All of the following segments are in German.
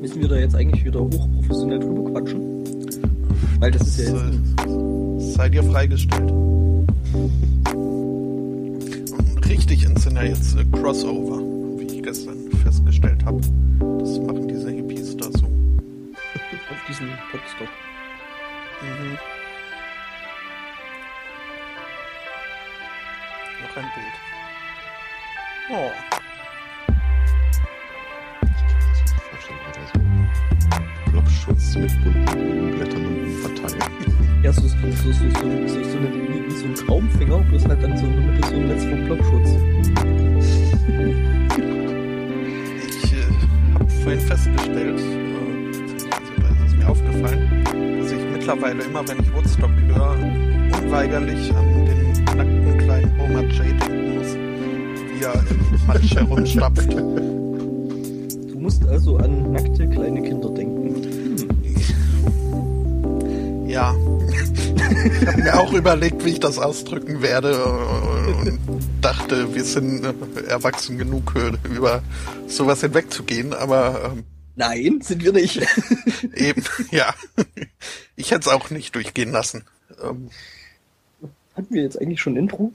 Müssen wir da jetzt eigentlich wieder hochprofessionell drüber quatschen? Weil das ist ja jetzt... Äh, Sei dir freigestellt. Und richtig ins sind ja jetzt äh, Crossover, wie ich gestern festgestellt habe. Das machen diese Hippies da so. Auf diesem Podstock. Mhm. Noch ein Bild. Oh. Mit bunten Blättern und verteilen. Ja, so, so, so, so, so, so, so, eine, wie, so ein Traumfinger, bloß halt dann so in der Mitte so ein Netz vom Blockschutz. Ich äh, habe vorhin festgestellt, äh, ist es mir aufgefallen, dass ich mittlerweile immer, wenn ich Woodstock höre, unweigerlich an den nackten kleinen Homer J denken muss, wie er im Matsch herumstapft. Du musst also an nackte kleine Kinder denken. Ja. Ich habe mir auch überlegt, wie ich das ausdrücken werde und dachte, wir sind äh, erwachsen genug, äh, über sowas hinwegzugehen, aber ähm, Nein, sind wir nicht. eben, ja. Ich hätte es auch nicht durchgehen lassen. Ähm, Hatten wir jetzt eigentlich schon Intro?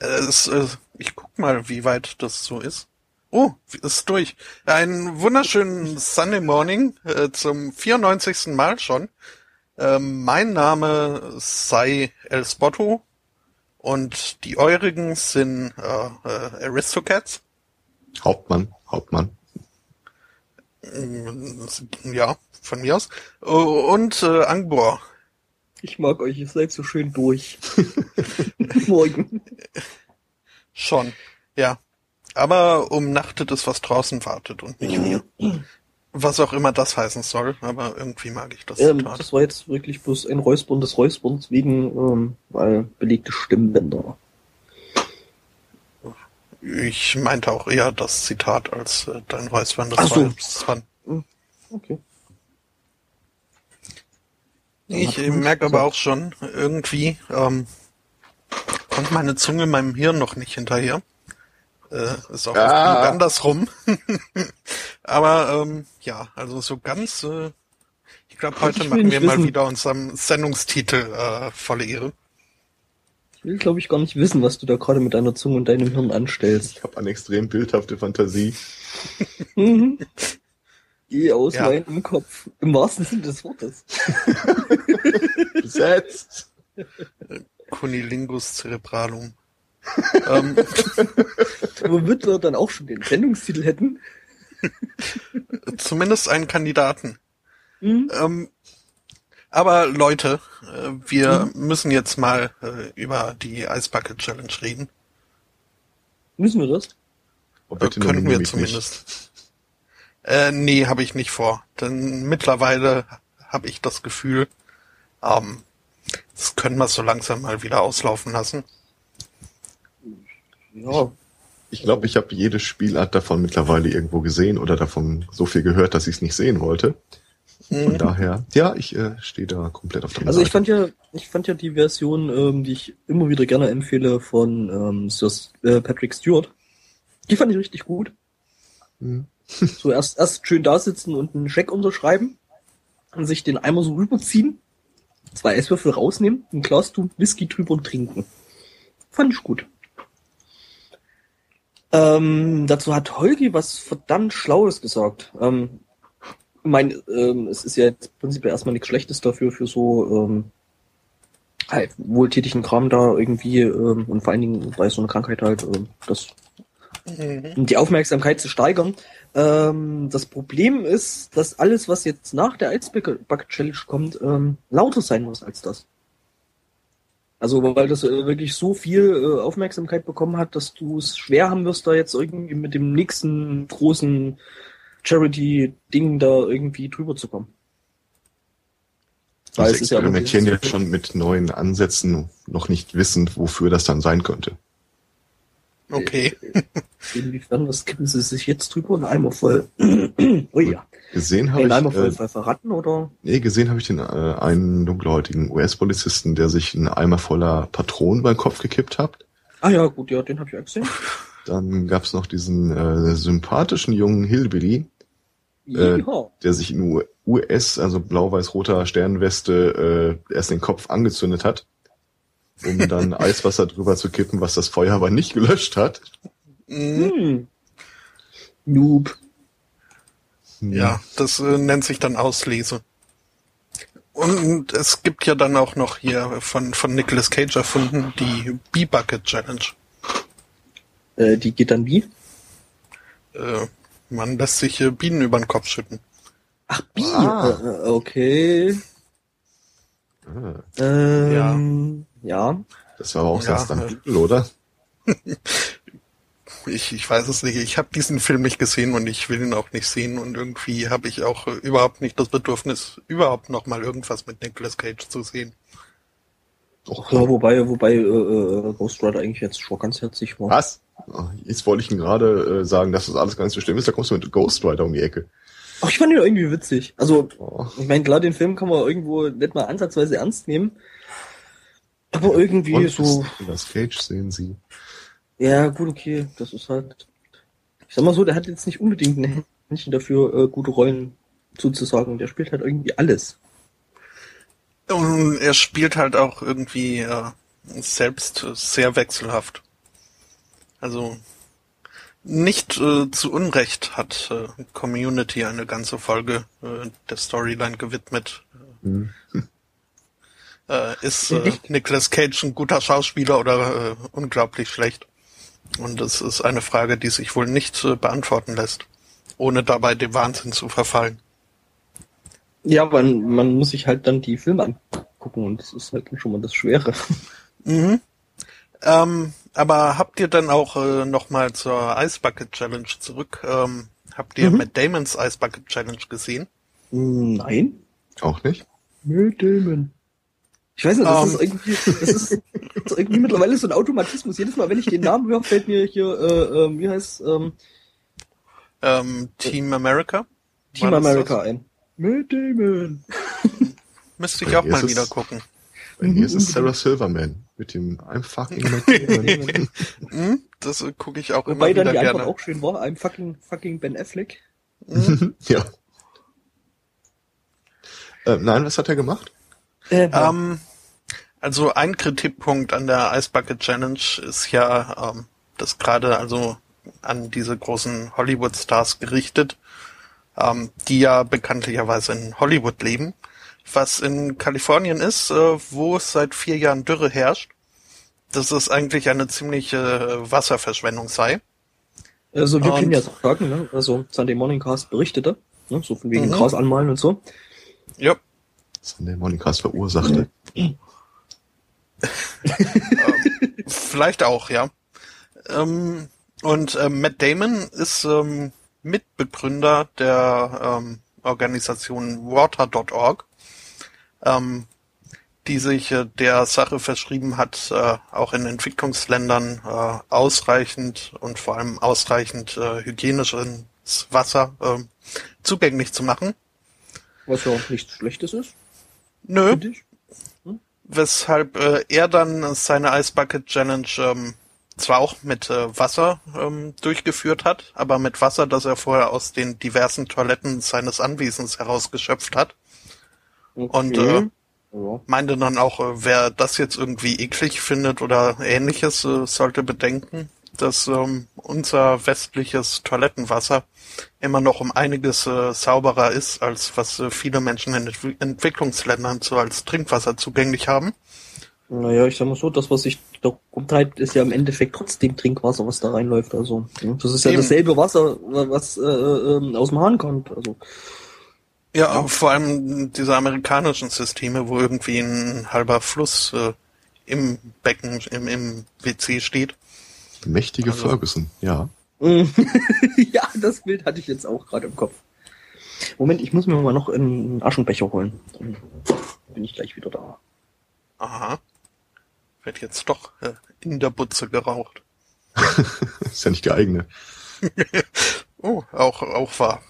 äh, es, ich guck mal, wie weit das so ist. Oh, ist durch. Einen wunderschönen Sunday Morning äh, zum 94. Mal schon. Ähm, mein Name sei El Spotto und die eurigen sind äh, äh, Aristocats. Hauptmann, Hauptmann. Mm, Ja, von mir aus. Oh, Und äh, Angbor. Ich mag euch, ihr seid so schön durch. Morgen. Schon, ja. Aber umnachtet ist, was draußen wartet und nicht wir. Was auch immer das heißen soll, aber irgendwie mag ich das Ähm, Zitat. das war jetzt wirklich bloß ein Räuspern des Räusperns wegen, ähm, weil belegte Stimmbänder. Ich meinte auch eher das Zitat als äh, dein Räuspern. Ach so. das war Okay. Ich merke aber auch schon, irgendwie ähm, kommt meine Zunge meinem Hirn noch nicht hinterher. Äh, ist auch Ah. andersrum. aber ähm, ja, also so ganz, äh, ich glaube, heute Ich machen wir mal wissen. wieder unserem Sendungstitel äh, volle Ehre. Ich will, glaube ich, gar nicht wissen, was du da gerade mit deiner Zunge und deinem Hirn anstellst. Ich habe eine extrem bildhafte Fantasie. Mhm. Geh aus Ja. meinem Kopf. Im wahrsten Sinne des Wortes. Besetzt! Cunilingus cerebralum. Ähm, Womit wir dann auch schon den Sendungstitel hätten. zumindest einen Kandidaten. Mhm. Ähm, aber Leute, äh, wir müssen jetzt mal äh, über die Ice Bucket Challenge reden. Müssen wir das? Oh, Äh, können wir zumindest. Äh, nee, habe ich nicht vor. Denn mittlerweile habe ich das Gefühl, ähm, das können wir so langsam mal wieder auslaufen lassen. Ja. Ich glaube, ich habe jede Spielart davon mittlerweile irgendwo gesehen oder davon so viel gehört, dass ich es nicht sehen wollte. Von daher, ja, ich äh, stehe da komplett auf der Also ich Seite. fand ja, ich fand ja die Version, ähm, die ich immer wieder gerne empfehle von ähm, Sir äh, Patrick Stewart. Die fand ich richtig gut. Mhm. So erst, erst schön da sitzen und einen Scheck unterschreiben und sich den Eimer so rüberziehen, zwei Eiswürfel rausnehmen, ein Glas tun, Whisky drüber und trinken. Fand ich gut. Ähm, dazu hat Holgi was verdammt Schlaues gesagt. Ähm, ich meine, ähm, es ist ja jetzt prinzipiell erstmal nichts Schlechtes dafür, für so ähm, halt wohltätigen Kram da irgendwie ähm, und vor allen Dingen bei so einer Krankheit halt ähm, das um die Aufmerksamkeit zu steigern. Ähm, das Problem ist, dass alles, was jetzt nach der Ice Bucket Challenge kommt, ähm, lauter sein muss als das. Also weil das äh, wirklich so viel äh, Aufmerksamkeit bekommen hat, dass du es schwer haben wirst, da jetzt irgendwie mit dem nächsten großen Charity-Ding da irgendwie drüber zu kommen. Weil es ist ja immer experimentieren dieses- jetzt schon mit neuen Ansätzen, noch nicht wissend, wofür das dann sein könnte. Okay. Inwiefern, was kippen sie sich jetzt drüber? Ein Eimer voll. oh ja. Gesehen habe Ein Eimer ich, voll, äh, voll verraten oder? nee, gesehen habe ich den äh, einen dunkelhäutigen US-Polizisten, der sich einen Eimer voller Patronen beim Kopf gekippt hat. Ah ja, gut, ja, den habe ich auch gesehen. Dann gab's noch diesen äh, sympathischen jungen Hillbilly, äh, der sich in US, also blau-weiß-roter Sternweste, äh, erst den Kopf angezündet hat, um dann Eiswasser drüber zu kippen, was das Feuer aber nicht gelöscht hat. Mhm. Hm. Noob. Ja, das äh, nennt sich dann Auslese. Und es gibt ja dann auch noch hier von, von Nicolas Cage erfunden die Bee-Bucket Challenge. Äh, die geht dann wie? Äh, man lässt sich äh, Bienen über den Kopf schütten. Ach, Bi. Ah. Äh, äh, okay. Ah, Ähm, ja. Das war aber auch Ja, ganz dann äh. übel, oder? Ich, ich weiß es nicht. Ich habe diesen Film nicht gesehen und ich will ihn auch nicht sehen und irgendwie habe ich auch überhaupt nicht das Bedürfnis, überhaupt noch mal irgendwas mit Nicolas Cage zu sehen. Och, ja wobei, wobei äh, äh, Ghost Rider eigentlich jetzt schon ganz herzlich war. Was? Jetzt wollte ich Ihnen gerade äh, sagen, dass das alles nicht so schlimm ist, da kommst du mit Ghost Rider um die Ecke. Ach, ich fand ihn irgendwie witzig. Also, Oh. ich meine, klar, den Film kann man irgendwo nicht mal ansatzweise ernst nehmen. Aber irgendwie Und so, Das Cage sehen Sie. ja, gut, okay, das ist halt. Ich sag mal so, der hat jetzt nicht unbedingt ein Händchen dafür, äh, gute Rollen zuzusagen. Der spielt halt irgendwie alles. Und er spielt halt auch irgendwie äh, selbst sehr wechselhaft. Also nicht äh, zu Unrecht hat äh, Community eine ganze Folge äh, der Storyline gewidmet. Hm. Äh, ist äh, Nicolas Cage ein guter Schauspieler oder äh, unglaublich schlecht? Und das ist eine Frage, die sich wohl nicht äh, beantworten lässt, ohne dabei dem Wahnsinn zu verfallen. Ja, man, man muss sich halt dann die Filme angucken und das ist halt schon mal das Schwere. Mhm. Ähm, aber habt ihr dann auch äh, nochmal zur Ice Bucket Challenge zurück? Ähm, habt ihr Mhm. Matt Damons Ice Bucket Challenge gesehen? Nein. Auch nicht? Matt Damon. Ich weiß nicht, das Ähm. ist irgendwie, das ist, das ist irgendwie mittlerweile so ein Automatismus. Jedes Mal, wenn ich den Namen höre, fällt mir hier, äh, ähm, wie heißt ähm, Ähm, Team America? Team War America das? ein. Matt Damon. Müsste ich auch mal wieder gucken. Bei mir ist es Mhm. Sarah Silverman mit dem I'm fucking Matt Damon. Hm? Das äh, gucke ich auch Wobei immer dann wieder die Antwort gerne. auch schön war, I'm fucking, fucking Ben Affleck. Ja. Äh, nein, was hat er gemacht? Äh, Ähm, also ein Kritikpunkt an der Ice Bucket Challenge ist ja, ähm, dass gerade also an diese großen Hollywood-Stars gerichtet, ähm, die ja bekanntlicherweise in Hollywood leben, was in Kalifornien ist, äh, wo es seit vier Jahren Dürre herrscht, dass es eigentlich eine ziemliche Wasserverschwendung sei. also wir und- können ja sagen, ne? also Sunday Morning Cast berichtete, ne? so von wegen Mhm. Gras anmalen und so. Ja, Sunday Morning Cast verursachte. Vielleicht auch, ja. Ähm, und ähm, Matt Damon ist ähm, Mitbegründer der ähm, Organisation Water.org, ähm, die sich äh, der Sache verschrieben hat, äh, auch in Entwicklungsländern äh, ausreichend und vor allem ausreichend äh, hygienisches Wasser äh, zugänglich zu machen. Was ja auch nichts Schlechtes ist, Nö, ich. weshalb äh, er dann seine Ice Bucket Challenge ähm, zwar auch mit äh, Wasser ähm, durchgeführt hat, aber mit Wasser, das er vorher aus den diversen Toiletten seines Anwesens herausgeschöpft hat. Und, äh, ja. Meinte dann auch, äh, wer das jetzt irgendwie eklig findet oder ähnliches, äh, sollte bedenken, dass ähm, unser westliches Toilettenwasser immer noch um einiges äh, sauberer ist, als was äh, viele Menschen in Entwi Entwicklungsländern so als Trinkwasser zugänglich haben. Naja, ich sag mal so, das, was sich da rumtreibt, ist ja im Endeffekt trotzdem Trinkwasser, was da reinläuft. Also, das ist ja Eben. dasselbe Wasser, was äh, ähm, aus dem Hahn kommt. Also, Ja, vor allem diese amerikanischen Systeme, wo irgendwie ein halber Fluss äh, im Becken, im, im WC steht. Mächtige Also- Ferguson, ja. ja, das Bild hatte ich jetzt auch gerade im Kopf. Moment, ich muss mir mal noch einen Aschenbecher holen. Dann bin ich gleich wieder da. Aha. Wird jetzt doch äh, in der Butze geraucht. Ist ja nicht geeignet. Oh, auch, auch wahr.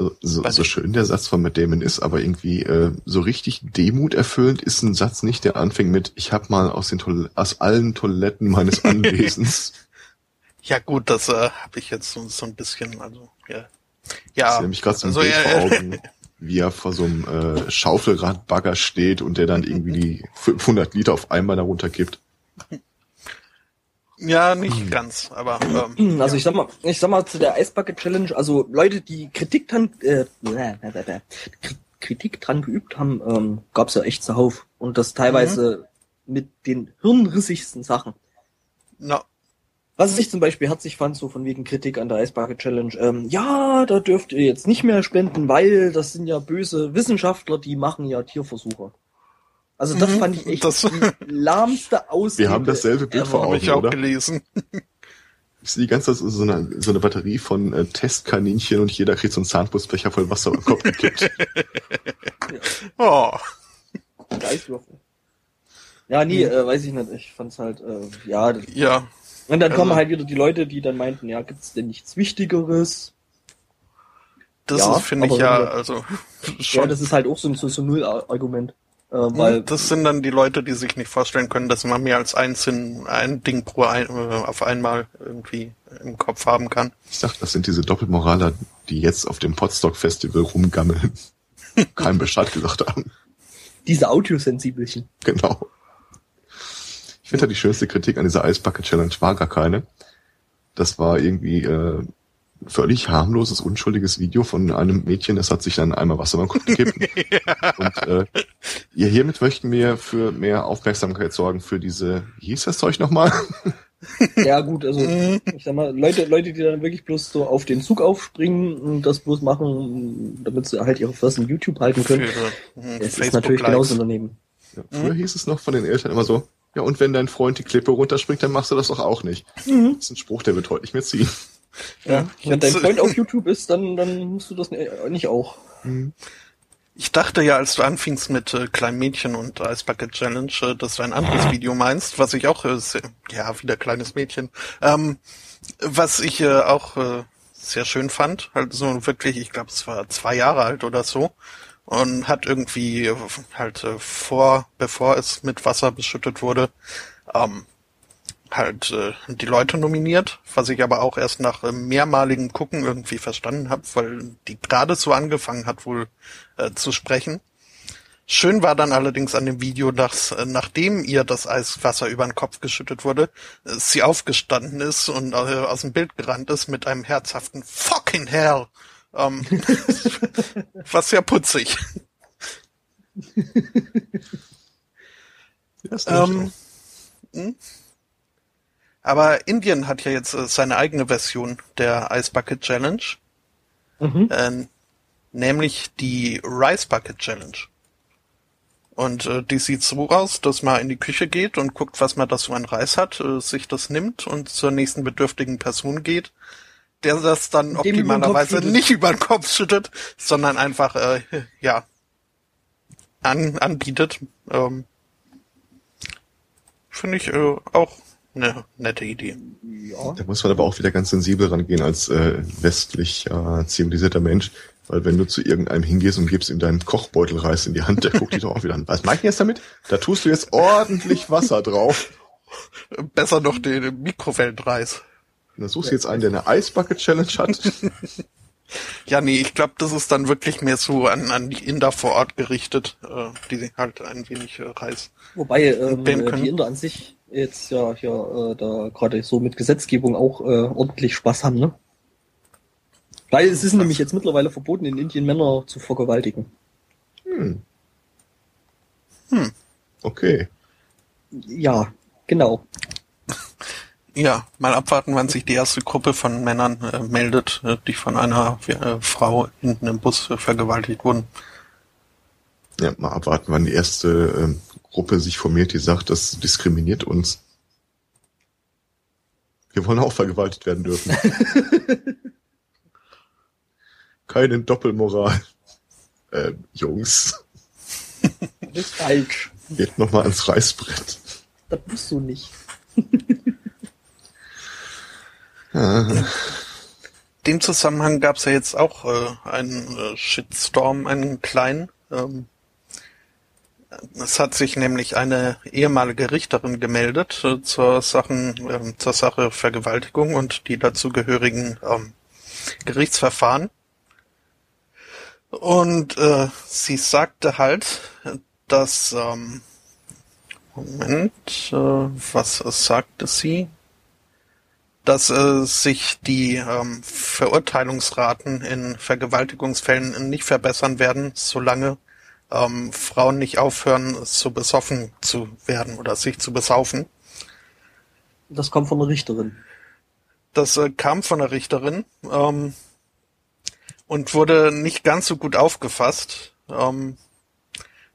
Also, so, so ich. schön der Satz von Matt Damon ist, aber irgendwie äh, so richtig demuterfüllend ist ein Satz nicht, der anfängt mit Ich habe mal aus den Toil aus allen Toiletten meines Anwesens. Ja gut, das äh, habe ich jetzt so, so ein bisschen, also ja. Ich Ja, sehe mich gerade so ein also, Bild ja, vor Augen, wie er vor so einem äh, Schaufelradbagger steht und der dann irgendwie die 500 Liter auf einmal darunter kippt. Ja, nicht ganz, aber ähm, Also ich sag mal, ich sag mal zu der Eisbucket Challenge, also Leute, die Kritik dran, äh, Kritik dran geübt haben, ähm, gab's ja echt zuhauf. Und das teilweise mit den hirnrissigsten Sachen. na, Was ich zum Beispiel herzlich fand, so von wegen Kritik an der Eisbucket Challenge, ähm, ja, da dürft ihr jetzt nicht mehr spenden, weil das sind ja böse Wissenschaftler, die machen ja Tierversuche. Also das Mhm, fand ich echt das- die lahmste Ausrede. Wir haben dasselbe Bild vor Augen, ich auch oder? gelesen. Ich sehe die ganze Zeit so eine, so eine Batterie von äh, Testkaninchen und jeder kriegt so einen Zahnpustbecher voll Wasser im Kopf gekippt. Oh, Und Eiswürfel. Ja, nee, äh, weiß ich nicht. Ich fand's halt, äh, ja. ja, Und dann kommen Also- halt wieder die Leute, die dann meinten, ja, gibt's denn nichts Wichtigeres? das Ja, ist, finde ich ja, also Ja, schon. das ist halt auch so ein, so, so ein Null-Argument. Äh, weil, das sind dann die Leute, die sich nicht vorstellen können, dass man mehr als eins in ein Ding pro ein, äh, auf einmal irgendwie im Kopf haben kann. Ich sag, das sind diese Doppelmoraler, die jetzt auf dem Podstock Festival rumgammeln. Keinem Bescheid gesagt haben. diese Audiosensibelchen. Genau. Ich finde ja die schönste Kritik an dieser Eisbucket Challenge war gar keine. Das war irgendwie äh, völlig harmloses, unschuldiges Video von einem Mädchen, das hat sich dann einmal Wasser beim Kopf gegeben. Und äh, ja, hiermit möchten wir für mehr Aufmerksamkeit sorgen für diese, wie hieß das Zeug nochmal? Ja, gut, also, ich sag mal, Leute, Leute, die dann wirklich bloß so auf den Zug aufspringen und das bloß machen, damit sie halt ihre Fresse in YouTube halten Für können. äh, Es ist natürlich genauso daneben. Ja, früher hieß es noch von den Eltern immer so, ja, und wenn dein Freund die Klippe runterspringt, dann machst du das doch auch nicht. Mhm. Das ist ein Spruch, der wird heute nicht mehr ziehen. Ja, wenn Und, dein äh, Freund auf YouTube ist, dann, dann musst du das ne- nicht auch. Ich dachte ja, als du anfingst mit äh, kleinen Mädchen und Eisbucket Challenge, äh, dass du ein anderes Video meinst, was ich auch, äh, ja, wieder kleines Mädchen, ähm, was ich äh, auch äh, sehr schön fand, halt so wirklich, ich glaube, es war zwei Jahre alt oder so und hat irgendwie äh, halt äh, vor, bevor es mit Wasser beschüttet wurde, ähm, halt äh, die Leute nominiert, was ich aber auch erst nach äh, mehrmaligem Gucken irgendwie verstanden habe, weil die gerade so angefangen hat wohl äh, zu sprechen. Schön war dann allerdings an dem Video, dass äh, nachdem ihr das Eiswasser über den Kopf geschüttet wurde, äh, sie aufgestanden ist und äh, aus dem Bild gerannt ist mit einem herzhaften Fucking Hell. Ähm, was sehr putzig. Ja, ist Ähm, hm? Aber Indien hat ja jetzt äh, seine eigene Version der Ice Bucket Challenge, Mhm. äh, nämlich die Rice Bucket Challenge. Und äh, die sieht so aus, dass man in die Küche geht und guckt, was man da so an Reis hat, äh, sich das nimmt und zur nächsten bedürftigen Person geht, der das dann optimalerweise nicht über den Kopf schüttet, sondern einfach, äh, ja, an, anbietet. Ähm, Finde ich äh, auch eine nette Idee. Ja. Da muss man aber auch wieder ganz sensibel rangehen als äh, westlich äh, zivilisierter Mensch. Weil wenn du zu irgendeinem hingehst und gibst ihm deinen Kochbeutel Reis in die Hand, der guckt dich doch auch wieder an. Was meinst du jetzt damit? Da tust du jetzt ordentlich Wasser drauf. Besser noch den Mikrowellenreis. Dann suchst du jetzt einen, der eine Eisbucket Challenge hat. Ja, nee, ich glaube, das ist dann wirklich mehr so an, an die Inder vor Ort gerichtet, äh, die halt ein wenig äh, Reis. Wobei ähm, äh, die Inder an sich jetzt ja hier äh, da gerade so mit Gesetzgebung auch äh, ordentlich Spaß haben, ne? Weil es ist nämlich jetzt mittlerweile verboten, in Indien Männer zu vergewaltigen. Hm. Hm. Okay. Ja, genau. Ja, mal abwarten, wann sich die erste Gruppe von Männern äh, meldet, äh, die von einer äh, Frau hinten im Bus äh, vergewaltigt wurden. Ja, mal abwarten, wann die erste ähm, Gruppe sich formiert, die sagt, das diskriminiert uns. Wir wollen auch vergewaltigt werden dürfen. Keine Doppelmoral. Äh, Jungs, Das ist falsch. geht noch mal ans Reißbrett. Das musst du nicht. Ah, dem Zusammenhang gab es ja jetzt auch äh, einen äh, Shitstorm, einen kleinen. Ähm, Es hat sich nämlich eine ehemalige Richterin gemeldet äh, zur, Sachen, äh, zur Sache Vergewaltigung und die dazugehörigen ähm, Gerichtsverfahren. Und äh, sie sagte halt, dass ähm, Moment, äh, was sagte sie? Dass äh, sich die ähm, Verurteilungsraten in Vergewaltigungsfällen nicht verbessern werden, solange ähm, Frauen nicht aufhören, so besoffen zu werden oder sich zu besaufen. Das kommt von der Richterin. Das äh, kam von der Richterin ähm, und wurde nicht ganz so gut aufgefasst. Ähm,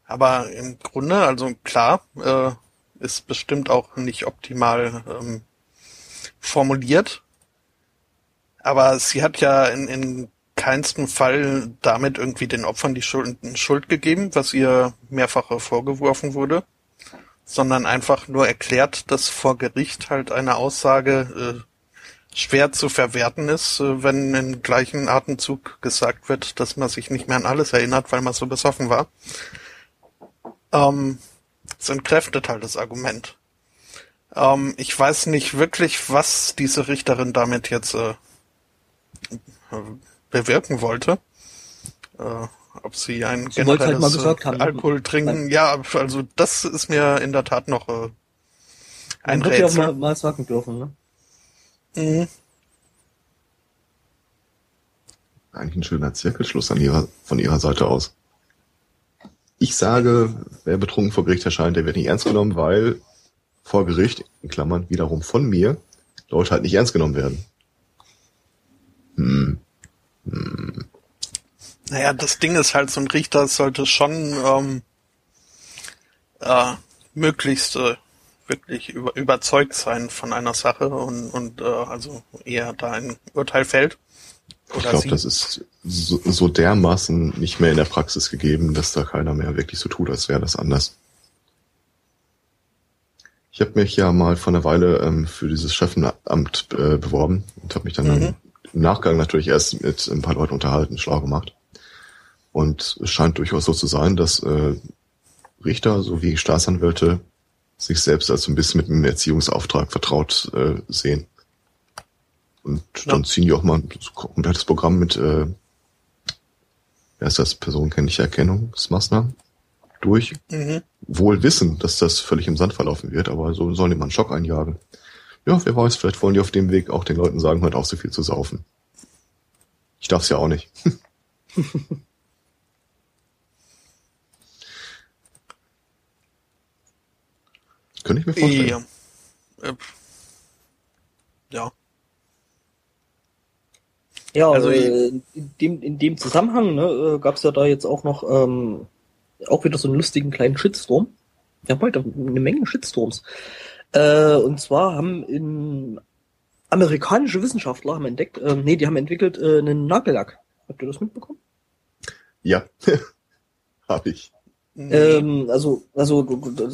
aber im Grunde, also klar, äh, ist bestimmt auch nicht optimal ähm, formuliert. Aber sie hat ja in, in keinsten Fall damit irgendwie den Opfern die Schuld, Schuld gegeben, was ihr mehrfach vorgeworfen wurde, sondern einfach nur erklärt, dass vor Gericht halt eine Aussage äh, schwer zu verwerten ist, äh, wenn im gleichen Atemzug gesagt wird, dass man sich nicht mehr an alles erinnert, weil man so besoffen war. Ähm, es entkräftet halt das Argument. Ähm, ich weiß nicht wirklich, was diese Richterin damit jetzt äh, bewirken wollte. Äh, ob sie ein sie halt generelles halt Alkohol trinken. Nein. Ja, also das ist mir in der Tat noch äh, ein Man Rätsel. Ja mal, mal sagen dürfen, ne? Mhm. Eigentlich ein schöner Zirkelschluss an ihrer, von ihrer Seite aus. Ich sage, wer betrunken vor Gericht erscheint, der wird nicht ernst genommen, weil vor Gericht, in Klammern wiederum von mir, Leute halt nicht ernst genommen werden. Hm. Hm. Naja, das Ding ist halt, so ein Richter sollte schon ähm, äh, möglichst äh, wirklich über, überzeugt sein von einer Sache und, und äh, also eher da ein Urteil fällt. Oder ich glaube, das ist so, so dermaßen nicht mehr in der Praxis gegeben, dass da keiner mehr wirklich so tut, als wäre das anders. Ich habe mich ja mal vor einer Weile ähm, für dieses Chefamt äh, beworben und habe mich dann mhm im Nachgang natürlich erst mit ein paar Leuten unterhalten, schlau gemacht. Und es scheint durchaus so zu sein, dass äh, Richter sowie Staatsanwälte sich selbst als ein bisschen mit einem Erziehungsauftrag vertraut äh, sehen. Und ja. dann ziehen die auch mal ein komplettes Programm mit, äh, wer ist das, personenkenntliche Erkennungsmaßnahmen durch. Mhm. Wohl wissen, dass das völlig im Sand verlaufen wird, aber so sollen die mal einen Schock einjagen. Ja, wer weiß, vielleicht wollen die auf dem Weg auch den Leuten sagen, hört auf so viel zu saufen. Ich darf's ja auch nicht. Könnte ich mir vorstellen. Ja. Äh, ja. Ja, also äh, in, dem, in dem Zusammenhang ne, äh, gab es ja da jetzt auch noch ähm, auch wieder so einen lustigen kleinen Shitstorm. Wir haben heute eine Menge Shitstorms. Äh, und zwar haben in amerikanische Wissenschaftler haben entdeckt, äh, nee, die haben entwickelt äh, einen Nagellack. Habt ihr das mitbekommen? Ja, habe ich. Ähm, also, also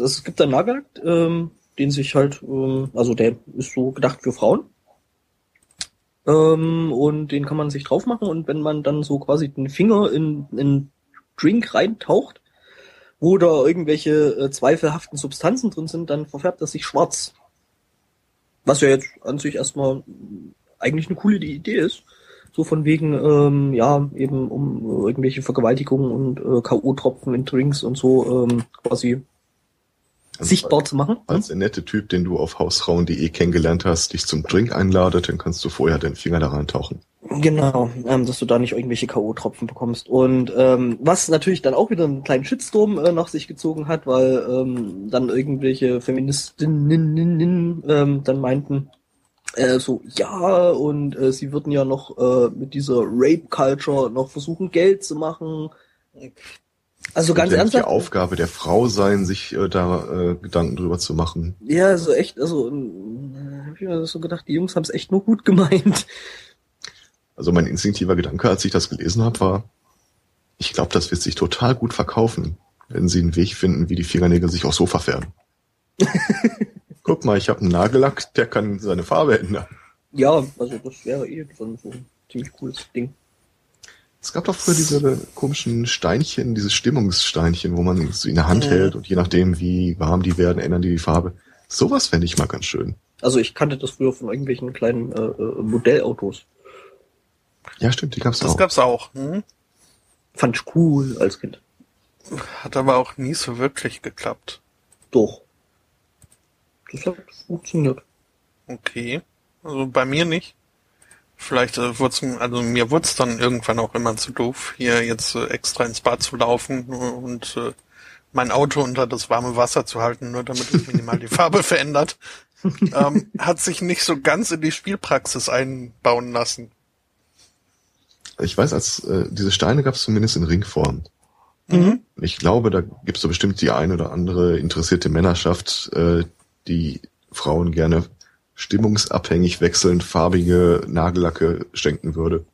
es gibt einen Nagellack, ähm, den sich halt, ähm, also der ist so gedacht für Frauen. Ähm, und den kann man sich drauf machen und wenn man dann so quasi den Finger in, in Drink reintaucht, wo da irgendwelche äh, zweifelhaften Substanzen drin sind, dann verfärbt das sich schwarz. Was ja jetzt an sich erstmal eigentlich eine coole Idee ist. So von wegen, ähm, ja, eben um irgendwelche Vergewaltigungen und äh, K.O.-Tropfen in Drinks und so ähm, quasi also sichtbar zu machen. Als der nette Typ, den du auf hausfrauen.de kennengelernt hast, dich zum Drink einladet, dann kannst du vorher den Finger da reintauchen. Genau, ähm, dass du da nicht irgendwelche K.O.-Tropfen bekommst. Und ähm, was natürlich dann auch wieder einen kleinen Shitstorm äh, nach sich gezogen hat, weil ähm, dann irgendwelche Feministinnen ähm, dann meinten, äh, so, ja, und äh, sie würden ja noch äh, mit dieser Rape-Culture noch versuchen, Geld zu machen. Also ganz ernsthaft. die Aufgabe der Frau sein, sich äh, da äh, Gedanken drüber zu machen. Ja, also echt, also äh, hab ich mir so gedacht, die Jungs haben es echt nur gut gemeint. Also mein instinktiver Gedanke, als ich das gelesen habe, war, ich glaube, das wird sich total gut verkaufen, wenn sie einen Weg finden, wie die Fingernägel sich auch so verfärben. Guck mal, ich habe einen Nagellack, der kann seine Farbe ändern. Ja, also das wäre eh so ein ziemlich cooles Ding. Es gab doch früher diese komischen Steinchen, diese Stimmungssteinchen, wo man sie in der Hand Mhm. hält und je nachdem, wie warm die werden, ändern die die Farbe. Sowas fände ich mal ganz schön. Also ich kannte das früher von irgendwelchen kleinen äh, äh, Modellautos. Ja, stimmt, die gab's Das auch. gab's auch. Hm? Fand ich cool als Kind. Hat aber auch nie so wirklich geklappt. Doch. Das hat funktioniert. Okay. Also bei mir nicht. Vielleicht äh, wurd's, m- also mir wurde es dann irgendwann auch immer zu doof, hier jetzt äh, extra ins Bad zu laufen und äh, mein Auto unter das warme Wasser zu halten, nur damit es minimal die Farbe verändert. Ähm, hat sich nicht so ganz in die Spielpraxis einbauen lassen. Ich weiß, als äh, diese Steine gab's zumindest in Ringform. Mhm. Ich glaube, da gibt's so bestimmt die eine oder andere interessierte Männerschaft, äh, die Frauen gerne stimmungsabhängig wechselnd farbige Nagellacke schenken würde.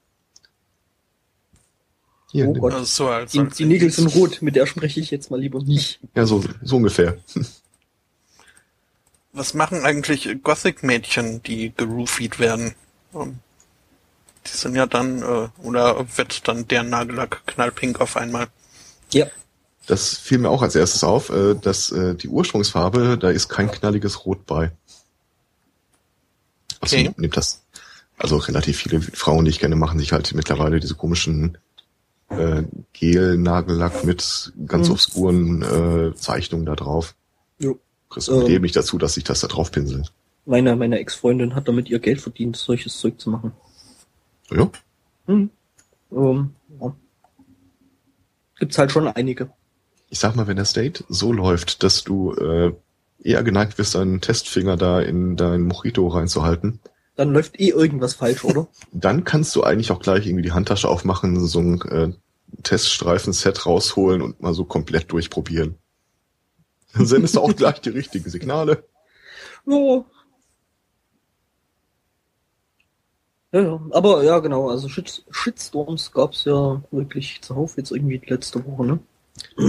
Hier, Oh Gott. Also so als, Die, als die Nägel sind rot, mit der spreche ich jetzt mal lieber nicht. ja, so, so ungefähr. Was machen eigentlich Gothic-Mädchen, die geroofied werden? Ähm, Die sind ja dann, äh, oder wird dann der Nagellack knallpink auf einmal? Ja. Das fiel mir auch als erstes auf, äh, dass äh, die Ursprungsfarbe, da ist kein knalliges Rot bei. Also Okay. nimmt das. Also relativ viele Frauen, die ich kenne, machen sich halt mittlerweile diese komischen äh, Gel-Nagellack mit ganz Mhm. obskuren äh, Zeichnungen da drauf. Jo. Mit Ähm. dem nicht dazu, dass sich das da drauf pinselt. Meine, meine Ex-Freundin hat damit ihr Geld verdient, solches Zeug zu machen. Ja, Hm. Ähm, ja. Gibt's halt schon einige. Ich sag mal, wenn das Date so läuft, dass du äh, eher geneigt bist, deinen Testfinger da in dein Mojito reinzuhalten, Dann läuft eh irgendwas falsch, oder? dann kannst du eigentlich auch gleich irgendwie die Handtasche aufmachen, so ein äh, Teststreifen-Set rausholen und mal so komplett durchprobieren. Dann sendest du auch gleich die richtigen Signale. Ja. Ja, ja. Aber ja, genau, also Shit Shitstorms gab's ja wirklich zuhauf jetzt irgendwie letzte Woche, ne?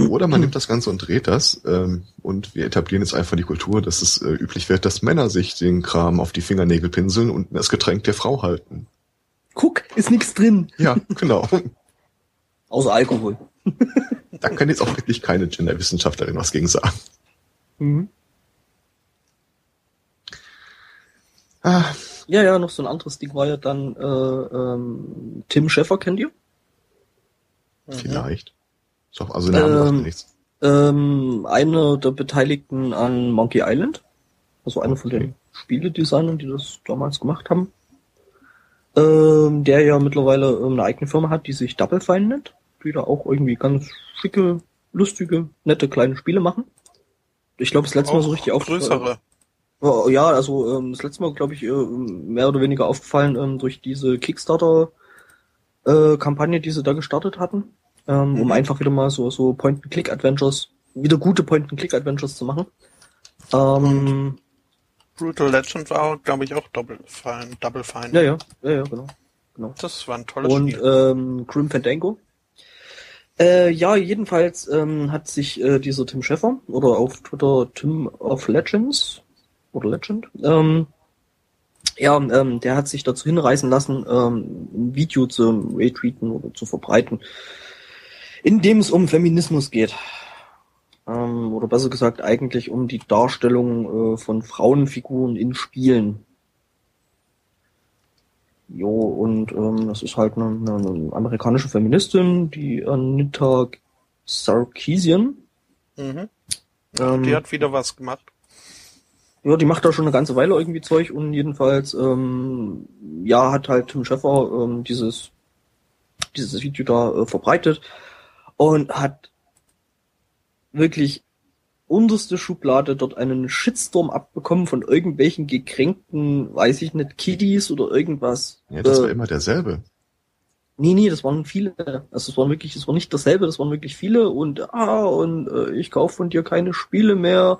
Oder man nimmt das Ganze und dreht das ähm, und wir etablieren jetzt einfach die Kultur, dass es äh, üblich wird, dass Männer sich den Kram auf die Fingernägel pinseln und das Getränk der Frau halten. Guck, ist nix drin. Ja, genau. Außer Alkohol. Da kann jetzt auch wirklich keine Genderwissenschaftlerin was gegen sagen. Mhm. Ah, Ja, ja, noch so ein anderes Ding war ja dann äh, ähm, Tim Schäffer, kennt ihr? vielleicht. Auch- Also Namen sagt Ähm, nichts. Ähm, einer der Beteiligten an Monkey Island. Also einer von Okay. den Spieledesignern, die das damals gemacht haben. Ähm, der ja mittlerweile ähm, eine eigene Firma hat, die sich Double Fine nennt. Die da auch irgendwie ganz schicke, lustige, nette kleine Spiele machen. Ich glaube, das letzte Mal so richtig auf. größere. Oh, ja, also ähm, das letzte Mal, glaube ich, äh, mehr oder weniger aufgefallen ähm, durch diese Kickstarter-Kampagne, die sie da gestartet hatten, ähm, um Mhm. einfach wieder mal so, so Point-and-Click-Adventures, wieder gute Point-and-Click-Adventures zu machen. Ähm, Brutal Legend war, glaube ich, auch Double Fine. Double Fine. ja, ja, ja, ja, genau. genau. Das war ein tolles Und Spiel. ähm, Grim Fandango. Äh, ja, jedenfalls ähm, hat sich äh, dieser Tim Schäffer oder auf Twitter Tim of Legends oder Legend, ähm, ja, ähm, der hat sich dazu hinreißen lassen, ähm, ein Video zu retweeten oder zu verbreiten, in dem es um Feminismus geht. Ähm, oder besser gesagt eigentlich um die Darstellung äh, von Frauenfiguren in Spielen. Jo, und ähm, das ist halt eine, eine, amerikanische Feministin, die Anita Sarkeesian. Mhm. Ähm, Die hat wieder was gemacht. ja, die macht da schon eine ganze Weile irgendwie Zeug und jedenfalls, ähm, ja, hat halt Tim Schäffer ähm, dieses, dieses Video da äh, verbreitet und hat wirklich unterste Schublade dort einen Shitstorm abbekommen von irgendwelchen gekränkten, weiß ich nicht, Kiddies oder irgendwas. Ja, das Äh, war immer derselbe. Nee, nee, das waren viele. Also es waren wirklich, es war nicht dasselbe, das waren wirklich viele und ah, und äh, ich kaufe von dir keine Spiele mehr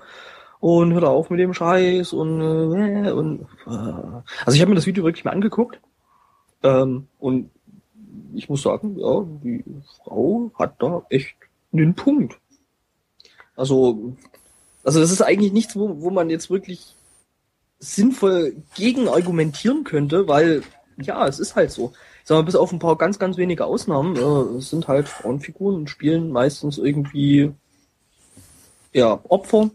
und hör da auf mit dem Scheiß und äh, und äh. also ich habe mir das Video wirklich mal angeguckt ähm, und ich muss sagen, ja, die Frau hat da echt einen Punkt. Also, also das ist eigentlich nichts, wo, wo man jetzt wirklich sinnvoll gegen argumentieren könnte, weil ja, es ist halt so. sagen wir, bis auf ein paar ganz, ganz wenige Ausnahmen, äh, sind halt Frauenfiguren und spielen meistens irgendwie ja, Opfer.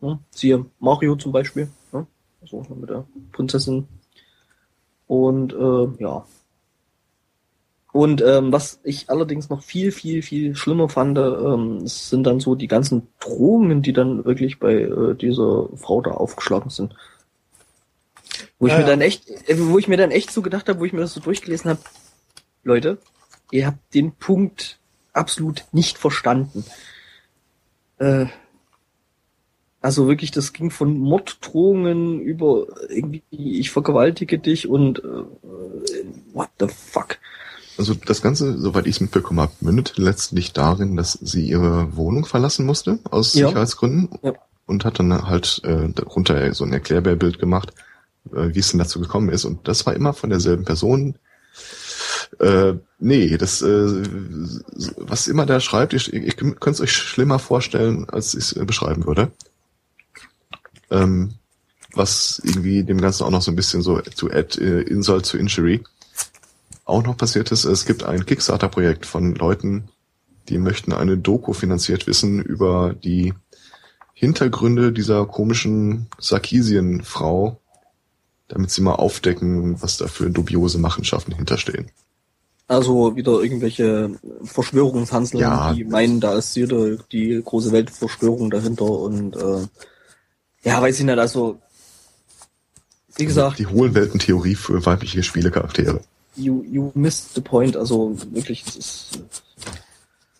Ne? Siehe Mario zum Beispiel. Ne? Also mit der Prinzessin. Und äh, ja. Und ähm, was ich allerdings noch viel, viel, viel schlimmer fand, ähm, sind dann so die ganzen Drohungen, die dann wirklich bei äh, dieser Frau da aufgeschlagen sind. Wo ich Ja, mir dann echt, äh, wo ich mir dann echt so gedacht habe, wo ich mir das so durchgelesen habe, Leute, ihr habt den Punkt absolut nicht verstanden. Äh, also wirklich, das ging von Morddrohungen über irgendwie, ich vergewaltige dich und äh, what the fuck. Also das Ganze, soweit ich es mitbekommen habe, mündet letztlich darin, dass sie ihre Wohnung verlassen musste, aus Ja. Sicherheitsgründen. Ja. Und hat dann halt äh, darunter so ein Erklärbärbild gemacht, äh, wie es denn dazu gekommen ist. Und das war immer von derselben Person. Äh, nee, das, äh, was immer der schreibt, ich, ich könnte es euch schlimmer vorstellen, als ich es äh, beschreiben würde. Ähm, was irgendwie dem Ganzen auch noch so ein bisschen so to add äh, insult to injury auch noch passiert ist, es gibt ein Kickstarter-Projekt von Leuten, die möchten eine Doku finanziert wissen über die Hintergründe dieser komischen Sarkisien-Frau, damit sie mal aufdecken, was da für dubiose Machenschaften hinterstehen. Also wieder irgendwelche Verschwörungshanseln, Ja. die meinen, da ist jede die große Weltverschwörung dahinter und äh, ja, weiß ich nicht, also wie gesagt, Die Hohlwelten-Theorie für weibliche Spielecharaktere. You, you missed the point, also wirklich, das ist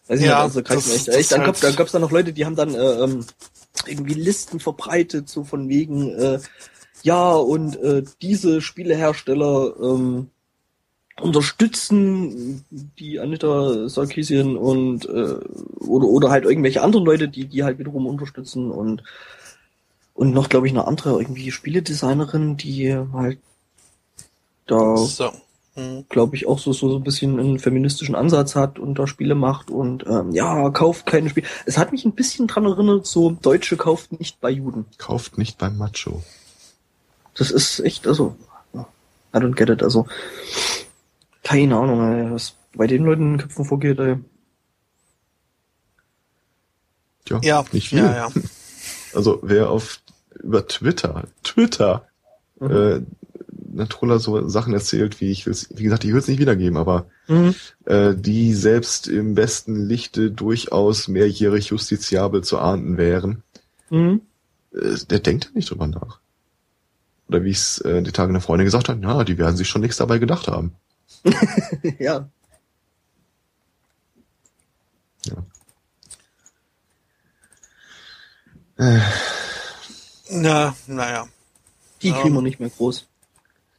weiß ich Ja, nicht, also kann ich das- mir echt, echt dann, halt- gab, dann gab's da noch Leute, die haben dann äh, ähm, irgendwie Listen verbreitet, so von wegen, äh, ja, und äh, diese Spielehersteller ähm, unterstützen die Anita Sarkeesian und äh, oder oder halt irgendwelche anderen Leute, die die halt wiederum unterstützen und und noch glaube ich eine andere irgendwie Spieledesignerin, die halt da So. Hm. glaube ich auch so so so ein bisschen einen feministischen Ansatz hat und da Spiele macht und ähm, ja kauft keine Spiele. Es hat mich ein bisschen dran erinnert, so Deutsche kauft nicht bei Juden. Kauft nicht beim Macho. Das ist echt, also, I don't get it, also, keine Ahnung, ey, was bei den Leuten in den Köpfen vorgeht, ey. Tja, Ja, nicht viel. ja, ja. Also wer auf über Twitter, Twitter, Mhm. äh, Natrola so Sachen erzählt, wie ich will's, wie gesagt, ich will es nicht wiedergeben, aber Mhm. äh, die selbst im besten Lichte durchaus mehrjährig justiziabel zu ahnden wären, Mhm. äh, der denkt ja nicht drüber nach. Oder wie es äh, die Tage eine Freundin gesagt hat, na, die werden sich schon nichts dabei gedacht haben. ja. Ja. Äh, Na, naja. Die Ja. kriegen wir nicht mehr groß.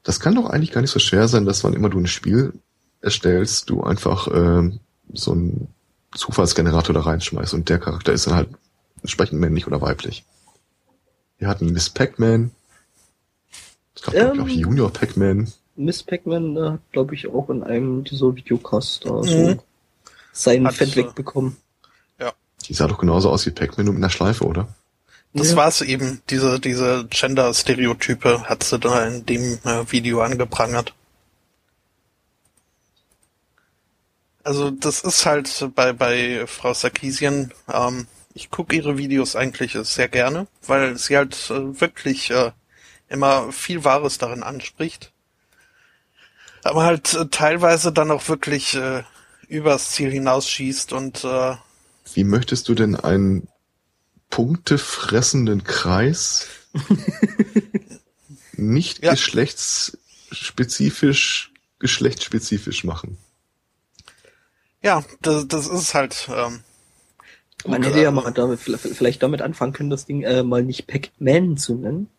Das kann doch eigentlich gar nicht so schwer sein, dass wann immer du ein Spiel erstellst, du einfach ähm, so einen Zufallsgenerator da reinschmeißt und der Charakter ist dann halt entsprechend männlich oder weiblich. Wir hatten Miss Pac-Man. Es gab ich, Ähm. auch Junior Pac-Man. Miss Pac-Man äh, hat, glaube ich, auch in einem dieser Videocasts da so Mhm. sein Hat, Fett äh, wegbekommen. Die sah doch genauso aus wie Pac-Man nur mit einer Schleife, oder? Das Ja. war's eben. Diese, diese Gender-Stereotype hat sie da in dem äh, Video angeprangert. Also das ist halt bei, bei Frau Sarkisian, ähm, ich gucke ihre Videos eigentlich sehr gerne, weil sie halt äh, wirklich äh, immer viel Wahres darin anspricht. Aber halt äh, teilweise dann auch wirklich äh, übers Ziel hinausschießt und äh, Wie möchtest du denn einen punktefressenden Kreis nicht Ja. geschlechtsspezifisch, geschlechtsspezifisch machen? ja, das, das ist halt ähm, Man hätte ja äh, mal damit, vielleicht damit anfangen können, das Ding äh, mal nicht Pac-Man zu nennen.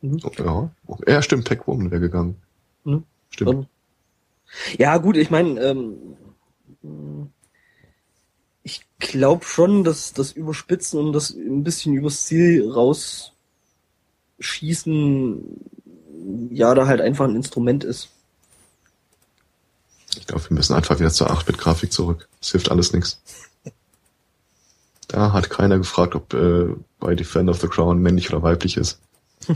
Mhm. Oh, Ja, ja stimmt, Pac-Woman wäre gegangen. Mhm. Stimmt. Ähm, Ja, gut, ich meine, ähm, ich glaube schon, dass das Überspitzen und das ein bisschen übers Ziel rausschießen, ja, da halt einfach ein Instrument ist. Ich glaube, wir müssen einfach wieder zur 8-Bit-Grafik zurück. Es hilft alles nichts. Da hat keiner gefragt, ob äh, bei Defender of the Crown männlich oder weiblich ist.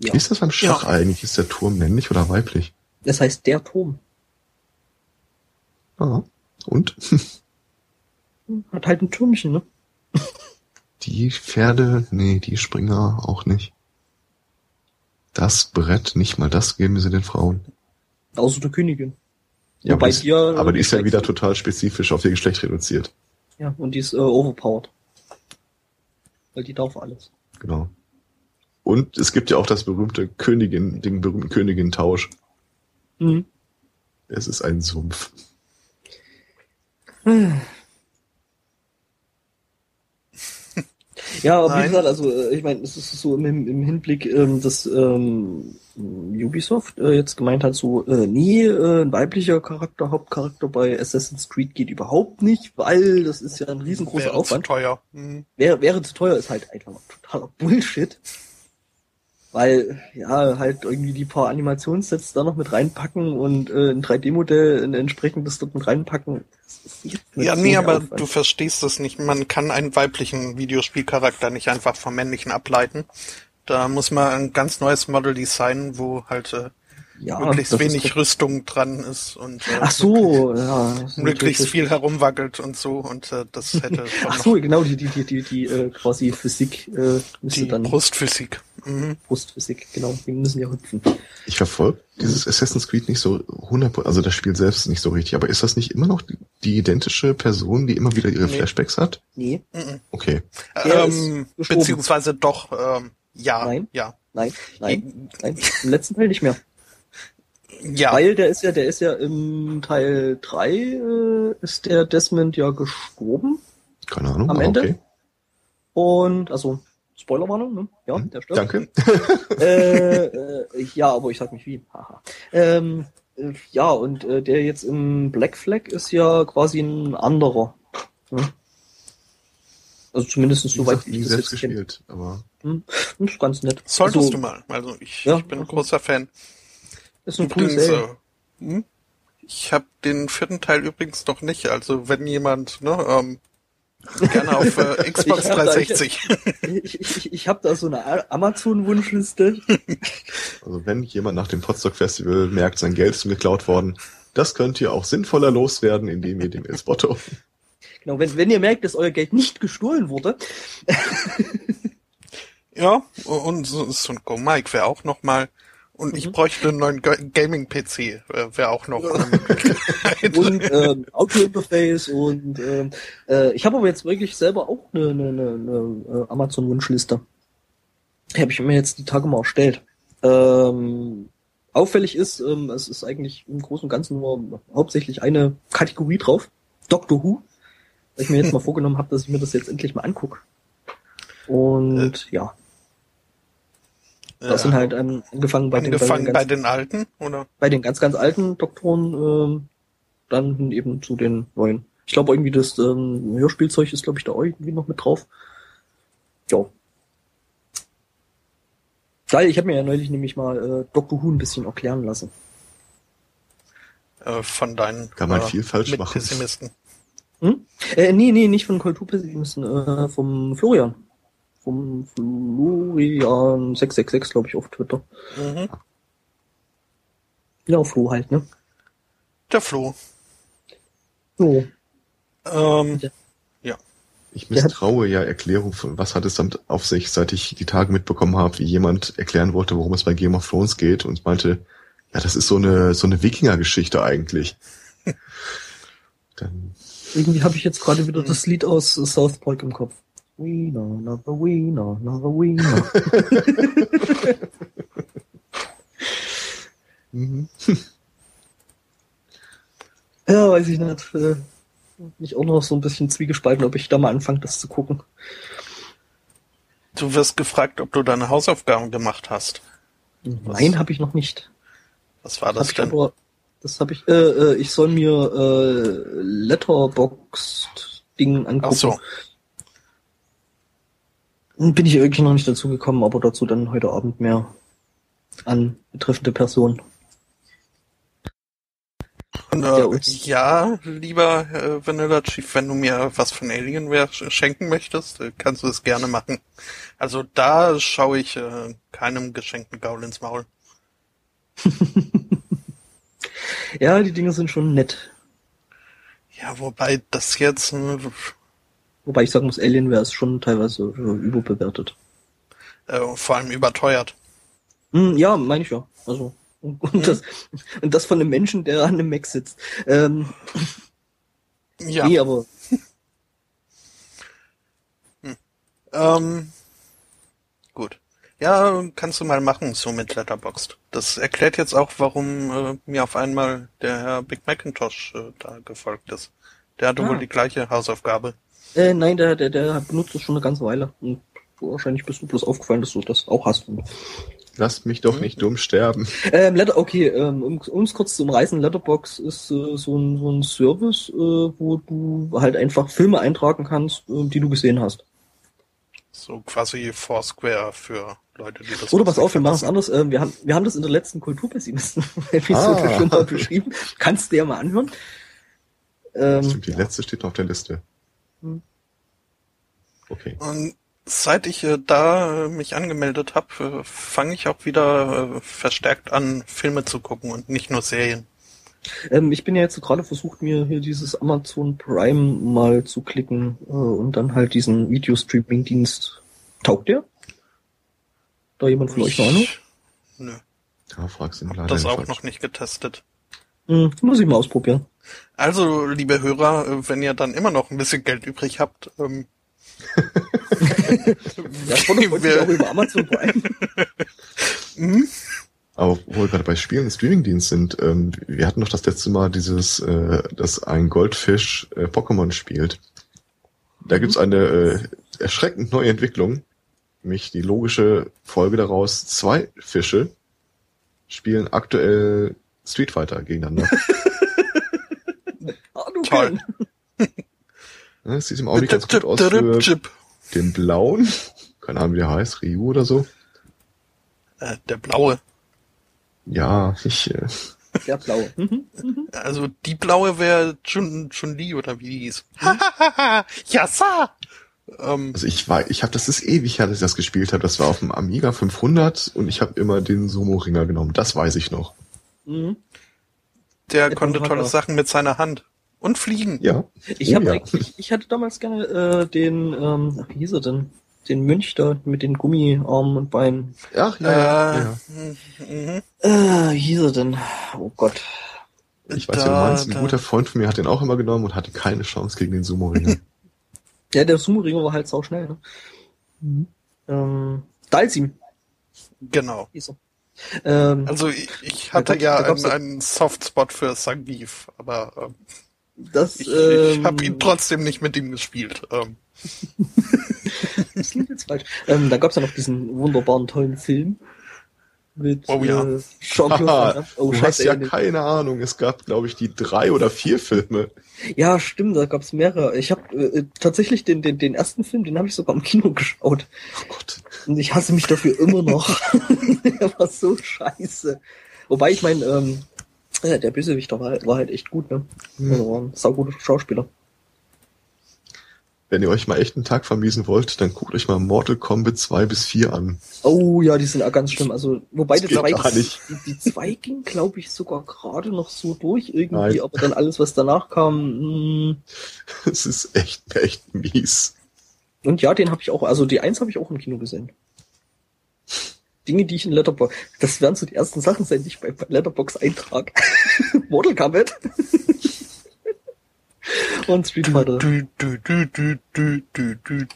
Wie ist das beim Schach eigentlich? Ist der Turm männlich oder weiblich? Das heißt der Turm. Ah, und? Hat halt ein Türmchen, ne? Die Pferde, nee, die Springer auch nicht. Das Brett, nicht mal das geben sie den Frauen. Außer der Königin. Ja, Wobei aber, die, ja, aber die ist ja wieder total spezifisch auf ihr Geschlecht reduziert. Ja, und die ist äh, overpowered. Weil die darf alles. Genau. Und es gibt ja auch das berühmte Königin, den berühmten Königin-Tausch. Mhm. Es ist ein Sumpf. Ja, aber wie gesagt, also äh, ich meine, es ist so im, im Hinblick, ähm, dass ähm, Ubisoft äh, jetzt gemeint hat, so, äh, nee, äh, ein weiblicher Charakter, Hauptcharakter bei Assassin's Creed geht überhaupt nicht, weil das ist ja ein riesengroßer Wäre zu Aufwand. teuer. Mhm. Wäre, wäre zu teuer, ist halt einfach totaler Bullshit. Weil, ja, halt irgendwie die paar Animationssets da noch mit reinpacken und äh, ein 3D-Modell ein entsprechendes dort mit reinpacken. Ja, nee, aber Aufwand. du verstehst das nicht. Man kann einen weiblichen Videospielcharakter nicht einfach vom männlichen ableiten. Da muss man ein ganz neues Model designen, wo halt äh, ja, möglichst wenig Rüstung dran ist und äh, Ach so, ja. das ist möglichst viel herumwackelt und so und äh, das hätte Ach so, genau, die, die, die, die, die äh, quasi Physik äh, müsste die dann Brustphysik. Mhm. Brustphysik, genau, die müssen ja hüpfen. Ich verfolge dieses Assassin's Creed nicht so 100, also das Spiel selbst nicht so richtig, aber ist das nicht immer noch die, die identische Person, die immer wieder ihre Nee. Flashbacks hat? Nee, Mhm. Okay. Der Ähm, beziehungsweise doch, ähm, ja, Nein. ja, nein, nein, nein, im letzten Teil nicht mehr. Ja. Weil der ist ja, der ist ja im Teil 3 äh, ist der Desmond ja gestorben Keine Ahnung, Am aber Ende? okay. und also Spoilerwarnung, ne? Ja, der stirbt. Danke. äh, äh, ja, aber ich sag nicht wie. Haha. Ähm, äh, ja, und äh, der jetzt im Black Flag ist ja quasi ein anderer. Ne? Also zumindest Wie soweit nie ich das selbst jetzt kenne. gespielt, aber Hm, das ist ganz nett. Solltest also, du mal. Also ich, Ja, ich bin ein großer Fan. Ist eine coole Übrigens, Serie. äh, hm? ich habe den vierten Teil übrigens noch nicht. Also wenn jemand ne, ähm, gerne auf äh, Xbox Ich hab da- 360. Ich, ich, ich habe da so eine Amazon-Wunschliste. also wenn jemand nach dem Potsdok Festival merkt, sein Geld ist geklaut worden, das könnt ihr auch sinnvoller loswerden, indem ihr dem Esbotto. Genau, wenn, wenn ihr merkt, dass euer Geld nicht gestohlen wurde, ja, und so, so ein Go Mike wäre auch noch Und ich Mhm. bräuchte einen neuen Ga- Gaming-PC, äh, wäre auch noch eine Möglichkeit. und ähm, Audio-Interface und ähm, äh, ich habe aber jetzt wirklich selber auch eine, eine, eine, eine äh, Amazon-Wunschliste. Die habe ich mir jetzt die Tage mal erstellt. Ähm, auffällig ist, ähm, es ist eigentlich im Großen und Ganzen nur hauptsächlich eine Kategorie drauf. Doctor Who. Weil ich mir jetzt mal vorgenommen habe, dass ich mir das jetzt endlich mal angucke. Und ja, das Ja. sind halt ähm, angefangen bei den, bei den Angefangen ganz bei den alten, oder? bei den ganz, ganz alten Doktoren ähm, dann eben zu den neuen. Ich glaube irgendwie das ähm, Hörspielzeug ist, glaube ich, da auch irgendwie noch mit drauf. Ja. Geil, ich habe mir ja neulich nämlich mal äh, Doctor Who ein bisschen erklären lassen. Äh, von deinen Kann man äh, viel falsch machen. Mitpessimisten. Hm? Äh, nee, nee, nicht von Kulturpessimisten, äh, vom Florian. Vom Florian666, glaube ich, auf Twitter. Mhm. Ja, Flo halt, ne? Der Flo. So. Ähm, Ja. Ich Der hat- misstraue ja Erklärung von, was hat es damit auf sich, seit ich die Tage mitbekommen habe, wie jemand erklären wollte, worum es bei Game of Thrones geht und meinte, ja, das ist so eine, so eine Wikinger-Geschichte eigentlich. Dann, Irgendwie habe ich jetzt gerade wieder das Lied aus South Park im Kopf. Wiener, another Wiener, another Wiener. mhm. ja, weiß ich nicht. Äh, mich auch noch so ein bisschen zwiegespalten, ob ich da mal anfange, das zu gucken. du wirst gefragt, ob du deine Hausaufgaben gemacht hast. Nein, habe ich noch nicht. Was war Hab das ich denn? aber, das habe ich, äh, äh, ich soll mir äh, Letterboxd-Ding angucken. Ach so. Bin ich wirklich noch nicht dazu gekommen, aber dazu dann heute Abend mehr an betreffende Person. Und, äh, ja, lieber äh, Vanilla Chief, wenn du mir was von Alienware sch- schenken möchtest, äh, kannst du es gerne machen. Also da schaue ich äh, keinem geschenkten Gaul ins Maul. Ja, die Dinge sind schon nett. Ja, wobei das jetzt äh, Wobei ich sagen muss, Alienware ist schon teilweise äh, überbewertet. äh, vor allem überteuert. Hm, ja, meine ich ja. Also und, und, das, und das von einem Menschen, der an einem Mac sitzt. Ähm, Ja. Nee, aber Ähm, gut. Ja, kannst du mal machen, so mit Letterboxd. Das erklärt jetzt auch, warum äh, mir auf einmal der Herr Big Macintosh äh, da gefolgt ist. Der hatte Ah. wohl die gleiche Hausaufgabe. Äh, nein, der, der, der benutzt es schon eine ganze Weile. Und wahrscheinlich bist du bloß aufgefallen, dass du das auch hast. Und, Lasst mich doch nicht dumm sterben. ähm, Letter, okay, ähm, um es kurz zu umreißen, Letterbox ist äh, so, ein, so ein Service, äh, wo du halt einfach Filme eintragen kannst, äh, die du gesehen hast. So quasi Foursquare für Leute, die das Oder pass auf, wir machen es anders. Ähm, wir, haben, wir haben das in der letzten Kulturpessimisten-Episode Ah. schon mal beschrieben. Kannst du dir mal anhören. Ähm, Stimmt, die letzte steht noch auf der Liste. Hm. Okay. Und seit ich äh, da äh, mich angemeldet habe, äh, fange ich auch wieder äh, verstärkt an, Filme zu gucken und nicht nur Serien. Ähm, ich bin ja jetzt gerade versucht, mir hier dieses Amazon Prime mal zu klicken äh, und dann halt diesen Videostreaming-Dienst. Taugt der? Da jemand von euch noch Ahnung? Ich- Nö, Da fragst du ihn hab leider das auch falsch. noch nicht getestet. Hm, muss ich mal ausprobieren. Also, liebe Hörer, äh, wenn ihr dann immer noch ein bisschen Geld übrig habt, ähm, Ja, ich wollte wir- auch über Amazon Prime. hm? Aber wo wir gerade bei Spielen und Streamingdienst sind, ähm, wir hatten doch das letzte Mal dieses, äh, dass ein Goldfisch äh, Pokémon spielt. Da gibt's eine äh, erschreckend neue Entwicklung. Nämlich die logische Folge daraus, zwei Fische spielen aktuell Street Fighter gegeneinander. Es sieht im Augenblick ganz gut aus für den blauen. Keine Ahnung, wie der heißt, Ryu oder so. Äh, der blaue. Ja, ich, äh, Der blaue. Also die blaue wäre Chun, Chun-Li oder wie die hieß. Hm? ja, sa! Ähm, also ich war, ich habe, das ist ewig her, dass ich das gespielt habe. Das war auf dem Amiga 500 und ich habe immer den Sumo-Ringer genommen. Das weiß ich noch. Mhm. der Der konnte tolle. Sachen mit seiner Hand. Und fliegen. Ja. Ich, Oh hab ja. eigentlich, ich hatte damals gerne äh, den, ähm, wie hieß er denn? Den Mönch da mit den Gummiarmen und Beinen. Ach, ja, ja, ja. mhm. Äh, wie hieß er denn? Oh Gott. Ich weiß, Da- wer du meinst. Ein da- guter Freund von mir hat den auch immer genommen und hatte keine Chance gegen den Sumo-Ringer. Ja, der Sumo-Ringer war halt sau schnell, ne? Mhm. Ähm, Dalsim Genau. er. Ähm, Also ich, ich hatte ja einen, einen Softspot für Zangief, aber ähm, das, ich, ähm, ich habe ihn trotzdem nicht mit ihm gespielt. Ähm, Das klingt jetzt falsch. Ähm, da gab's ja noch diesen wunderbaren, tollen Film mit Oh ja. äh, Jean-Claude. Oh, du hast ja ey, keine Ahnung. Es gab, glaube ich, die drei oder vier Filme. ja, stimmt, da gab's mehrere. Ich habe äh, tatsächlich den, den, den ersten Film, den habe ich sogar im Kino geschaut. Oh Gott. Und ich hasse mich dafür immer noch. der war so scheiße. Wobei ich mein, ähm, ja, der Bösewichter war, war halt echt gut, ne? Hm. Also war ein sauguter Schauspieler. Wenn ihr euch mal echt einen Tag vermiesen wollt, dann guckt euch mal Mortal Kombat 2 bis 4 an. Oh ja, die sind auch ganz schlimm. Also, wobei Das die geht zwei, gar nicht. die, die zwei ging, glaube ich, sogar gerade noch so durch irgendwie, Nein. aber dann alles, was danach kam, Es ist echt, echt mies. und ja, den habe ich auch, also die eins habe ich auch im Kino gesehen. Dinge, die ich in Letterbox, das werden so die ersten Sachen sein, die ich bei bei Letterbox eintrage. Mortal Kombat. und Street Fighter. du, du, du, du, du, du, du.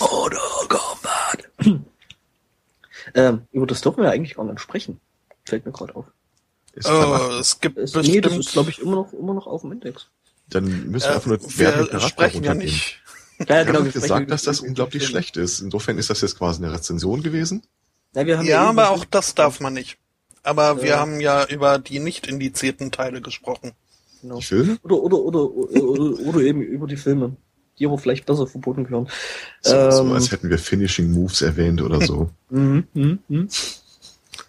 Mortal Kombat. ähm, über das dürfen wir eigentlich gar nicht sprechen. Fällt mir gerade auf. Ist. Oh, es gibt Es, nee, das bestimmt. ist, glaube ich, immer noch, immer noch auf dem Index. Dann müssen wir äh, einfach nur Wertung wir sprechen ja nicht. Ja, Wir haben wir sprechen gesagt, dass das unglaublich schlecht ist. Insofern ist das jetzt quasi eine Rezension gewesen. Ja, wir haben Ja, eben- aber auch das darf man nicht. Aber wir Ja. haben ja über die nicht indizierten Teile gesprochen. Genau. Filme? Oder, oder, oder, oder, oder, oder eben über die Filme, die aber vielleicht besser verboten gehören. So, so Ähm. als hätten wir Finishing Moves erwähnt oder so. Mhm, mhm, mhm.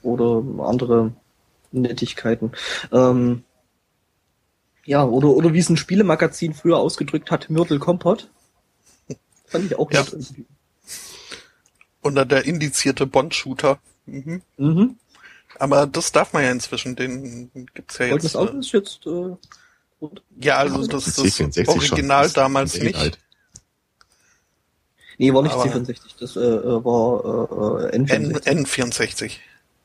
Oder andere Nettigkeiten. Ähm, Ja, oder, oder wie es ein Spielemagazin früher ausgedrückt hat, Myrtle Kompott. Fand ich auch Ja. nett irgendwie. Oder der indizierte Bond-Shooter. Mhm. Mhm. Aber das darf man ja inzwischen, den gibt's ja jetzt. Auge Äh, ist jetzt äh, gut. ja, also das, Das das C64 schon. Original Das ist damals nicht. alt. Nee, war nicht Aber- C64, das äh, äh, war äh, N, N64 N64.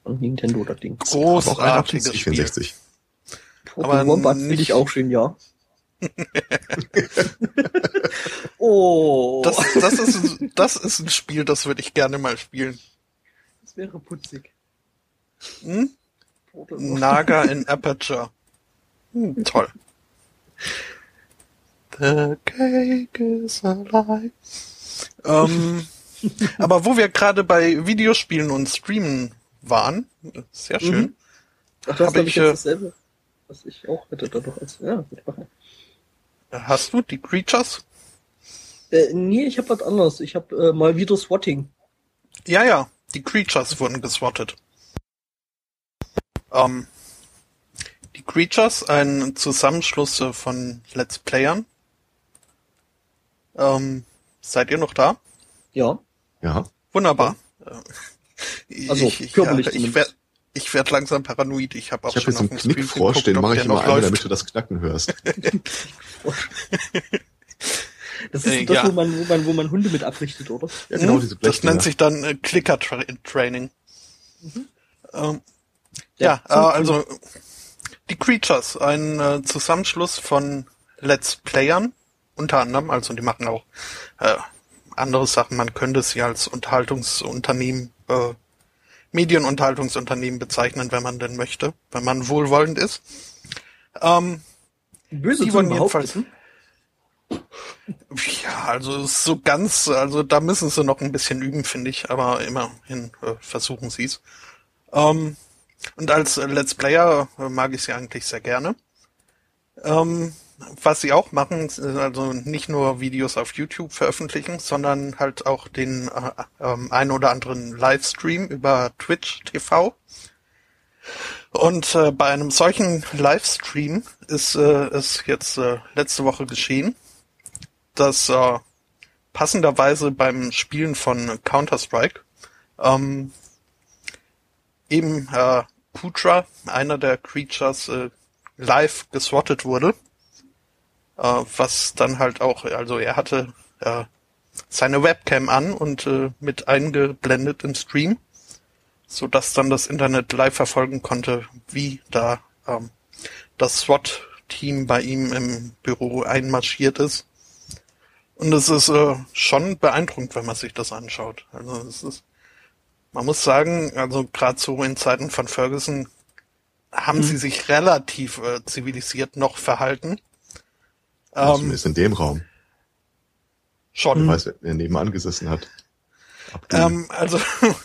von Nintendo, das Ding. Aber Großartiges Spiel. C64. aber Aber Wombat finde nicht- ich auch schön, ja. oh, Das, das, ist, das ist ein Spiel, das würde ich gerne mal spielen. das wäre putzig. Hm? Naga in Aperture. Hm, toll. The cake is alive. Ähm, aber wo wir gerade bei Videospielen und Streamen waren, sehr schön. Mhm. Ach, das Hab habe ich, ich äh, jetzt dasselbe, was ich auch hätte da doch als, ja. Hast du die Creatures? Äh, nee, ich habe was anderes. Ich habe äh, mal wieder Swatting. Ja, ja, die Creatures wurden geswattet. Ähm, die Creatures, ein Zusammenschluss von Let's Playern. Ähm, seid ihr noch da? Ja. Ja. Wunderbar. Also, ich, körperlich ja, ich zumindest. werde ich werd langsam paranoid. Ich habe auch Ich habe schon jetzt auf einen Knickfrosch, den mache ich immer noch einmal, damit du das Knacken hörst. Das ist Äh, das, ja. wo, man, wo, man, wo man Hunde mit abrichtet, oder? Ja, genau, Hm, diese das Blechdinger. nennt sich dann äh, Clicker-Training. Ähm, Ja, ja, äh, also die Creatures, ein äh, Zusammenschluss von Let's Playern, unter anderem, also die machen auch äh, andere Sachen. Man könnte sie als Unterhaltungsunternehmen, äh, Medienunterhaltungsunternehmen bezeichnen, wenn man denn möchte, wenn man wohlwollend ist. Ähm, Böse Die wollen jedenfalls-. Ja, also so ganz, also da müssen sie noch ein bisschen üben, finde ich, aber immerhin äh, versuchen sie es. Ähm, und als Let's Player äh, mag ich sie eigentlich sehr gerne. Ähm, was sie auch machen, ist also nicht nur Videos auf YouTube veröffentlichen, sondern halt auch den äh, ähm, ein oder anderen Livestream über Twitch TV. Und äh, bei einem solchen Livestream ist äh, es jetzt äh, letzte Woche geschehen, dass äh, passenderweise beim Spielen von Counter-Strike ähm, eben äh, Putra, einer der Creatures, äh, live geswattet wurde. Äh, was dann halt auch, also er hatte äh, seine Webcam an und äh, mit eingeblendet im Stream, so dass dann das Internet live verfolgen konnte, wie da ähm, das SWAT-Team bei ihm im Büro einmarschiert ist. Und es ist äh, schon beeindruckend, wenn man sich das anschaut. Also es ist, man muss sagen, also gerade so in Zeiten von Ferguson haben sie sich relativ äh, zivilisiert noch verhalten. Ähm, Zumindest in dem Raum. schon. Ich weiß, wer nebenan gesessen hat. Ähm, also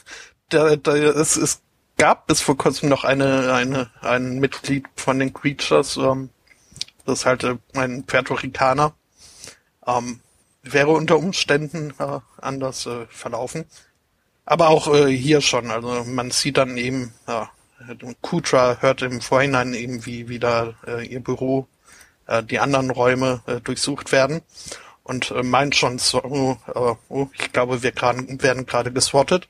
der, der, es, es gab bis vor kurzem noch eine, eine, ein Mitglied von den Creatures, ähm, das ist halt äh, ein Puerto Ricaner, ähm, wäre unter Umständen äh, anders äh, verlaufen. Aber auch äh, hier schon, also man sieht dann eben, ja, Kutra hört im Vorhinein eben, wie wieder äh, ihr Büro, äh, die anderen Räume äh, durchsucht werden und äh, meint schon so, oh, oh ich glaube, wir grad, werden gerade geswattet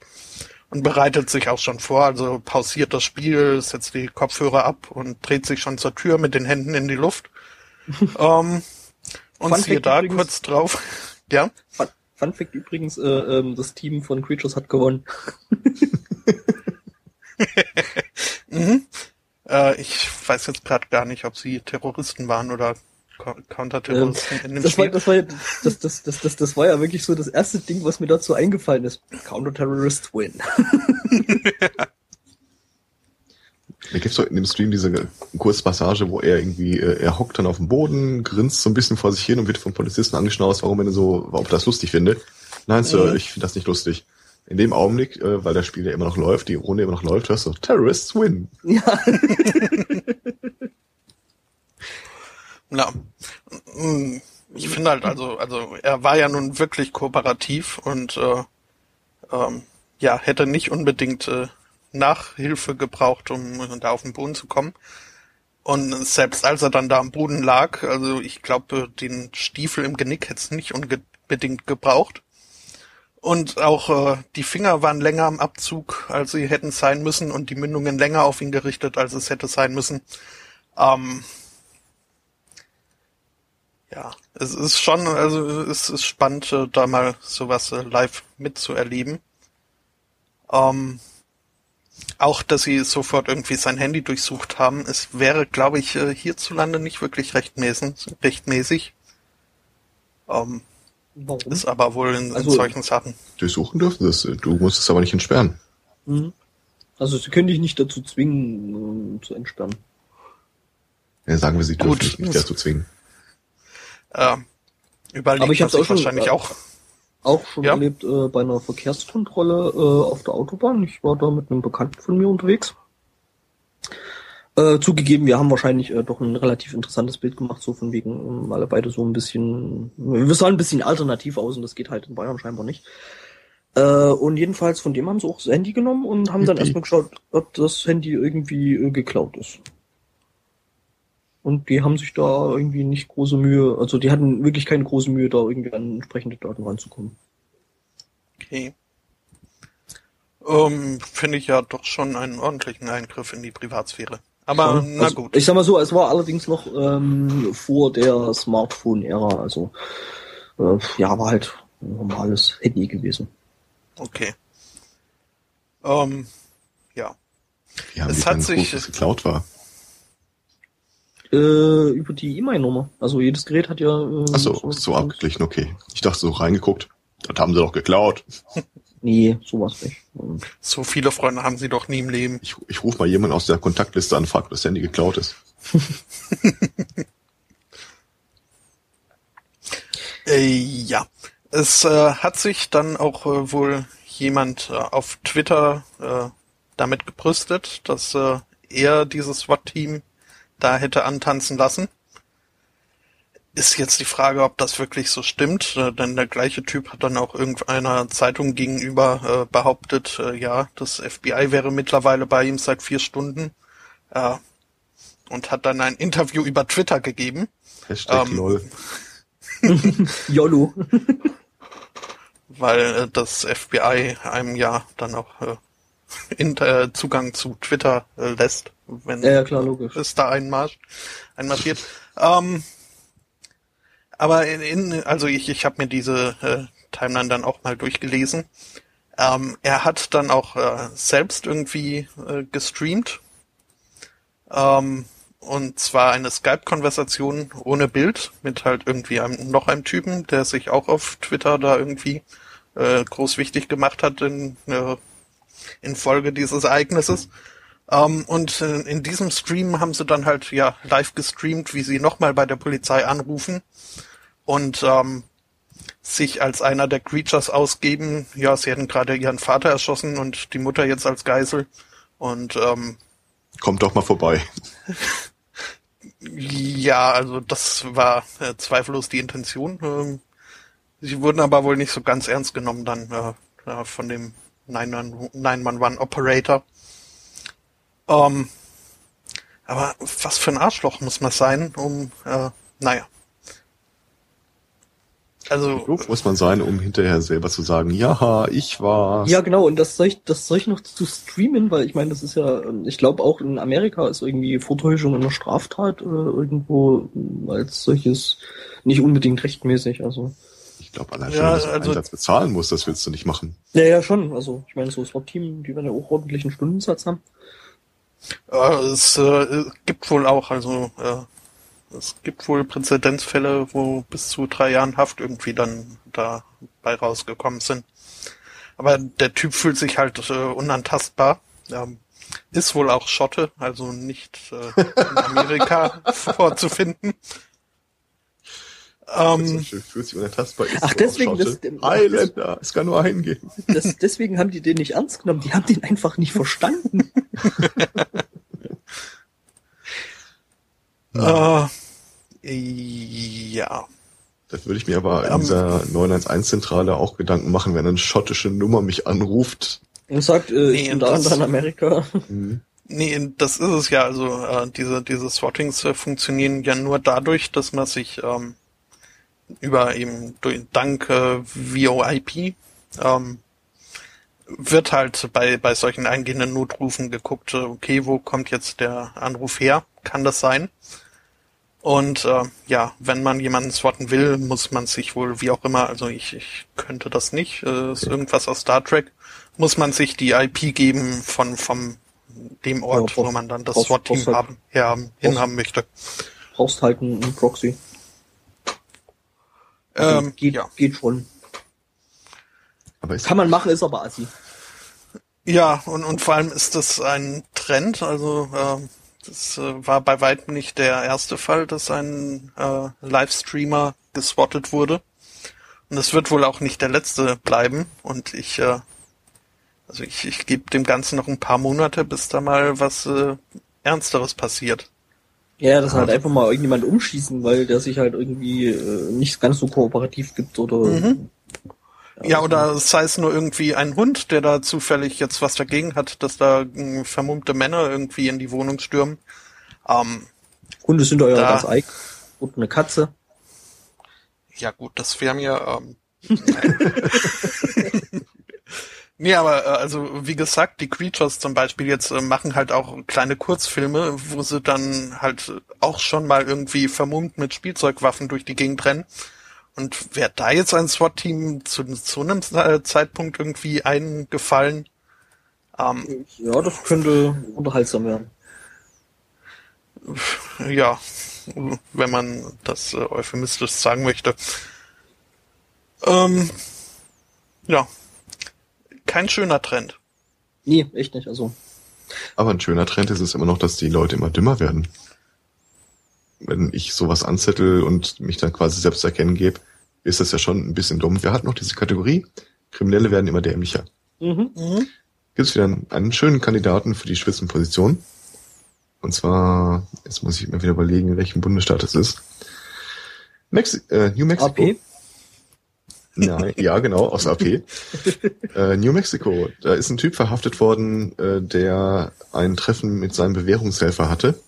und bereitet sich auch schon vor, also pausiert das Spiel, setzt die Kopfhörer ab und dreht sich schon zur Tür mit den Händen in die Luft. ähm, und siehe da übrigens- kurz drauf, ja, Fun, Fun Fact übrigens, äh, ähm, das Team von Creatures hat gewonnen. mhm. Äh, ich weiß jetzt gerade gar nicht, ob sie Terroristen waren oder Co- Counterterroristen in dem Ähm, Das war, das, war, ja- das, das, das, das, das war ja wirklich so das erste Ding, was mir dazu eingefallen ist. Counter-Terrorists win. Da gibt's doch in dem Stream diese Kurzpassage, wo er irgendwie, äh, er hockt dann auf dem Boden, grinst so ein bisschen vor sich hin und wird vom Polizisten angeschnauzt, warum er denn so, ob er das lustig finde. Nein, Sir, Mhm. ich finde das nicht lustig. In dem Augenblick, äh, weil das Spiel ja immer noch läuft, die Runde immer noch läuft, hörst du, Terrorists win. Ja. Ja. Mm, Ich finde halt, also, also er war ja nun wirklich kooperativ und äh, ähm, ja, hätte nicht unbedingt äh, Nachhilfe gebraucht, um da auf den Boden zu kommen. Und selbst als er dann da am Boden lag, also ich glaube, den Stiefel im Genick hätte es nicht unbedingt gebraucht. Und auch äh, die Finger waren länger am Abzug, als sie hätten sein müssen und die Mündungen länger auf ihn gerichtet, als es hätte sein müssen. Ähm, ja, es ist schon, also es ist spannend, äh, da mal sowas äh, live mitzuerleben. Ähm, auch, dass sie sofort irgendwie sein Handy durchsucht haben. Es wäre, glaube ich, äh, hierzulande nicht wirklich rechtmäßig. rechtmäßig. Ähm, Warum? Ist aber wohl in, also, in solchen Sachen. Durchsuchen dürfen sie es. Du musst es aber nicht entsperren. Mhm. Also sie können dich nicht dazu zwingen, äh, zu entsperren. Ja, sagen wir, sie dürfen Gut. dich nicht dazu zwingen. Äh, überlegt aber ich habe auch schon, wahrscheinlich äh, auch auch schon ja. erlebt äh, bei einer Verkehrskontrolle äh, auf der Autobahn. Ich war da mit einem Bekannten von mir unterwegs. Äh, zugegeben, wir haben wahrscheinlich äh, doch ein relativ interessantes Bild gemacht, so von wegen, ähm, alle beide so ein bisschen, wir sahen ein bisschen alternativ aus und das geht halt in Bayern scheinbar nicht. Äh, und jedenfalls von dem haben sie auch das Handy genommen und haben dann erstmal geschaut, ob das Handy irgendwie äh, geklaut ist. Und die haben sich da irgendwie nicht große Mühe, also die hatten wirklich keine große Mühe, da irgendwie an entsprechende Daten ranzukommen. Okay. Ähm, Finde ich ja doch schon einen ordentlichen Eingriff in die Privatsphäre. Aber ja, na also, gut. Ich sag mal so, es war allerdings noch ähm, vor der Smartphone-Ära, also äh, ja, war halt ein normales Handy gewesen. Okay. Ähm, ja. Wie haben es hat sich geklaut war äh, über die E-Mail-Nummer. Also jedes Gerät hat ja. Äh, Achso, so, so abgeglichen, okay. Ich dachte so reingeguckt. Das haben sie doch geklaut. nee, sowas nicht. So viele Freunde haben sie doch nie im Leben. Ich, ich rufe mal jemanden aus der Kontaktliste an, frag, ob das Handy geklaut ist. äh, ja. Es äh, hat sich dann auch äh, wohl jemand äh, auf Twitter äh, damit gebrüstet, dass äh, er dieses SWAT-Team da hätte antanzen lassen. Ist jetzt die Frage, ob das wirklich so stimmt, äh, denn der gleiche Typ hat dann auch irgendeiner Zeitung gegenüber äh, behauptet, äh, ja, das FBI wäre mittlerweile bei ihm seit vier Stunden äh, und hat dann ein Interview über Twitter gegeben. Hashtag ähm, LOL. YOLO. weil äh, das FBI einem ja dann auch äh, in, äh, Zugang zu Twitter äh, lässt, wenn ja, klar, logisch. es da einmarsch, einmarschiert. ähm, aber in, in, also ich, ich habe mir diese äh, Timeline dann auch mal durchgelesen. Ähm, er hat dann auch äh, selbst irgendwie äh, gestreamt. Ähm, und zwar eine Skype-Konversation ohne Bild mit halt irgendwie einem, noch einem Typen, der sich auch auf Twitter da irgendwie äh, groß wichtig gemacht hat in äh, infolge dieses Ereignisses. Ähm, und in diesem Stream haben sie dann halt ja live gestreamt, wie sie nochmal bei der Polizei anrufen und ähm, sich als einer der Creatures ausgeben. Ja, sie hätten gerade ihren Vater erschossen und die Mutter jetzt als Geisel. Und ähm, kommt doch mal vorbei. ja, also das war äh, zweifellos die Intention. Ähm, sie wurden aber wohl nicht so ganz ernst genommen dann äh, von dem 911 Operator. Ähm, aber was für ein Arschloch muss man sein, um, äh, naja. Also. Wie muss man sein, um hinterher selber zu sagen, ja, ich war. Ja, genau, und das soll ich, das soll ich noch zu streamen, weil ich meine, das ist ja, ich glaube auch in Amerika ist irgendwie Vortäuschung einer Straftat äh, irgendwo als solches nicht unbedingt rechtmäßig, also. Ich glaube, allein schon, ja, dass du also, Einsatz bezahlen musst, das willst du nicht machen. Ja, ja, schon. Also, ich meine, so SWAT-Team, die werden ja auch ordentlichen Stundensatz haben. Ja, es äh, gibt wohl auch, also äh, es gibt wohl Präzedenzfälle, wo bis zu drei Jahren Haft irgendwie dann dabei rausgekommen sind. Aber der Typ fühlt sich halt äh, unantastbar. Ähm, ist wohl auch Schotte, also nicht äh, in Amerika vorzufinden. Ähm, so fühlt sich unantastbar ist. Ach, deswegen, das, Highlander, es kann nur eingehen. Das, deswegen haben die den nicht ernst genommen. Die haben den einfach nicht verstanden. uh, ja. Das würde ich mir aber in um, dieser 911-Zentrale auch Gedanken machen, wenn eine schottische Nummer mich anruft. Und sagt, äh, nee, ich bin da in Amerika. Mhm. Nee, das ist es ja. Also äh, diese, diese Swattings äh, funktionieren ja nur dadurch, dass man sich ähm, über eben durch, dank äh, VoIP ähm, wird halt bei, bei solchen eingehenden Notrufen geguckt, äh, okay, wo kommt jetzt der Anruf her? Kann das sein? Und äh, ja, wenn man jemanden swatten will, muss man sich wohl, wie auch immer, also ich, ich könnte das nicht, äh, ist irgendwas aus Star Trek, muss man sich die IP geben von vom dem Ort, Ja, wo man dann das SWAT-Team halt- haben, herhaben, hinhaben möchte. Brauchst halt einen, Proxy. Ähm, geht, ja. geht schon. Aber Kann man machen, ist aber assi. Ja, und, und vor allem ist das ein Trend. Also äh, das äh, war bei weitem nicht der erste Fall, dass ein äh, Livestreamer geswattet wurde. Und es wird wohl auch nicht der letzte bleiben. Und ich, äh, also ich, ich gebe dem Ganzen noch ein paar Monate, bis da mal was äh, Ernsteres passiert. Ja, das halt einfach mal irgendjemand umschießen, weil der sich halt irgendwie äh, nicht ganz so kooperativ gibt oder. Mhm. Ja, oder sei es nur irgendwie ein Hund, der da zufällig jetzt was dagegen hat, dass da äh, vermummte Männer irgendwie in die Wohnung stürmen. Ähm, Hunde sind euer Da- das Eik. Und eine Katze. Ja gut, das wäre mir. Ähm, nee, aber äh, also wie gesagt, die Creatures zum Beispiel jetzt äh, machen halt auch kleine Kurzfilme, wo sie dann halt auch schon mal irgendwie vermummt mit Spielzeugwaffen durch die Gegend rennen. Und wäre da jetzt ein SWAT-Team zu so einem äh, Zeitpunkt irgendwie eingefallen? Ähm, Ja, das könnte unterhaltsam werden. ja, wenn man das äh, euphemistisch sagen möchte. Ähm, ja, kein schöner Trend. Nee, echt nicht. Also. aber ein schöner Trend ist es immer noch, dass die Leute immer dümmer werden. Wenn ich sowas anzettel und mich dann quasi selbst erkennen gebe, ist das ja schon ein bisschen dumm. Wir hatten noch diese Kategorie, Kriminelle werden immer dämlicher. Mhm. Gibt es wieder einen, einen schönen Kandidaten für die Spitzenposition. Und zwar, jetzt muss ich mir wieder überlegen, in welchem Bundesstaat es ist. Mexi äh, New Mexico. AP? Nein, ja, genau, aus AP. äh, New Mexico. Da ist ein Typ verhaftet worden, äh, der ein Treffen mit seinem Bewährungshelfer hatte,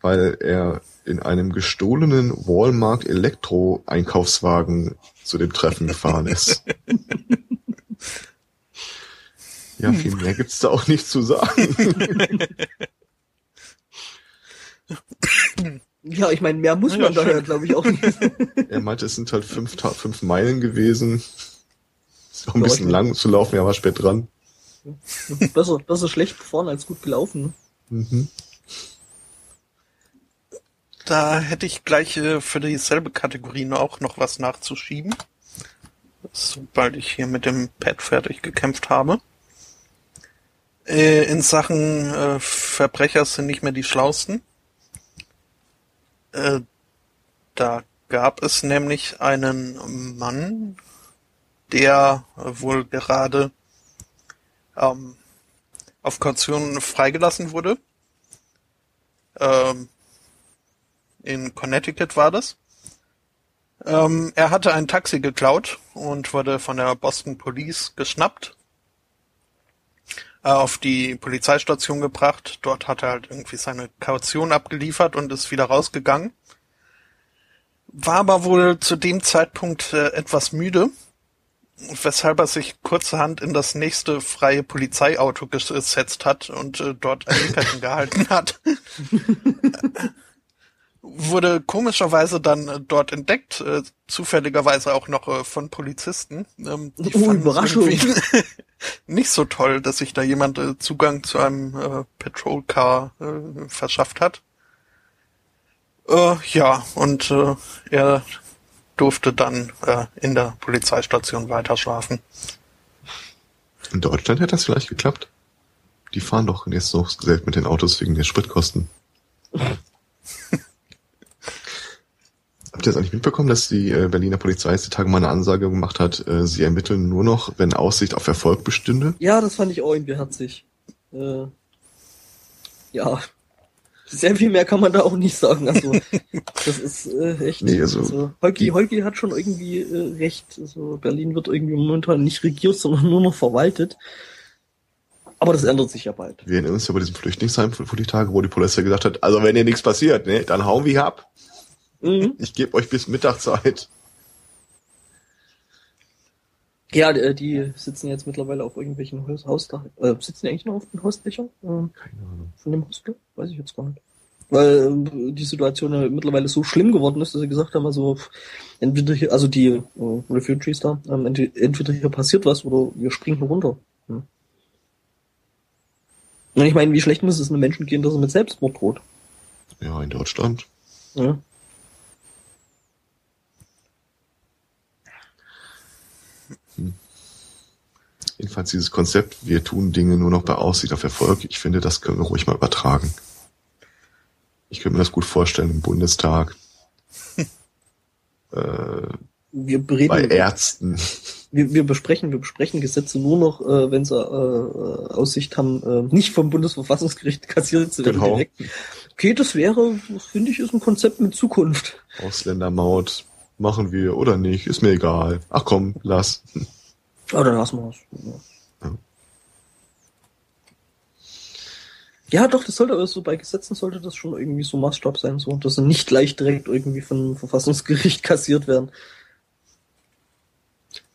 weil er in einem gestohlenen Walmart Elektro Einkaufswagen zu dem Treffen gefahren ist. ja, viel mehr gibt's da auch nicht zu sagen. Ja, ich meine, mehr muss man Ja, da ja, schön. glaube ich, auch nicht. Er meinte, es sind halt fünf, fünf Meilen gewesen. Ist auch ein Ja, bisschen lang zu laufen, er war spät dran. besser, besser schlecht gefahren als gut gelaufen. Mhm. Da hätte ich gleich äh, für dieselbe Kategorie auch noch was nachzuschieben. Sobald ich hier mit dem Pad fertig gekämpft habe. Äh, in Sachen äh, Verbrecher sind nicht mehr die Schlausten. Äh, da gab es nämlich einen Mann, der wohl gerade ähm, auf Kaution freigelassen wurde. Ähm, in Connecticut war das. Ähm, er hatte ein Taxi geklaut und wurde von der Boston Police geschnappt, äh, auf die Polizeistation gebracht. Dort hat er halt irgendwie seine Kaution abgeliefert und ist wieder rausgegangen. War aber wohl zu dem Zeitpunkt äh, etwas müde, weshalb er sich kurzerhand in das nächste freie Polizeiauto gesetzt hat und äh, dort ein Nickerchen gehalten hat wurde komischerweise dann äh, dort entdeckt, äh, zufälligerweise auch noch äh, von Polizisten. Ähm, die Oh, Überraschung. Nicht so toll, dass sich da jemand äh, Zugang zu einem äh, Patrol Car äh, verschafft hat. Äh, ja, und äh, er durfte dann äh, in der Polizeistation weiter schlafen. In Deutschland hätte das vielleicht geklappt. Die fahren doch jetzt so selten mit den Autos wegen der Spritkosten. Habt ihr das eigentlich mitbekommen, dass die äh, Berliner Polizei jetzt die Tage mal eine Ansage gemacht hat, äh, sie ermitteln nur noch, wenn Aussicht auf Erfolg bestünde? Ja, das fand ich auch irgendwie herzig. Äh, ja. Sehr viel mehr kann man da auch nicht sagen. Also, das ist äh, echt. Nee, also, Holgi, die- Holgi hat schon irgendwie äh, recht. Also, Berlin wird irgendwie momentan nicht regiert, sondern nur noch verwaltet. Aber das ändert sich ja bald. Wir erinnern uns ja bei diesem Flüchtlingsheim vor die Tage, wo die Polizei gesagt hat, also wenn ihr nichts passiert, ne, dann hauen wir hier ab. Mhm. Ich gebe euch bis Mittagszeit. Ja, die, die sitzen jetzt mittlerweile auf irgendwelchen Haus Hausdach. Äh, sitzen die eigentlich noch auf den Hausdächern? Äh, Keine Ahnung. von dem Hostel? Weiß ich jetzt gar nicht. Weil äh, die Situation ja mittlerweile so schlimm geworden ist, dass sie gesagt haben, also entweder hier, also die äh, Refugees da, ähm, ent- entweder hier passiert was oder wir springen hier runter. Hm. Und ich meine, wie schlecht muss es einem Menschen gehen, dass er mit Selbstmord droht? Ja, in Deutschland. Ja. Jedenfalls dieses Konzept, wir tun Dinge nur noch bei Aussicht auf Erfolg, ich finde, das können wir ruhig mal übertragen. Ich könnte mir das gut vorstellen im Bundestag, äh, Wir bereden, bei Ärzten. wir, wir besprechen, wir besprechen Gesetze nur noch, äh, wenn sie äh, Aussicht haben, äh, nicht vom Bundesverfassungsgericht kassiert zu werden Genau. direkt. Okay, das wäre, finde ich, ist ein Konzept mit Zukunft. Ausländermaut machen wir oder nicht, ist mir egal. Ach komm, lass. Aber dann lassen wir es. Ja. Ja. ja, doch, das sollte aber so bei Gesetzen sollte das schon irgendwie so Maßstab sein, so, dass sie nicht gleich direkt irgendwie vom Verfassungsgericht kassiert werden.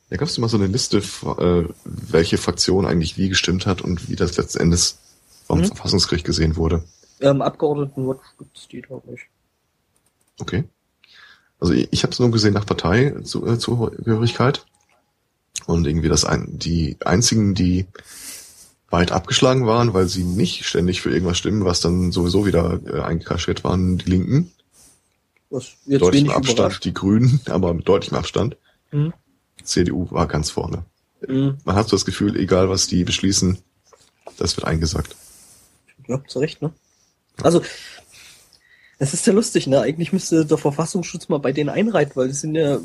Da gab es immer so eine Liste, äh, welche Fraktion eigentlich wie gestimmt hat und wie das letzten Endes vom Mhm. Verfassungsgericht gesehen wurde. Ähm, Abgeordnetenwatch gibt's die, glaube ich. Okay. Also ich, ich habe es nur gesehen nach Parteizugehörigkeit. Und irgendwie das ein, die einzigen, die weit abgeschlagen waren, weil sie nicht ständig für irgendwas stimmen, was dann sowieso wieder äh, eingekaschiert waren, die Linken. Was jetzt deutlichem wenig Abstand überrascht. die Grünen, aber mit deutlichem Abstand. Mhm. CDU war ganz vorne. Mhm. Man hat so das Gefühl, egal was die beschließen, das wird eingesagt. Ja, zu Recht, ne? Also, es ist ja lustig, ne? Eigentlich müsste der Verfassungsschutz mal bei denen einreiten, weil die sind ja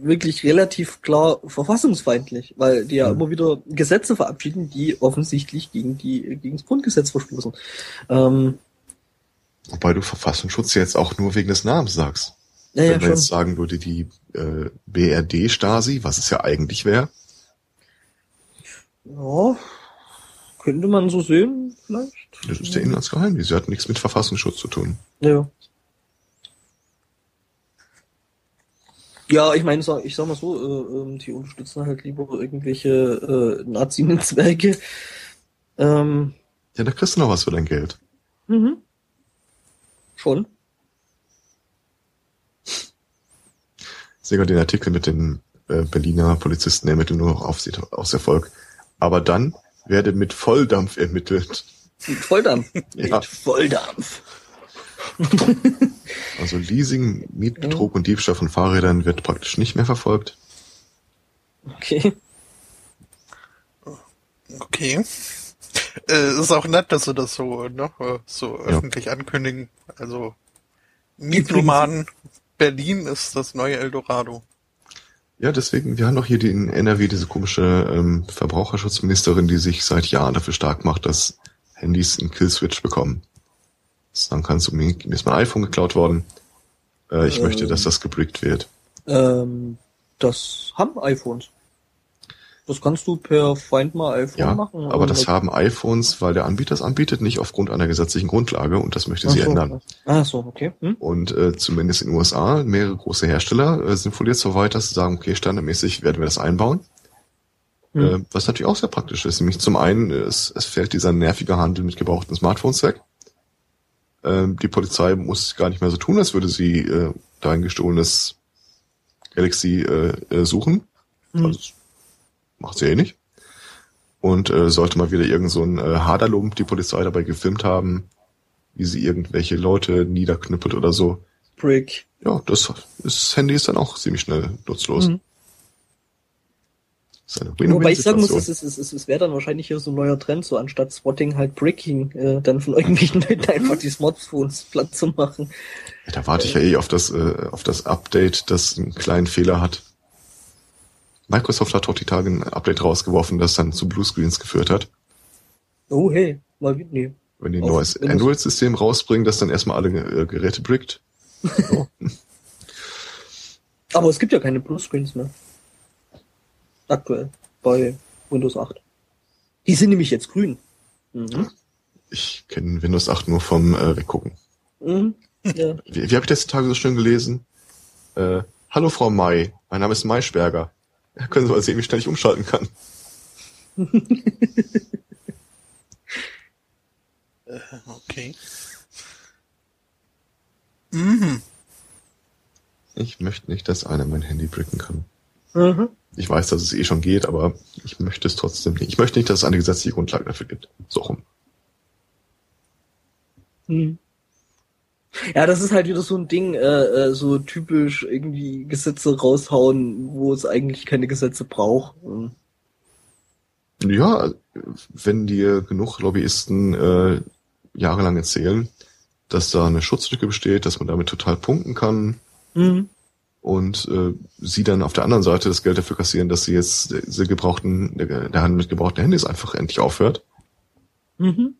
wirklich relativ klar verfassungsfeindlich, weil die ja Mhm. immer wieder Gesetze verabschieden, die offensichtlich gegen die gegen das Grundgesetz verstoßen. Ähm, Wobei du Verfassungsschutz jetzt auch nur wegen des Namens sagst. ja, Wenn ja, man schon. jetzt sagen würde, die äh, BRD-Stasi, was es ja eigentlich wäre, Ja, könnte man so sehen, vielleicht. das ist der Inlandsgeheimdienst. Sie hat nichts mit Verfassungsschutz zu tun. Ja. Ja, ich meine, ich sag mal so, äh, ähm, die unterstützen halt lieber irgendwelche äh, Nazi-Netzwerke. Ähm, Ja, da kriegst du noch was für dein Geld. mhm. Schon. Ich sehe gerade den Artikel mit den äh, Berliner Polizisten ermitteln nur noch Aufsicht aus Erfolg. Aber dann werde mit Volldampf ermittelt. Mit Volldampf. Ja. Mit Volldampf. Also Leasing, Mietbetrug und Diebstahl von Fahrrädern wird praktisch nicht mehr verfolgt. Okay. Okay. Äh, ist auch nett, dass sie das so, ne, äh, so Ja. öffentlich ankündigen. Also, Mietnomaden, Berlin ist das neue Eldorado. Ja, deswegen, wir haben doch hier die in NRW diese komische ähm, Verbraucherschutzministerin, die sich seit Jahren dafür stark macht, dass Handys einen Killswitch bekommen. Dann kannst du mir, mir ist mein iPhone geklaut worden. Äh, ich Ähm. möchte, dass das gebrickt wird. Ähm, das haben iPhones. Das kannst du per Find My iPhone Ja, machen. aber das Und- haben iPhones, weil der Anbieter es anbietet, nicht aufgrund einer gesetzlichen Grundlage und das möchte Ach sie so. ändern. Ah, so, okay. Hm? Und äh, zumindest in den USA, mehrere große Hersteller äh, sind wohl jetzt so weit, dass sie sagen, okay, standardmäßig werden wir das einbauen. Hm. Äh, was natürlich auch sehr praktisch ist. Nämlich zum einen, es, es fällt dieser nervige Handel mit gebrauchten Smartphones weg. Ähm, die Polizei muss gar nicht mehr so tun, als würde sie äh, dein gestohlenes Galaxy äh, äh, suchen. Hm. Also, das macht sie eh nicht. Und äh, sollte mal wieder irgend so ein äh, Haderlump die Polizei dabei gefilmt haben, wie sie irgendwelche Leute niederknüppelt oder so. Brick. Ja, das, das Handy ist dann auch ziemlich schnell nutzlos. Mhm. Eine Wobei ich sagen muss, es, es, ist- es wäre dann wahrscheinlich hier so ein neuer Trend, so anstatt Spotting halt Bricking, äh, dann von irgendwelchen Leuten einfach die Smartphones platt zu machen. Ja, da warte ich ja eh auf das, äh, auf das Update, das einen kleinen Fehler hat. Microsoft hat doch die Tage ein Update rausgeworfen, das dann zu Bluescreens geführt hat. Oh hey, mal nee. Wenn die ein neues. Android-System rausbringen, das dann erstmal alle äh, Geräte brickt. So. Aber es gibt ja keine Bluescreens mehr. Aktuell. Bei Windows 8. Die sind nämlich jetzt grün. Mhm. Ich kenne Windows 8 nur vom äh, Weggucken. Mhm. Ja. Wie, wie habe ich das die Tage so schön gelesen? Äh, Hallo Frau May, mein Name ist Maischberger. Ja, können Sie mal sehen, wie schnell ich umschalten kann. Äh, okay. Mhm. Ich möchte nicht, dass einer mein Handy bricken kann. Mhm. Ich weiß, dass es eh schon geht, aber ich möchte es trotzdem nicht. Ich möchte nicht, dass es eine gesetzliche Grundlage dafür gibt. So rum. Hm. Ja, das ist halt wieder so ein Ding, äh, äh, so typisch irgendwie Gesetze raushauen, wo es eigentlich keine Gesetze braucht. Hm. Ja, wenn dir genug Lobbyisten äh, jahrelang erzählen, dass da eine Schutzlücke besteht, dass man damit total punkten kann Mhm. und äh, sie dann auf der anderen Seite das Geld dafür kassieren, dass sie jetzt diese gebrauchten, der, der Handel mit gebrauchten Handys einfach endlich aufhört. Mhm.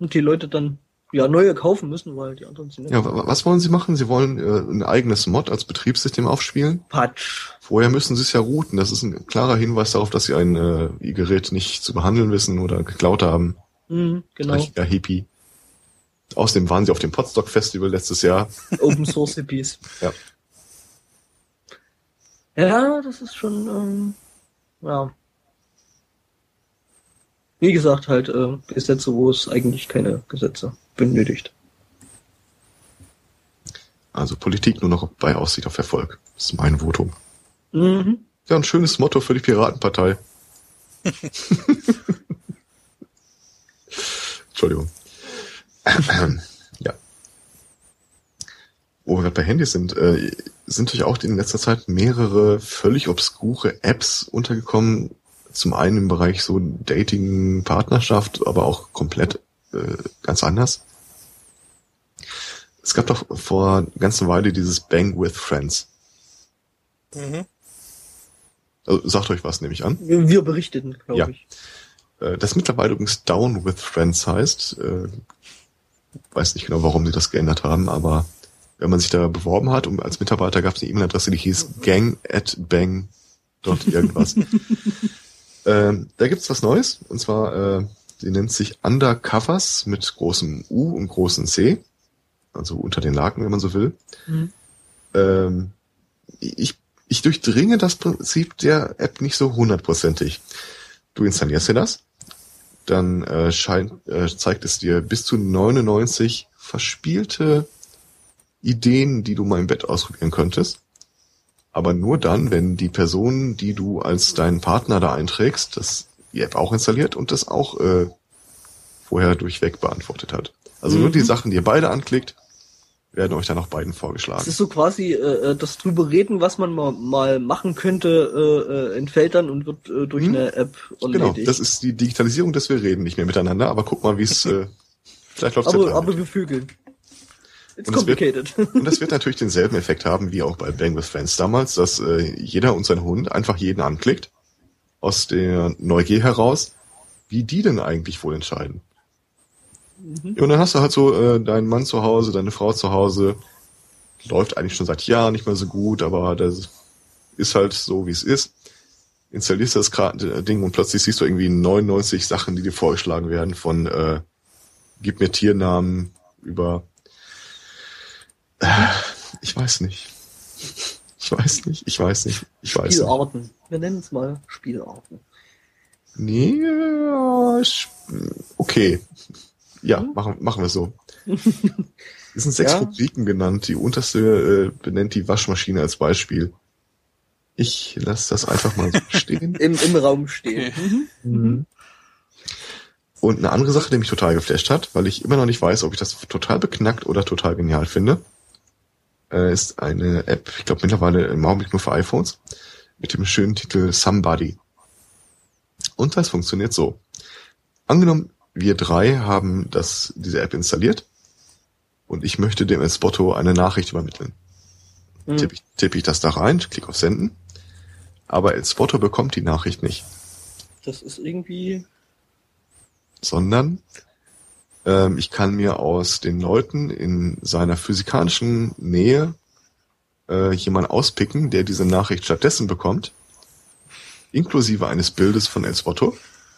Und die Leute dann ja neue kaufen müssen, weil die anderen sind Ja, wa- was wollen sie machen? Sie wollen äh, ein eigenes Mod als Betriebssystem aufspielen. Patsch. Vorher müssen sie es ja routen. Das ist ein klarer Hinweis darauf, dass sie ein äh, ihr Gerät nicht zu behandeln wissen oder geklaut haben. Mhm, genau. Richtiger Hippie. Außerdem waren sie auf dem Podstock Festival letztes Jahr. Open Source Hippies. Ja. Ja, das ist schon, ähm, ja. Wie gesagt, halt äh, Gesetze, wo es eigentlich keine Gesetze benötigt. Also Politik nur noch bei Aussicht auf Erfolg. Das ist mein Votum. Mhm. Ja, ein schönes Motto für die Piratenpartei. Entschuldigung. ja. Wo wir gerade bei Handys sind, äh, sind natürlich auch in letzter Zeit mehrere völlig obskure Apps untergekommen. Zum einen im Bereich so Dating, Partnerschaft, aber auch komplett äh, ganz anders. Es gab doch vor einer ganzen Weile dieses Bang with Friends. Mhm. Also, sagt euch was, nehme ich an. Wir, wir berichteten, glaube Ja. ich. Äh, Das mittlerweile übrigens Down with Friends heißt. Äh, weiß nicht genau, warum sie das geändert haben, aber wenn man sich da beworben hat, um als Mitarbeiter gab es eine E-Mail-Adresse, die hieß gang at bang dot irgendwas. ähm, da gibt's was Neues, und zwar, äh, die nennt sich Undercovers mit großem U und großem C. Also unter den Laken, wenn man so will. Mhm. Ähm, ich, ich durchdringe das Prinzip der App nicht so hundertprozentig. Du installierst dir das, dann äh, scheint, äh, zeigt es dir bis zu 99 verspielte Ideen, die du mal im Bett ausprobieren könntest. Aber nur dann, wenn die Person, die du als deinen Partner da einträgst, das die App auch installiert und das auch äh, vorher durchweg beantwortet hat. Also nur Mhm. die Sachen, die ihr beide anklickt, werden euch dann auch beiden Es vorgeschlagen. ist so quasi äh, äh, das drüber reden, was man mal, mal machen könnte, äh, äh, entfällt dann und wird äh, durch Hm. eine App Genau, erledigt. das ist die Digitalisierung, dass wir reden nicht mehr miteinander, aber guck mal, wie es äh, vielleicht läuft aber, aber wir fügeln. It's Und es wird- complicated. Und das wird natürlich denselben Effekt haben wie auch bei Bang with Friends damals, dass äh, jeder und sein Hund einfach jeden anklickt, aus der Neugier heraus, wie die denn eigentlich wohl entscheiden. Mhm. Und dann hast du halt so äh, deinen Mann zu Hause, deine Frau zu Hause, läuft eigentlich schon seit Jahren nicht mehr so gut, aber das ist halt so, wie es ist. Installierst das äh, Ding und plötzlich siehst du irgendwie 99 Sachen, die dir vorgeschlagen werden von äh, gib mir Tiernamen über äh, ich weiß nicht. Ich weiß nicht, ich weiß nicht, ich weiß nicht. Spielarten. Wir nennen es mal Spielarten. Nee, okay. Ja, Hm? machen, machen wir so. Es sind sechs Ja. Rubriken genannt. Die unterste äh, benennt die Waschmaschine als Beispiel. Ich lasse das einfach mal so stehen. Im, im Raum stehen. Mhm. Und eine andere Sache, die mich total geflasht hat, weil ich immer noch nicht weiß, ob ich das total beknackt oder total genial finde, äh, ist eine App, ich glaube mittlerweile im Augenblick nur für iPhones, mit dem schönen Titel Somebody. Und das funktioniert so. Angenommen, wir drei haben das, diese App installiert und ich möchte dem Espotto eine Nachricht übermitteln. Mhm. Tippe ich, tippe ich das da rein, klicke auf Senden, aber El Spotto bekommt die Nachricht nicht. Das ist irgendwie. sondern ähm, ich kann mir aus den Leuten in seiner physikalischen Nähe äh, jemanden auspicken, der diese Nachricht stattdessen bekommt, inklusive eines Bildes von El Spotto.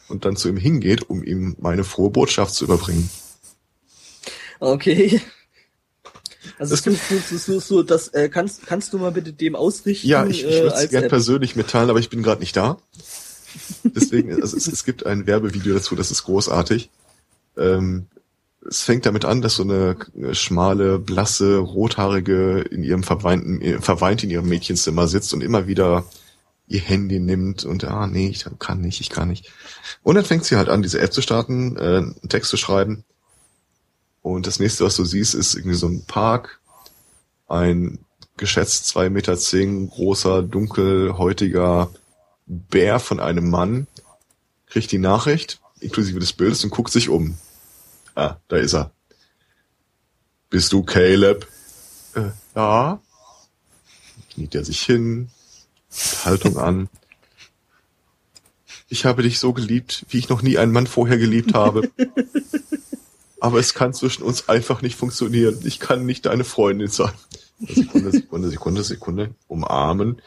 und dann zu ihm hingeht, um ihm meine frohe Botschaft zu überbringen. Okay. Also Es so, so, so, so, das äh, kannst kannst du mal bitte dem ausrichten? Ja, ich, ich äh, würde es als gerne persönlich mitteilen, aber ich bin gerade nicht da. Deswegen, also es, es gibt ein Werbevideo dazu, das ist großartig. Ähm, es fängt damit an, dass so eine schmale, blasse, rothaarige in ihrem verweinten, äh, verweint in ihrem Mädchenzimmer sitzt und immer wieder ihr Handy nimmt und ah nee, ich kann nicht, ich kann nicht. Und dann fängt sie halt an, diese App zu starten, äh, einen Text zu schreiben. Und das nächste, was du siehst, ist irgendwie so ein Park, ein geschätzt zwei Meter zehn großer, dunkelhäutiger Bär von einem Mann, kriegt die Nachricht, inklusive des Bildes, und guckt sich um. Ah, da ist er. Bist du Caleb? Äh, ja. Kniet er sich hin, Haltung an. Ich habe dich so geliebt, wie ich noch nie einen Mann vorher geliebt habe. Aber es kann zwischen uns einfach nicht funktionieren. Ich kann nicht deine Freundin sein. Sekunde, Sekunde, Sekunde, Sekunde. Umarmen.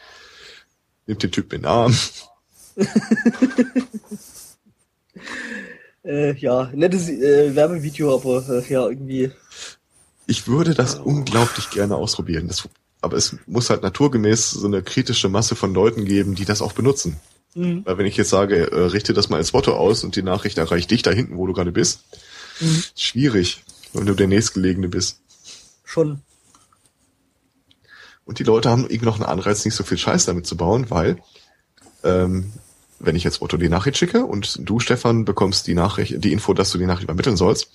Nimmt den Typ in den Arm. Äh, ja, nettes äh, Werbevideo, aber äh, ja, irgendwie. Ich würde das unglaublich gerne ausprobieren. Das, aber es muss halt naturgemäß so eine kritische Masse von Leuten geben, die das auch benutzen. Mhm. Weil wenn ich jetzt sage, äh, richte das mal ins Motto aus und die Nachricht erreicht dich da hinten, wo du gerade bist, Mhm. schwierig, wenn du der nächstgelegene bist. Schon. Und die Leute haben irgendwie noch einen Anreiz, nicht so viel Scheiß damit zu bauen, weil ähm, wenn ich jetzt Otto die Nachricht schicke und du, Stefan, bekommst die Nachricht, die Info, dass du die Nachricht übermitteln sollst,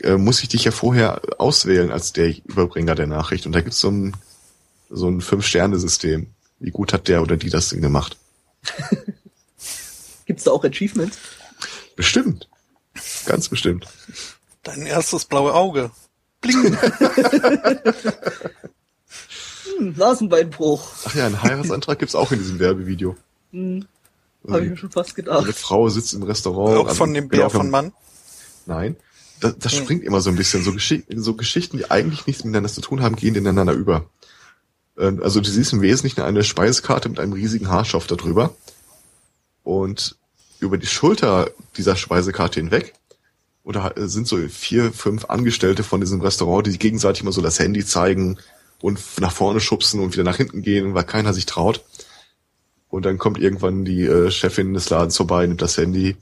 äh, muss ich dich ja vorher auswählen als der Überbringer der Nachricht. Und da gibt's so ein, so ein Fünf-Sterne-System. Wie gut hat der oder die das Ding gemacht? Gibt's da auch Achievements? Bestimmt. Ganz bestimmt. Dein erstes blaue Auge. Bling. Hm, Nasenbeinbruch. Ach ja, einen Heiratsantrag gibt's auch in diesem Werbevideo. Hm, Habe ich mir schon fast Eine gedacht. Frau sitzt im Restaurant. Auch von dem Bär von Mann. Nein. Das, das Hm. springt immer so ein bisschen. So, Geschick so Geschichten, die eigentlich nichts miteinander zu tun haben, gehen ineinander über. Ähm, Also du siehst im Wesentlichen eine Speisekarte mit einem riesigen Haarschauf darüber. Und über die Schulter dieser Speisekarte hinweg oder äh, sind so vier, fünf Angestellte von diesem Restaurant, die sich gegenseitig mal so das Handy zeigen und nach vorne schubsen und wieder nach hinten gehen, weil keiner sich traut. Und dann kommt irgendwann die äh, Chefin des Ladens vorbei, nimmt das Handy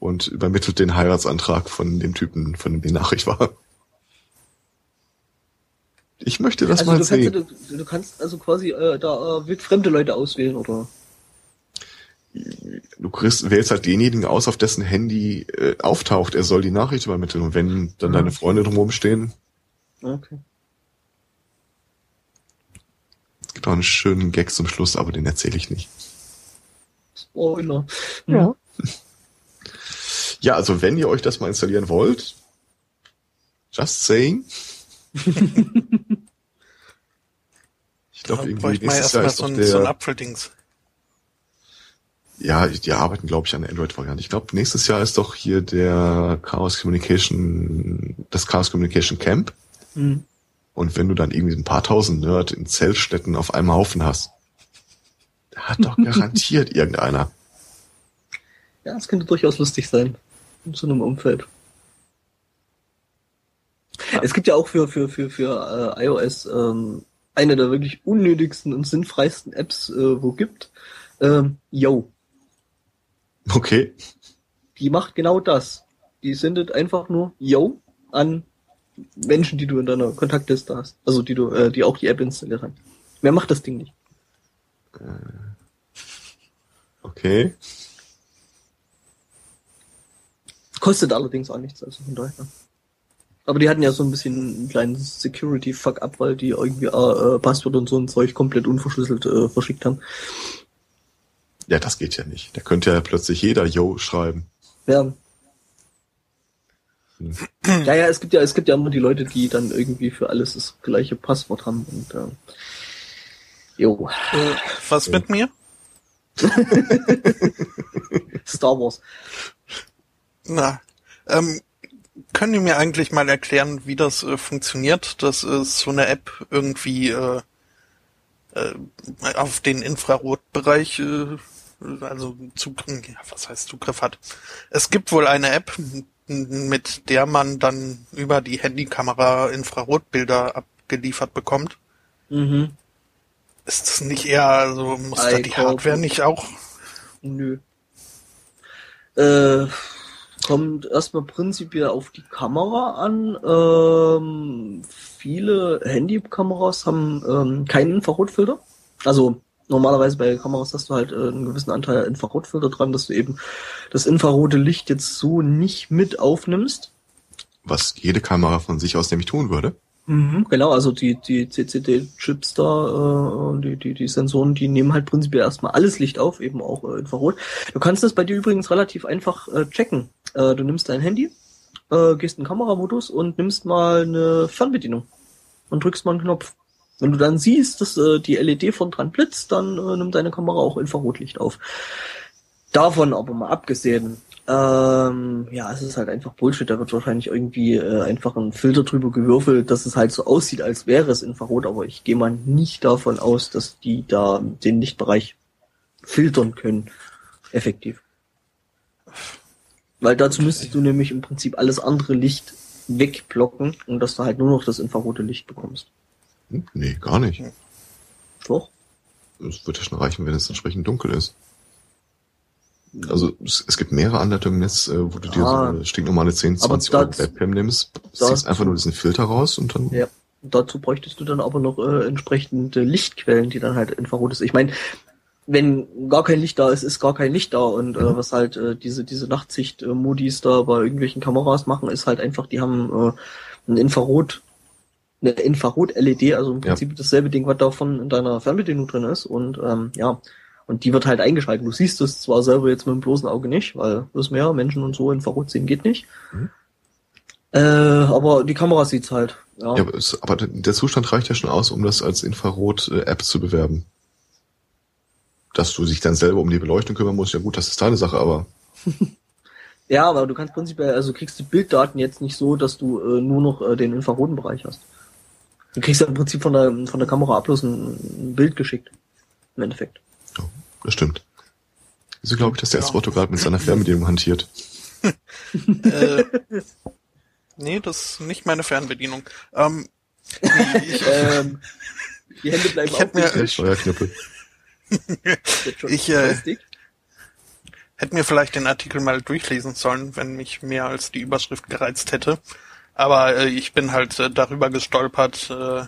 und übermittelt den Heiratsantrag von dem Typen, von dem die Nachricht war. Ich möchte das Also mal du sehen. kannst, du, du kannst also quasi äh, da äh, wild fremde Leute auswählen, oder? du kriegst, wählst halt denjenigen aus, auf dessen Handy äh, auftaucht. Er soll die Nachricht übermitteln. Und wenn dann Mhm. deine Freunde drumherum stehen, Okay. es gibt auch einen schönen Gag zum Schluss, aber den erzähle ich nicht. Spoiler. Ja. Ja, also wenn ihr euch das mal installieren wollt, just saying. ich glaube, irgendwie nächstes Jahr ist so ein, so ein der, Apfeldings. ja, die arbeiten, glaube ich, an der Android-Variante. Ich glaube, nächstes Jahr ist doch hier der Chaos Communication, das Chaos Communication Camp. Hm. Und wenn du dann irgendwie ein paar tausend Nerd in Zeltstätten auf einem Haufen hast, da hat doch garantiert irgendeiner. Ja, es könnte durchaus lustig sein. In so einem Umfeld. Es gibt ja auch für, für, für, für äh, iOS ähm, eine der wirklich unnötigsten und sinnfreisten Apps, äh, wo gibt. Ähm, Yo. Okay. Die macht genau das. Die sendet einfach nur Yo an Menschen, die du in deiner Kontaktliste hast. Also die du, äh, die auch die App installiert haben. Wer macht das Ding nicht? Okay. Kostet allerdings auch nichts, also von daher. Aber die hatten ja so ein bisschen einen kleinen Security-Fuck-up, weil die irgendwie äh, Passwort und so ein Zeug komplett unverschlüsselt äh, verschickt haben. Ja, das geht ja nicht. Da könnte ja plötzlich jeder Yo schreiben. Ja. Ja, ja, es gibt ja, es gibt ja immer die Leute, die dann irgendwie für alles das gleiche Passwort haben und äh, jo, Äh, was mit mir? Star Wars. Na, ähm, können die mir eigentlich mal erklären, wie das äh, funktioniert, dass äh, so eine App irgendwie äh, äh, auf den Infrarotbereich äh, also Zugriff, ja, was heißt Zugriff hat. Es gibt wohl eine App, mit der man dann über die Handykamera Infrarotbilder abgeliefert bekommt. Mhm. Ist das nicht eher, also muss da die. Hardware nicht auch? Nö. Äh, kommt erstmal prinzipiell auf die Kamera an. Ähm, viele Handykameras haben ähm, keinen Infrarotfilter. Also normalerweise bei Kameras hast du halt äh, einen gewissen Anteil Infrarotfilter dran, dass du eben das infrarote Licht jetzt so nicht mit aufnimmst. Was jede Kamera von sich aus nämlich tun würde. Mhm, genau, also die, die CCD-Chips da, äh, die, die, die Sensoren, die nehmen halt prinzipiell erstmal alles Licht auf, eben auch äh, Infrarot. Du kannst das bei dir übrigens relativ einfach äh, checken. Äh, du nimmst dein Handy, äh, gehst in den Kameramodus und nimmst mal eine Fernbedienung und drückst mal einen Knopf. Wenn du dann siehst, dass äh, die LED von dran blitzt, dann äh, nimmt deine Kamera auch Infrarotlicht auf. Davon aber mal abgesehen, ähm, ja, es ist halt einfach Bullshit. Da wird wahrscheinlich irgendwie äh, einfach ein Filter drüber gewürfelt, dass es halt so aussieht, als wäre es Infrarot, aber ich gehe mal nicht davon aus, dass die da den Lichtbereich filtern können. Effektiv. Weil dazu müsstest du nämlich im Prinzip alles andere Licht wegblocken und dass du halt nur noch das infrarote Licht bekommst. Nee, gar nicht. Doch? Es wird ja schon reichen, wenn es entsprechend dunkel ist. Also es, es gibt mehrere Anleitungen im Netz, äh, wo du dir so Ah. eine stinknormale 10, Aber 20 Euro Webcam nimmst, das- ziehst einfach nur diesen Filter raus und dann Ja. Dazu bräuchtest du dann aber noch äh, entsprechende Lichtquellen, die dann halt infrarot ist. Ich meine, wenn gar kein Licht da ist, ist gar kein Licht da. Und äh, Mhm. was halt äh, diese diese Nachtsicht-Modis da bei irgendwelchen Kameras machen, ist halt einfach, die haben äh, ein Infrarot, eine Infrarot-LED, also im Ja. Prinzip dasselbe Ding, was davon in deiner Fernbedienung drin ist. Und ähm, ja, und die wird halt eingeschaltet. Du siehst es zwar selber jetzt mit dem bloßen Auge nicht, weil wissen wir ja, Menschen und so Infrarot sehen geht nicht. Mhm. Äh, aber die Kamera sieht's halt. Ja. Ja, aber der Zustand reicht ja schon aus, um das als Infrarot-App zu bewerben. Dass du dich dann selber um die Beleuchtung kümmern musst, ja gut, das ist deine Sache, aber Ja, aber du kannst prinzipiell, also kriegst du Bilddaten jetzt nicht so, dass du äh, nur noch äh, den infraroten Bereich hast. Du kriegst ja im Prinzip von der, von der Kamera ab bloß ein, ein Bild geschickt. Im Endeffekt. ja, das stimmt. Wieso glaube ich, dass der Ja. S-Otto gerade mit seiner Fernbedienung hantiert? Äh, nee, das ist nicht meine Fernbedienung. Ähm, ich, ähm, die Hände bleiben Ich auf mir- Der. Steuerknüppel. Ich, äh, hätte mir vielleicht den Artikel mal durchlesen sollen, wenn mich mehr als die Überschrift gereizt hätte. Aber äh, ich bin halt äh, darüber gestolpert. Äh,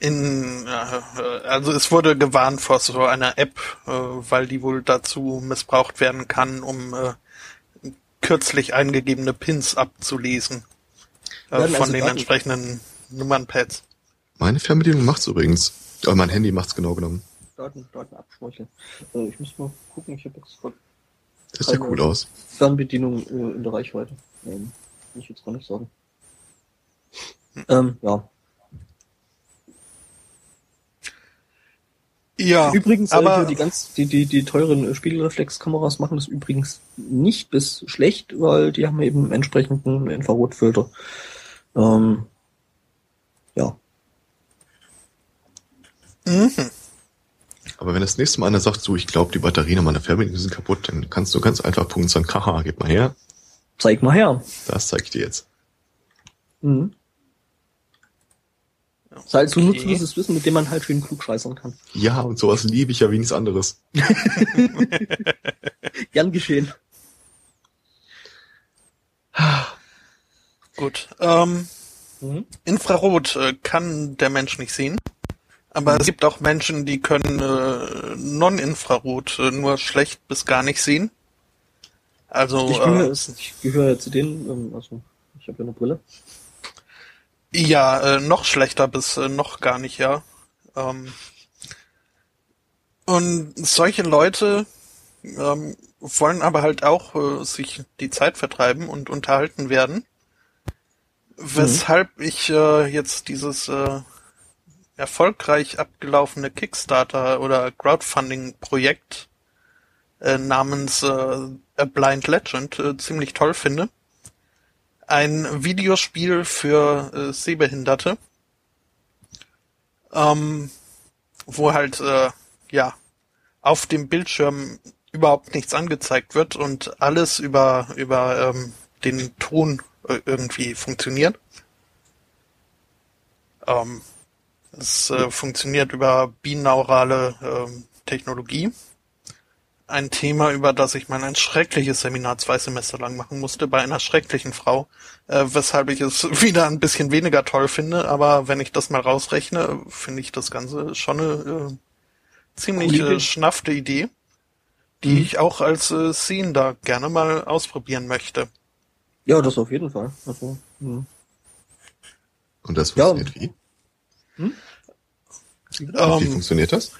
in, äh, äh, also es wurde gewarnt vor so einer App, äh, weil die wohl dazu missbraucht werden kann, um äh, kürzlich eingegebene Pins abzulesen äh, von also den entsprechenden Nummernpads. Meine Fernbedienung macht's übrigens. Aber mein Handy macht's genau genommen. Daten, Daten abschmeucheln. Äh, ich muss mal gucken, ich habe jetzt Das sieht cool aus. Fernbedienung äh, in der Reichweite. Ähm, ich jetzt gar nicht sagen. Ähm, ja. Ja, Übrigens, aber- aber äh, hier die ganz, die, die, die teuren Spiegelreflexkameras machen das übrigens nicht bis schlecht, weil die haben eben entsprechenden Infrarotfilter. Ähm, ja. Mhm. Aber wenn das nächste Mal einer sagt, so, ich glaube, die Batterien an meiner Fernbedienung sind kaputt, dann kannst du ganz einfach Punkt sagen, haha, gib mal her. Zeig mal her. Das zeige ich dir jetzt. Mhm. Das ist halt so Okay. nutzloses Wissen, mit dem man halt schön klug scheißern kann. Ja, und sowas liebe ich ja wie nichts anderes. Gern geschehen. Gut. Ähm, Mhm. Infrarot äh, kann der Mensch nicht sehen. Aber es gibt auch Menschen, die können äh, Non-Infrarot äh, nur schlecht bis gar nicht sehen. Also Ich gehöre, äh, ich gehöre zu denen, ähm, also ich habe ja eine Brille. ja, äh, noch schlechter bis äh, noch gar nicht, ja. Ähm, und solche Leute ähm, wollen aber halt auch äh, sich die Zeit vertreiben und unterhalten werden. Weshalb ich äh, jetzt dieses äh, erfolgreich abgelaufene Kickstarter oder Crowdfunding-Projekt äh, namens äh, Blind Legend äh, ziemlich toll finde. Ein Videospiel für äh, auf dem Bildschirm überhaupt nichts angezeigt wird und alles über, über ähm, den Ton äh, irgendwie funktioniert. Ähm, es äh, funktioniert über binaurale ähm, Technologie. Ein Thema, über das ich mal ein schreckliches Seminar zwei Semester lang machen musste, bei einer schrecklichen Frau, äh, weshalb ich es wieder ein bisschen weniger toll finde, aber wenn ich das mal rausrechne, finde ich das Ganze schon eine äh, ziemlich äh, schnaffte Idee, die Mhm. ich auch als äh, Scene da gerne mal ausprobieren möchte. Ja, das auf jeden Fall. Also, hm. Und das Ja. funktioniert wie? Hm? Wie Ähm, funktioniert das?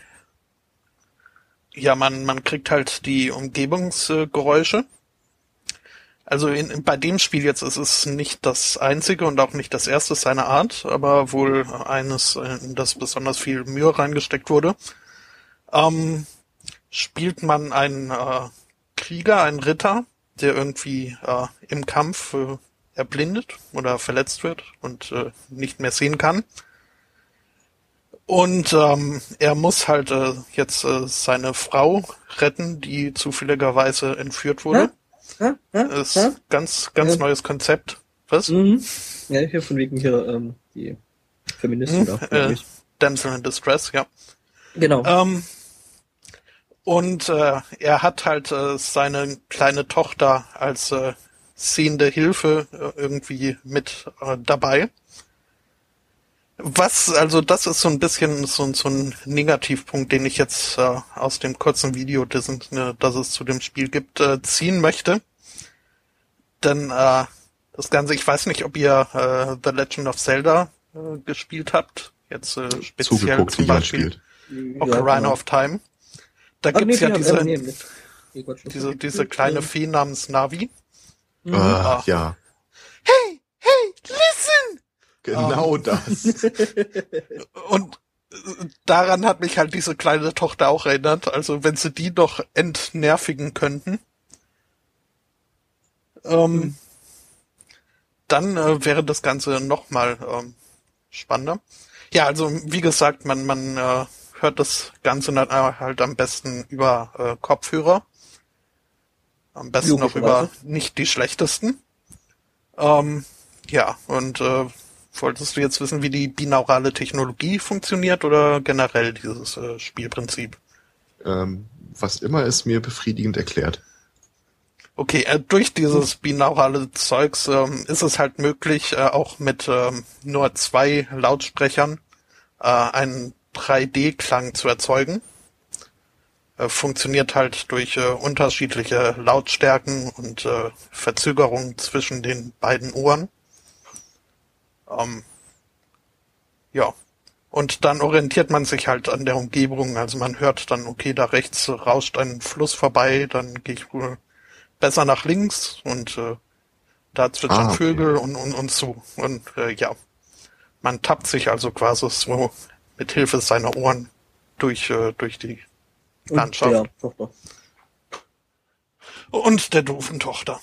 Ja, man, man kriegt halt die Umgebungsgeräusche. Also in, in, bei dem Spiel jetzt ist es nicht das einzige und auch nicht das erste seiner Art, aber wohl eines, in das besonders viel Mühe reingesteckt wurde. Ähm, spielt man einen äh, Krieger, einen Ritter, der irgendwie äh, im Kampf äh, erblindet oder verletzt wird und äh, nicht mehr sehen kann. Und ähm, er muss halt äh, jetzt äh, seine Frau retten, die zufälligerweise entführt wurde. Hä? Hä? Hä? ist ganz, ganz neues Konzept. Was? Mhm. Ja, hier von wegen hier ähm, die Feministen Hm, da. äh. Damsel in Distress, ja. Genau. Ähm, und äh, er hat halt äh, seine kleine Tochter als äh, sehende Hilfe äh, irgendwie mit äh, dabei. Was, also das ist so ein bisschen so, so ein Negativpunkt, den ich jetzt äh, aus dem kurzen Video, das, äh, das es zu dem Spiel gibt, äh, ziehen möchte. Denn äh, das Ganze, ich weiß nicht, ob ihr äh, The Legend of Zelda äh, gespielt habt. Jetzt äh, speziell Zugeguckt, zum Beispiel spielt. Ocarina genau. of Time. Da nee, gibt's ja diese, nee, nee, diese, diese kleine Fee namens Navi. Mhm. Ah, Ah. ja, Hey, hey, listen! Genau das. Und äh, daran hat mich halt diese kleine Tochter auch erinnert. Also wenn sie die noch entnervigen könnten, ähm, dann äh, wäre das Ganze nochmal ähm, spannender. Ja, also wie gesagt, man, man äh, hört das Ganze dann äh, halt am besten über äh, Kopfhörer. Am besten auch über nicht die schlechtesten. Ähm, ja, und äh, wolltest du jetzt wissen, wie die binaurale Technologie funktioniert oder generell dieses äh, Spielprinzip? ähm, was immer ist mir befriedigend erklärt. Okay, äh, durch dieses binaurale Zeugs ähm, ist es halt möglich, äh, auch mit ähm, nur zwei Lautsprechern äh, einen 3D-Klang zu erzeugen. Äh, funktioniert halt durch äh, unterschiedliche Lautstärken und Verzögerungen zwischen den beiden Ohren. Ähm, ja. Und dann orientiert man sich halt an der Umgebung. Also man hört dann, okay, da rechts rauscht ein Fluss vorbei, dann gehe ich wohl besser nach links und äh, da zwitschern Ah, okay. Vögel und, und, und so. Und äh, ja, man tappt sich also quasi so mit Hilfe seiner Ohren durch, äh, durch die Und Landschaft. der Tochter. und der doofen Tochter.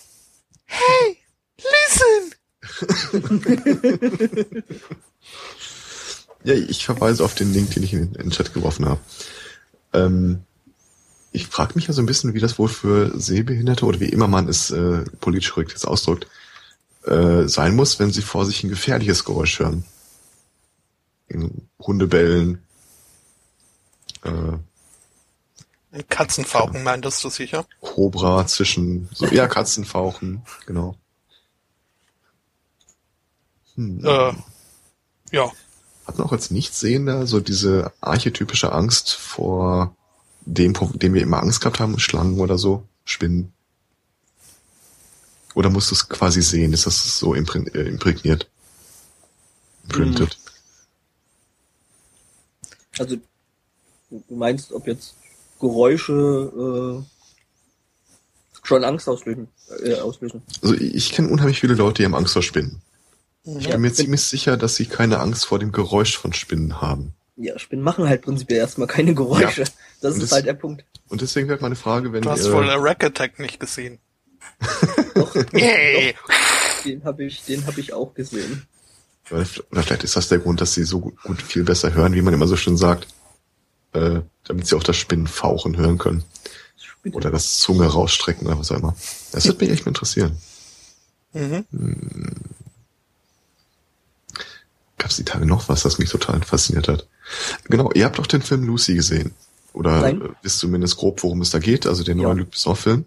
Hey, listen! Ja, ich verweise auf den Link, den ich in den Chat geworfen habe. Ähm, ich frage mich ja so ein bisschen, wie das wohl für Sehbehinderte oder wie immer man es äh, politisch korrekt jetzt ausdrückt, äh, sein muss, wenn sie vor sich ein gefährliches Geräusch hören. In Hundebellen. Äh, Katzenfauchen meintest du sicher? Cobra zwischen, so, ja, Katzenfauchen, genau. Hm. Äh, ja. Hat man auch als Nichtsehender so diese archetypische Angst vor dem, vor dem wir immer Angst gehabt haben, Schlangen oder so, Spinnen? Oder musst du es quasi sehen? Ist das so imprä- äh, imprägniert? Imprinted? Also, du meinst, ob jetzt Geräusche äh, schon Angst auslösen? Äh, auslösen. Also ich, ich kenne unheimlich viele Leute, die haben Angst vor Spinnen. Ich Ja, bin mir ziemlich sicher, dass sie keine Angst vor dem Geräusch von Spinnen haben. Ja, Spinnen machen halt prinzipiell erstmal keine Geräusche. Das Und ist das- halt der Punkt. Und deswegen wäre meine Frage, wenn Du hast äh, wohl a Rack Attack nicht gesehen. Doch, Yay! den habe ich, den habe ich auch gesehen. Oder vielleicht ist das der Grund, dass sie so gut, viel besser hören, wie man immer so schön sagt. Äh, damit sie auch das Spinnenfauchen hören können. Spinne. Oder das Zunge rausstrecken oder was auch immer. Das würde mich echt mal interessieren. Mhm. Gab es die Tage noch was, das mich total fasziniert hat? Genau, ihr habt doch den Film Lucy gesehen. Oder Nein. äh, wisst zumindest grob, worum es da geht, also den Ja. neuen Luc Besson-Film.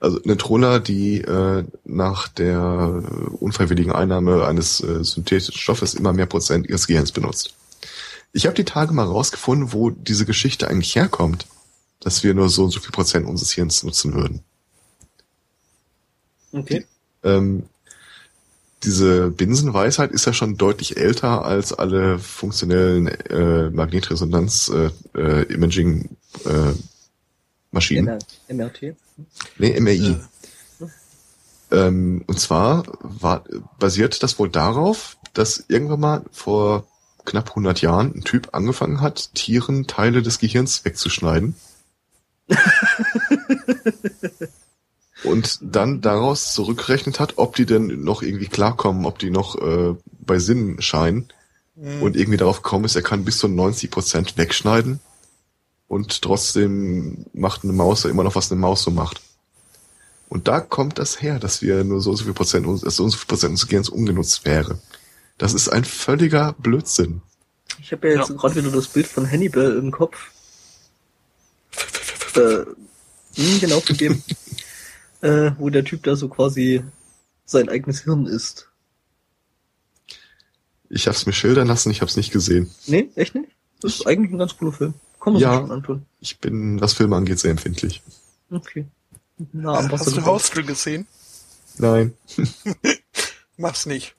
Also eine Troller, die äh, nach der unfreiwilligen Einnahme eines äh, synthetischen Stoffes immer mehr Prozent ihres Gehirns benutzt. Ich habe die Tage mal rausgefunden, wo diese Geschichte eigentlich herkommt, dass wir nur so und so viel Prozent unseres Hirns nutzen würden. Okay. Ähm, diese Binsenweisheit ist ja schon deutlich älter als alle funktionellen äh, Magnetresonanz-Imaging äh, äh, MRT. Nee, MRI. Ähm, und zwar war, basiert das wohl darauf, dass irgendwann mal vor knapp 100 Jahren ein Typ angefangen hat, Tieren Teile des Gehirns wegzuschneiden. und dann daraus zurückgerechnet hat, ob die denn noch irgendwie klarkommen, ob die noch äh, bei Sinn scheinen. Mhm. Und irgendwie darauf gekommen ist, er kann bis zu 90 Prozent wegschneiden. Und trotzdem macht eine Maus ja immer noch, was eine Maus so macht. Und da kommt das her, dass wir nur so und so viel Prozent, dass so und so viel Prozent unseres Gehirns ungenutzt wäre. Das ist ein völliger Blödsinn. Ich habe ja jetzt Ja. gerade wieder das Bild von Hannibal im Kopf. Äh, hm, genau gegeben. äh, wo der Typ da so quasi sein eigenes Hirn isst. Ich habe es mir schildern lassen, ich habe es nicht gesehen. Nee, echt nicht? Das ist eigentlich ein ganz cooler Film. Kann man Ja. sich schon antun. Ich bin, was Filme angeht, sehr empfindlich. Okay. Na, am Wasser Hast du. Hostel gesehen? Nein, Mach's nicht.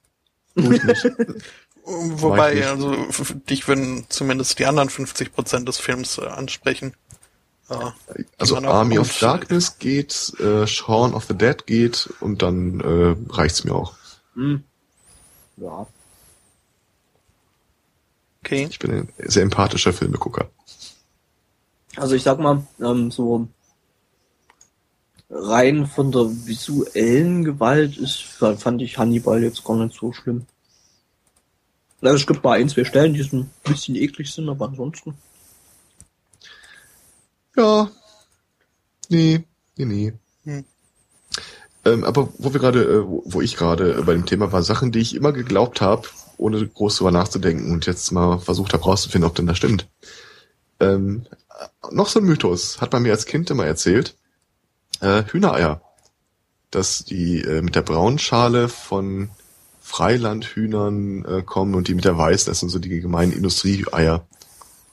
ich nicht. Wobei, nicht. also dich würden zumindest die anderen 50 Prozent des Films äh, ansprechen. Ja. Also Army of Darkness geht, äh, Shaun of the Dead geht und dann äh, reicht's mir auch. Hm. Ja. Okay. Ich bin ein sehr empathischer Filmegucker. Also ich sag mal, ähm, so rein von der visuellen Gewalt ist, fand ich Hannibal jetzt gar nicht so schlimm. Also es gibt mal ein, zwei Stellen, die so ein bisschen eklig sind, aber ansonsten. Ja. Nee, nee, nee. Hm. Ähm, aber wo wir gerade, äh, wo ich gerade bei dem Thema war, Sachen, die ich immer geglaubt habe, ohne groß drüber nachzudenken und jetzt mal versucht habe rauszufinden, ob denn das stimmt. Ähm, noch so ein Mythos, hat man mir als Kind immer erzählt. Äh, Hühnereier. Dass die äh, mit der braunen Schale von Freilandhühnern äh, kommen und die mit der weißen, das sind so die gemeinen Industrieeier.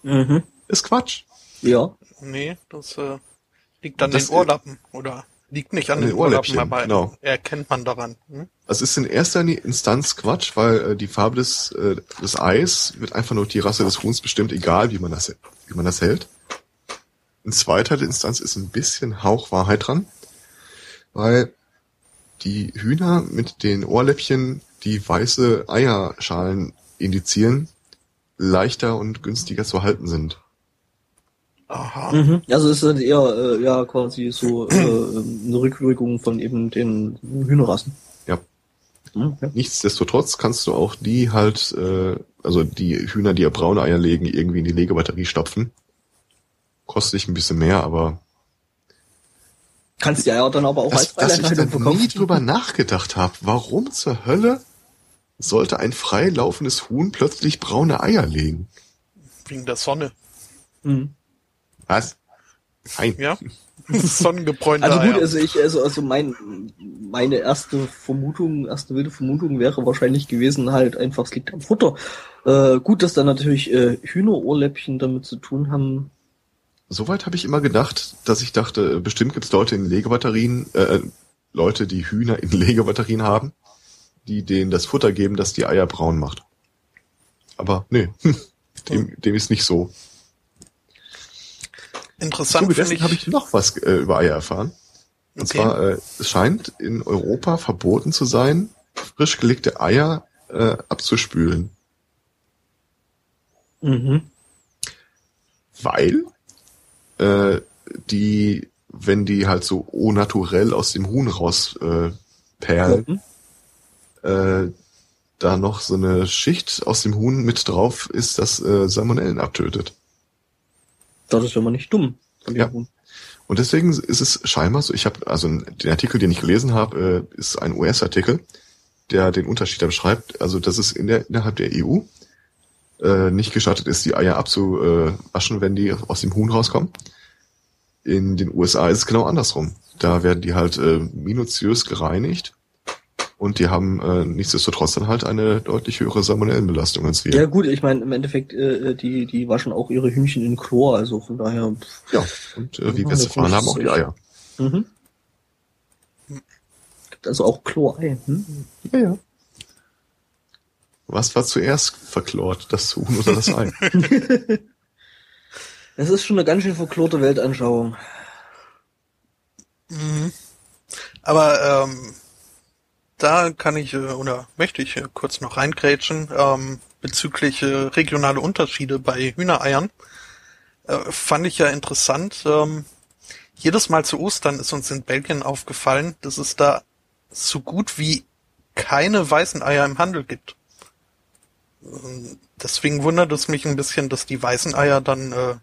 Mhm. Ist Quatsch. Ja. Nee, das äh, liegt an Das- den Ohrlappen oder liegt nicht an, An den, den Ohrlappen, Ohrläppchen, aber genau. erkennt man daran. Hm? Es ist in erster Instanz Quatsch, weil äh, die Farbe des, äh, des Eis wird einfach nur die Rasse des Huhns bestimmt, egal wie man das, wie man das hält. In zweiter Instanz ist ein bisschen Hauch Wahrheit dran, weil die Hühner mit den Ohrläppchen, die weiße Eierschalen indizieren, leichter und günstiger zu halten sind. Aha. Mhm. Also es ist halt eher äh, ja quasi so äh, eine Rückwirkung von eben den Hühnerrassen. Ja. Mhm, ja. Nichtsdestotrotz kannst du auch die halt, äh, also die Hühner, die ja braune Eier legen, irgendwie in die Legebatterie stopfen. Kostet dich ein bisschen mehr, aber Kannst ja ja dann aber auch als dass, dass ich Freilandhaltung da verkaufen. nie drüber nachgedacht habe, warum zur Hölle sollte ein freilaufendes Huhn plötzlich braune Eier legen? Wegen der Sonne. Mhm. Was? Nein. Ja. Sonnengebräunte Also gut, Eier. also ich, also, also mein, meine erste Vermutung, erste wilde Vermutung wäre wahrscheinlich gewesen, halt einfach, es liegt am Futter. Äh, gut, dass da natürlich äh, Hühnerohrläppchen damit zu tun haben. Soweit habe ich immer gedacht, dass ich dachte, bestimmt gibt es Leute in Legebatterien, äh, Leute, die Hühner in Legebatterien haben, die denen das Futter geben, das die Eier braun macht. Aber nee, dem, dem ist nicht so. Interessant Zuge finde dessen ich. habe ich noch was äh, über Eier erfahren. Und Okay. zwar, äh, es scheint in Europa verboten zu sein, frisch gelegte Eier äh, abzuspülen. Mhm. Weil äh, die, wenn die halt so au naturell aus dem Huhn raus äh, perlen, Mhm. äh, da noch so eine Schicht aus dem Huhn mit drauf ist, das äh, Salmonellen abtötet. Das ist mal nicht dumm. von Ja. Und deswegen ist es scheinbar so, ich habe, also den Artikel, den ich gelesen habe, äh, ist ein US-Artikel, der den Unterschied da beschreibt, also dass es in der, innerhalb der EU äh, nicht gestattet ist, die Eier abzuwaschen, wenn die aus dem Huhn rauskommen. In den USA ist es genau andersrum. Da werden die halt äh, minutiös gereinigt und die haben äh, nichtsdestotrotz dann halt eine deutlich höhere Salmonellenbelastung als wir. Ja gut, ich meine, im Endeffekt, äh, die, die waschen auch ihre Hühnchen in Chlor, also von daher. pff, Ja, und äh, wie wir es erfahren haben, auch die. Eier. Mhm. Gibt also auch Chlorei. Hm? Ja, ja. Was war zuerst verklort, das Huhn oder das Ei? Das ist schon eine ganz schön verklorte Weltanschauung. Mhm. Aber ähm, da kann ich äh, oder möchte ich äh, kurz noch reingrätschen ähm, bezüglich äh, regionale Unterschiede bei Hühnereiern. Äh, fand ich ja interessant. Ähm, jedes Mal zu Ostern ist uns in Belgien aufgefallen, dass es da so gut wie keine weißen Eier im Handel gibt. Deswegen wundert es mich ein bisschen, dass die weißen Eier dann äh,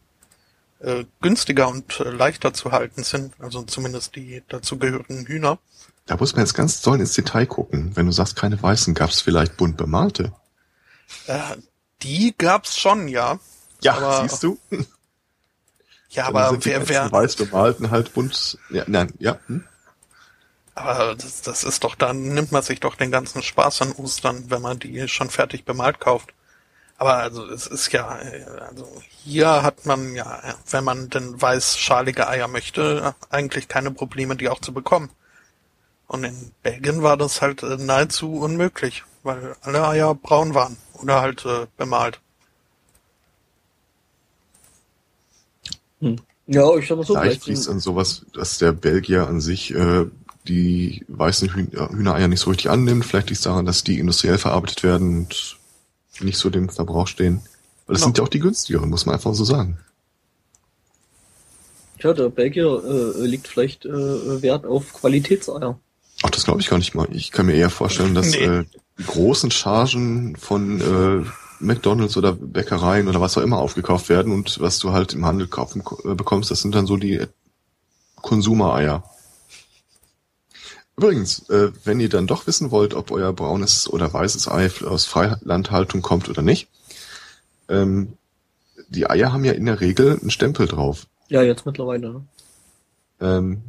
äh, günstiger und leichter zu halten sind, also zumindest die dazugehörigen Hühner. Da muss man jetzt ganz doll ins Detail gucken. Wenn du sagst, keine weißen, gab es vielleicht bunt bemalte? Äh, die gab's schon, ja. aber, siehst du? Ja, Dann aber wer, wer, weiß bemalten halt bunt. Ja, nein, ja. Hm? aber das, das ist doch, dann nimmt man sich doch den ganzen Spaß an Ostern, wenn man die schon fertig bemalt kauft. Aber also es ist ja, äh, also hier hat man ja, wenn man denn weißschalige Eier möchte, eigentlich keine Probleme, die auch zu bekommen. Und in Belgien war das halt äh, nahezu unmöglich, weil alle Eier braun waren oder halt äh, bemalt. Hm. Ja, ich sag mal so, Vielleicht vielleicht liegt sind, an sowas, dass der Belgier an sich äh, die weißen Hühn äh, Hühnereier nicht so richtig annimmt. Vielleicht liegt es daran, dass die industriell verarbeitet werden und nicht so dem Verbrauch stehen. Weil das Genau. sind ja auch die günstigeren, muss man einfach so sagen. ja, der Belgier äh, legt vielleicht äh, Wert auf Qualitätseier. Ach, das glaube ich gar nicht mal. Ich kann mir eher vorstellen, dass Nee. äh, die großen Chargen von äh, McDonalds oder Bäckereien oder was auch immer aufgekauft werden und was du halt im Handel kaufen äh, bekommst, das sind dann so die äh, Konsumereier. Übrigens, äh, wenn ihr dann doch wissen wollt, ob euer braunes oder weißes Ei aus Freilandhaltung kommt oder nicht, ähm, die Eier haben ja in der Regel einen Stempel drauf. Ja, jetzt mittlerweile. Ne? Ähm,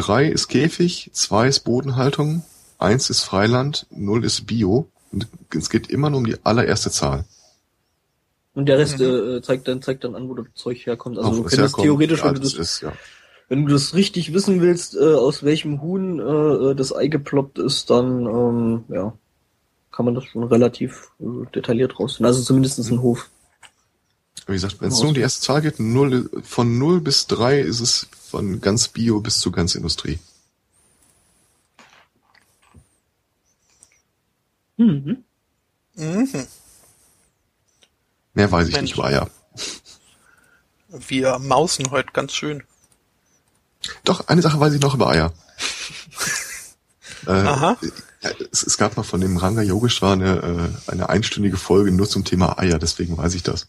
drei ist Käfig, zwei ist Bodenhaltung, eins ist Freiland, null ist Bio. Und es geht immer nur um die allererste Zahl. Und der Rest Mhm. äh, zeigt dann zeigt dann an, wo das Zeug herkommt. Also Auch du könntest herkommt, theoretisch, wenn du das, ist, ja. wenn du das richtig wissen willst, äh, aus welchem Huhn äh, das Ei geploppt ist, dann ähm, ja, kann man das schon relativ äh, detailliert rausfinden. Also zumindest Mhm. ein Hof. Wie gesagt, wenn es nur um die erste Zahl geht, null, von 0 bis 3 ist es von ganz Bio bis zu ganz Industrie. Mhm. Mhm. Mehr weiß ich Mensch. nicht über Eier. Wir mausen heute ganz schön. Doch, eine Sache weiß ich noch über Eier. äh, Aha. ja, es, es gab mal von dem Ranga Yogeshwar eine, äh, eine einstündige Folge nur zum Thema Eier, deswegen weiß ich das.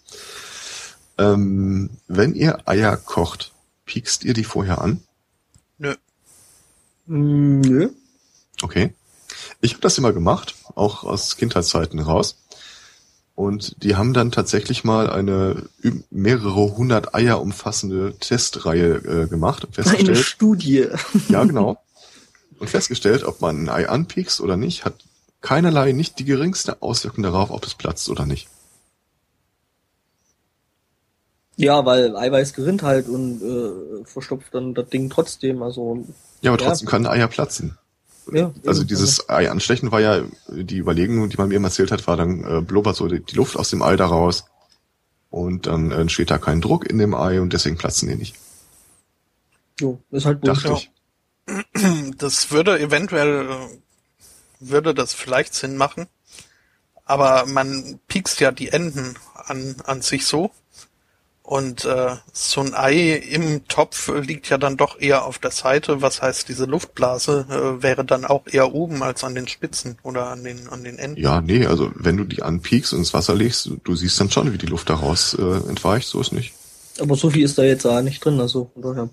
Ähm, wenn ihr Eier kocht, piekst ihr die vorher an? Nö. Mm, Nö. Okay. Ich habe das immer gemacht, auch aus Kindheitszeiten raus. Und die haben dann tatsächlich mal eine mehrere hundert Eier umfassende Testreihe äh, gemacht und Eine festgestellt, Studie. ja genau, und festgestellt, ob man ein Ei anpiekst oder nicht, hat keinerlei, nicht die geringste Auswirkung darauf, ob es platzt oder nicht. Ja, weil Eiweiß gerinnt halt und äh, verstopft dann das Ding trotzdem. Also Ja, aber Ja. trotzdem können Eier platzen. ja. Also eben. dieses Ei anstechen war ja, die Überlegung, die man mir immer erzählt hat, war dann äh, blubbert so die, die Luft aus dem Ei da raus und dann entsteht da kein Druck in dem Ei und deswegen platzen die nicht. Jo, ist halt Dachte ich. Das würde eventuell, würde das vielleicht Sinn machen. Aber man piekst ja die Enden an, an sich so. Und äh, so ein Ei im Topf liegt ja dann doch eher auf der Seite. Was heißt, diese Luftblase äh, wäre dann auch eher oben als an den Spitzen oder an den, an den Enden. Ja, nee, also wenn du die anpiekst und ins Wasser legst, du siehst dann schon, wie die Luft daraus äh, entweicht, so ist nicht. Aber so viel ist da jetzt auch nicht drin, also von daher.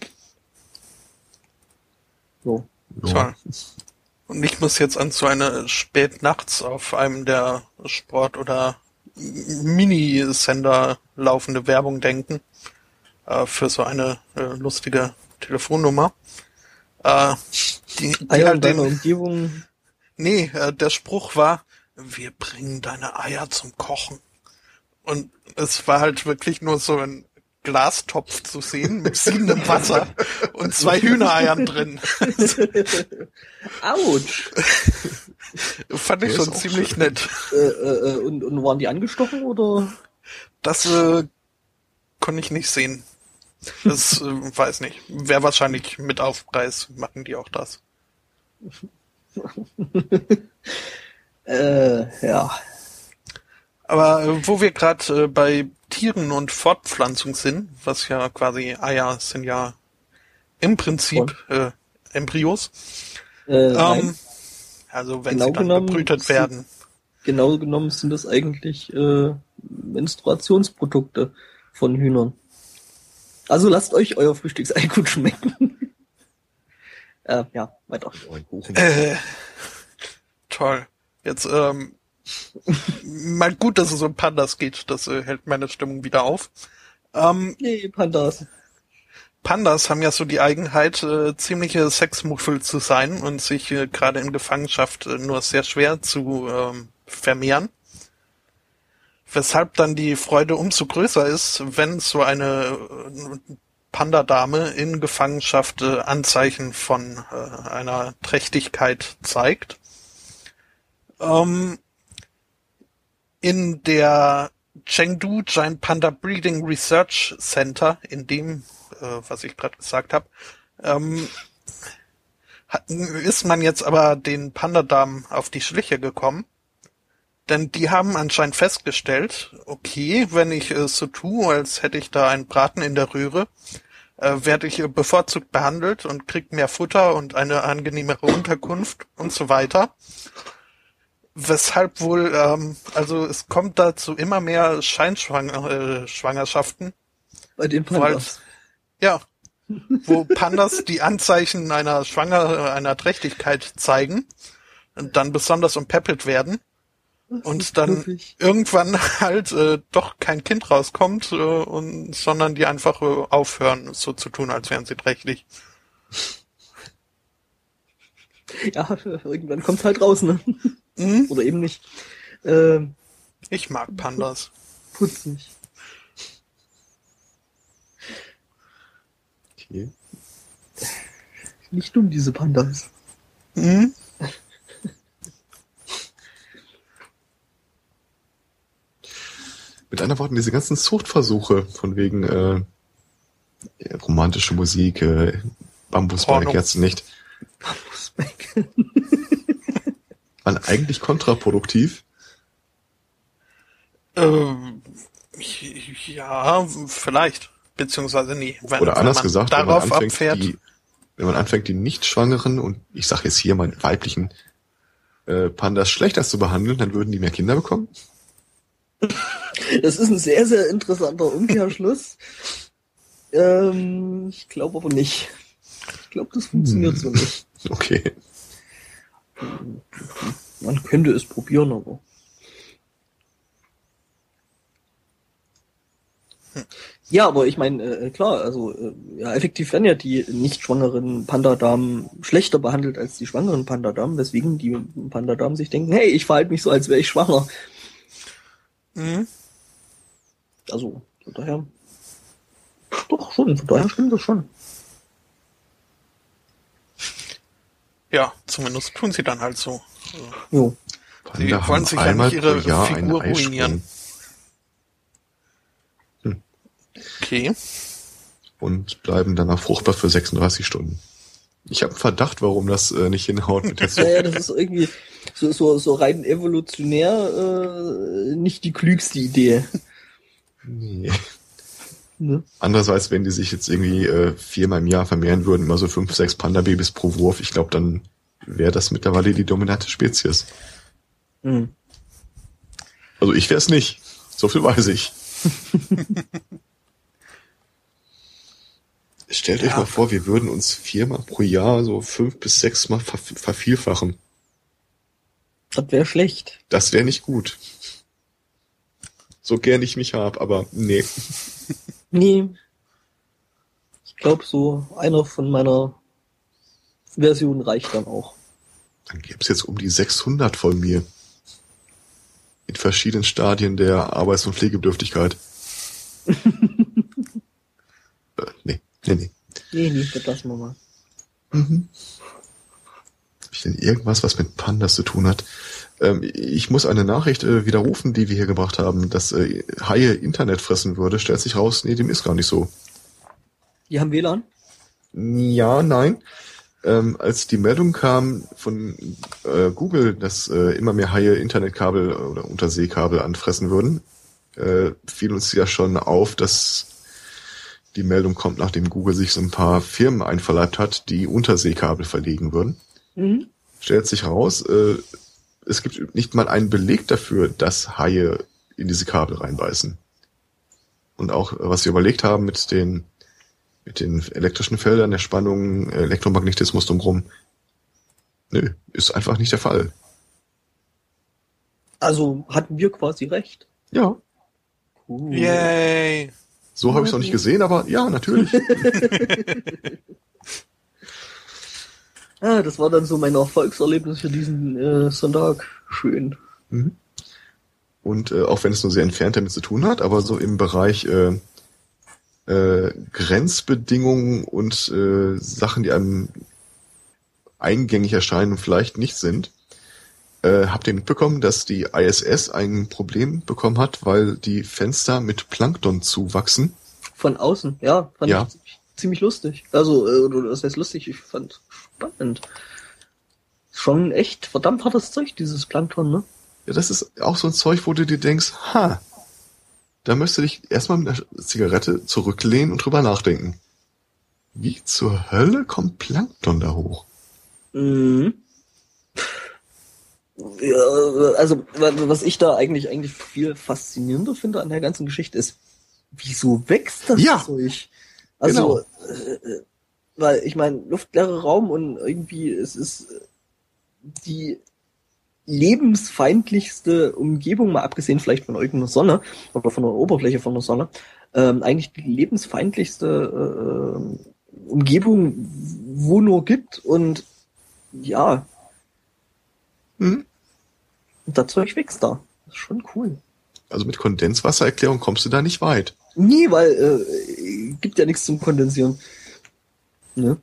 So. Ja. Und ich muss jetzt an so eine spät nachts auf einem der Sport- oder Mini-Sender laufende Werbung denken. Äh, für so eine äh, lustige Telefonnummer. Äh, die, die Eier in halt deiner den, Umgebung. nee, äh, der Spruch war, wir bringen deine Eier zum Kochen. Und es war halt wirklich nur so ein Glastopf zu sehen mit siedendem Wasser und zwei Hühnereiern drin. Autsch! Fand ich schon ziemlich schön. nett. äh, äh, äh, und, und waren die angestochen oder? Das äh, konnte ich nicht sehen. Das äh, weiß nicht. Wäre wahrscheinlich mit Aufpreis, machen die auch das. Äh, ja. Aber wo wir gerade äh, bei Tieren und Fortpflanzung sind, was ja quasi Eier sind ja im Prinzip äh, Embryos. Äh, nein. Ähm, also wenn Genau sie dann genommen gebrütet sind- werden. Genau genommen sind das eigentlich äh, Menstruationsprodukte von Hühnern. Also lasst euch euer Frühstücksei gut schmecken. äh, ja, weiter. Äh, toll. Jetzt, ähm, mal gut, dass es um Pandas geht. Das äh, hält meine Stimmung wieder auf. Ähm, Yay, Pandas. Pandas haben ja so die Eigenheit, äh, ziemliche Sexmuffel zu sein und sich äh, gerade in Gefangenschaft äh, nur sehr schwer zu ähm, vermehren. Weshalb dann die Freude umso größer ist, wenn so eine äh, Pandadame in Gefangenschaft äh, Anzeichen von äh, einer Trächtigkeit zeigt. Ähm, in der Chengdu Giant Panda Breeding Research Center, in dem, äh, was ich gerade gesagt habe, ähm, hat, ist man jetzt aber den Pandadamen auf die Schliche gekommen. Denn die haben anscheinend festgestellt, okay, wenn ich äh, so tue, als hätte ich da einen Braten in der Röhre, äh, werde ich bevorzugt behandelt und krieg mehr Futter und eine angenehmere Unterkunft und so weiter. Weshalb wohl, ähm, also es kommt da zu immer mehr Scheinschwangerschaften, äh, Bei den Pandas. Ja, wo Pandas die Anzeichen einer Schwanger, einer Trächtigkeit zeigen und dann besonders umpeppelt werden und dann knuffig. irgendwann halt äh, doch kein Kind rauskommt, äh, und, sondern die einfach äh, aufhören, so zu tun, als wären sie trächtig. Ja, irgendwann kommt's halt raus, ne? Mhm. Oder eben nicht. Ähm, Ich mag Pandas. putzig. Okay. Nicht dumm, diese Pandas. Mhm. Mit anderen Worten, diese ganzen Zuchtversuche von wegen äh, ja, romantische Musik, äh, Bambusberg jetzt nicht, Bambusback. waren eigentlich kontraproduktiv. Ähm, ja, vielleicht. Beziehungsweise nie. Wenn, Oder wenn anders man gesagt, wenn man, darauf anfängt, abfährt. die, wenn man anfängt, die Nicht-Schwangeren und ich sage jetzt hier mal weiblichen äh, Pandas schlechter zu behandeln, dann würden die mehr Kinder bekommen. Das ist ein sehr, sehr interessanter Umkehrschluss. ähm, ich glaube aber nicht. Ich glaube, das funktioniert Hm. so nicht. Okay. Man könnte es probieren, aber. Ja, aber ich meine, äh, klar, also äh, ja, effektiv werden ja die nicht schwangeren Pandadamen schlechter behandelt als die schwangeren Pandadamen, weswegen die Pandadamen sich denken, hey, ich verhalte mich so, als wäre ich schwanger. Mhm. Also, von daher. Doch, schon, von daher stimmt das schon. Ja, zumindest tun sie dann halt so. Jo. Die Panda wollen sich ja einmal nicht ihre Jahr Figur ruinieren. Okay. und bleiben danach fruchtbar für 36 Stunden. Ich habe einen Verdacht, warum das äh, nicht hinhaut mit der Ja, Zucht. ja, das ist irgendwie so, so, so rein evolutionär äh, nicht die klügste Idee. Nee. Ne? Andererseits, wenn die sich jetzt irgendwie äh, viermal im Jahr vermehren würden, immer so fünf, sechs Panda-Babys pro Wurf, ich glaube, dann wäre das mittlerweile die dominante Spezies. Hm. Also ich wäre es nicht. So viel weiß ich. Stellt euch Ja. mal vor, wir würden uns viermal pro Jahr so fünf bis sechs Mal ver vervielfachen. Das wäre schlecht. Das wäre nicht gut. So gern ich mich hab, aber nee. Nee. Ich glaube, so einer von meiner Version reicht dann auch. Dann gäb's jetzt um die 600 von mir. In verschiedenen Stadien der Arbeits- und Pflegebedürftigkeit. äh, nee, nee, nee. Nee, das lassen wir mal. Mhm. Hab ich denn irgendwas, was mit Pandas zu tun hat? Ähm, ich muss eine Nachricht äh, widerrufen, die wir hier gebracht haben, dass äh, Haie Internet fressen würde. Stellt sich raus, nee, dem ist gar nicht so. Die haben WLAN? Ja, nein. Ähm, als die Meldung kam von äh, Google, dass äh, immer mehr Haie Internetkabel oder Unterseekabel anfressen würden, äh, fiel uns ja schon auf, dass die Meldung kommt, nachdem Google sich so ein paar Firmen einverleibt hat, die Unterseekabel verlegen würden. Mhm. Stellt sich heraus, äh, es gibt nicht mal einen Beleg dafür, dass Haie in diese Kabel reinbeißen. Und auch, was wir überlegt haben mit den mit den elektrischen Feldern, der Spannung, Elektromagnetismus drumherum. Nö, ist einfach nicht der Fall. Also hatten wir quasi recht. Ja, Cool. Yay! So habe ich es noch nicht gesehen, aber ja, natürlich. Ah, das war dann so mein Erfolgserlebnis für diesen äh, Sonntag. Schön. Mhm. Und äh, auch wenn es nur sehr entfernt damit zu tun hat, aber so im Bereich äh, äh, Grenzbedingungen und äh, Sachen, die einem eingängig erscheinen und vielleicht nicht sind, äh, habt ihr mitbekommen, dass die ISS ein Problem bekommen hat, weil die Fenster mit Plankton zuwachsen? Von außen, ja, fand Ja. ich ziemlich, lustig. Also, äh, das heißt lustig, ich fand spannend. Schon echt verdammt hartes Zeug, dieses Plankton, ne? Ja, das ist auch so ein Zeug, wo du dir denkst, ha, da müsst du dich erstmal mit einer Zigarette zurücklehnen und drüber nachdenken. Wie zur Hölle kommt Plankton da hoch? Mhm. Also, wa- was ich da eigentlich, eigentlich viel faszinierender finde an der ganzen Geschichte ist, wieso wächst das Ja. Zeug? Also, Genau. äh, äh, weil ich meine, luftleerer Raum und irgendwie es ist die lebensfeindlichste Umgebung, mal abgesehen vielleicht von irgendeiner Sonne oder von der Oberfläche von der Sonne, ähm, eigentlich die lebensfeindlichste äh, ähm, Umgebung, wo nur gibt und ja, Hm? das Zeug wächst da. Das ist schon cool. Also mit Kondenswassererklärung kommst du da nicht weit. Nie, weil äh, gibt ja nichts zum Kondensieren. Ne?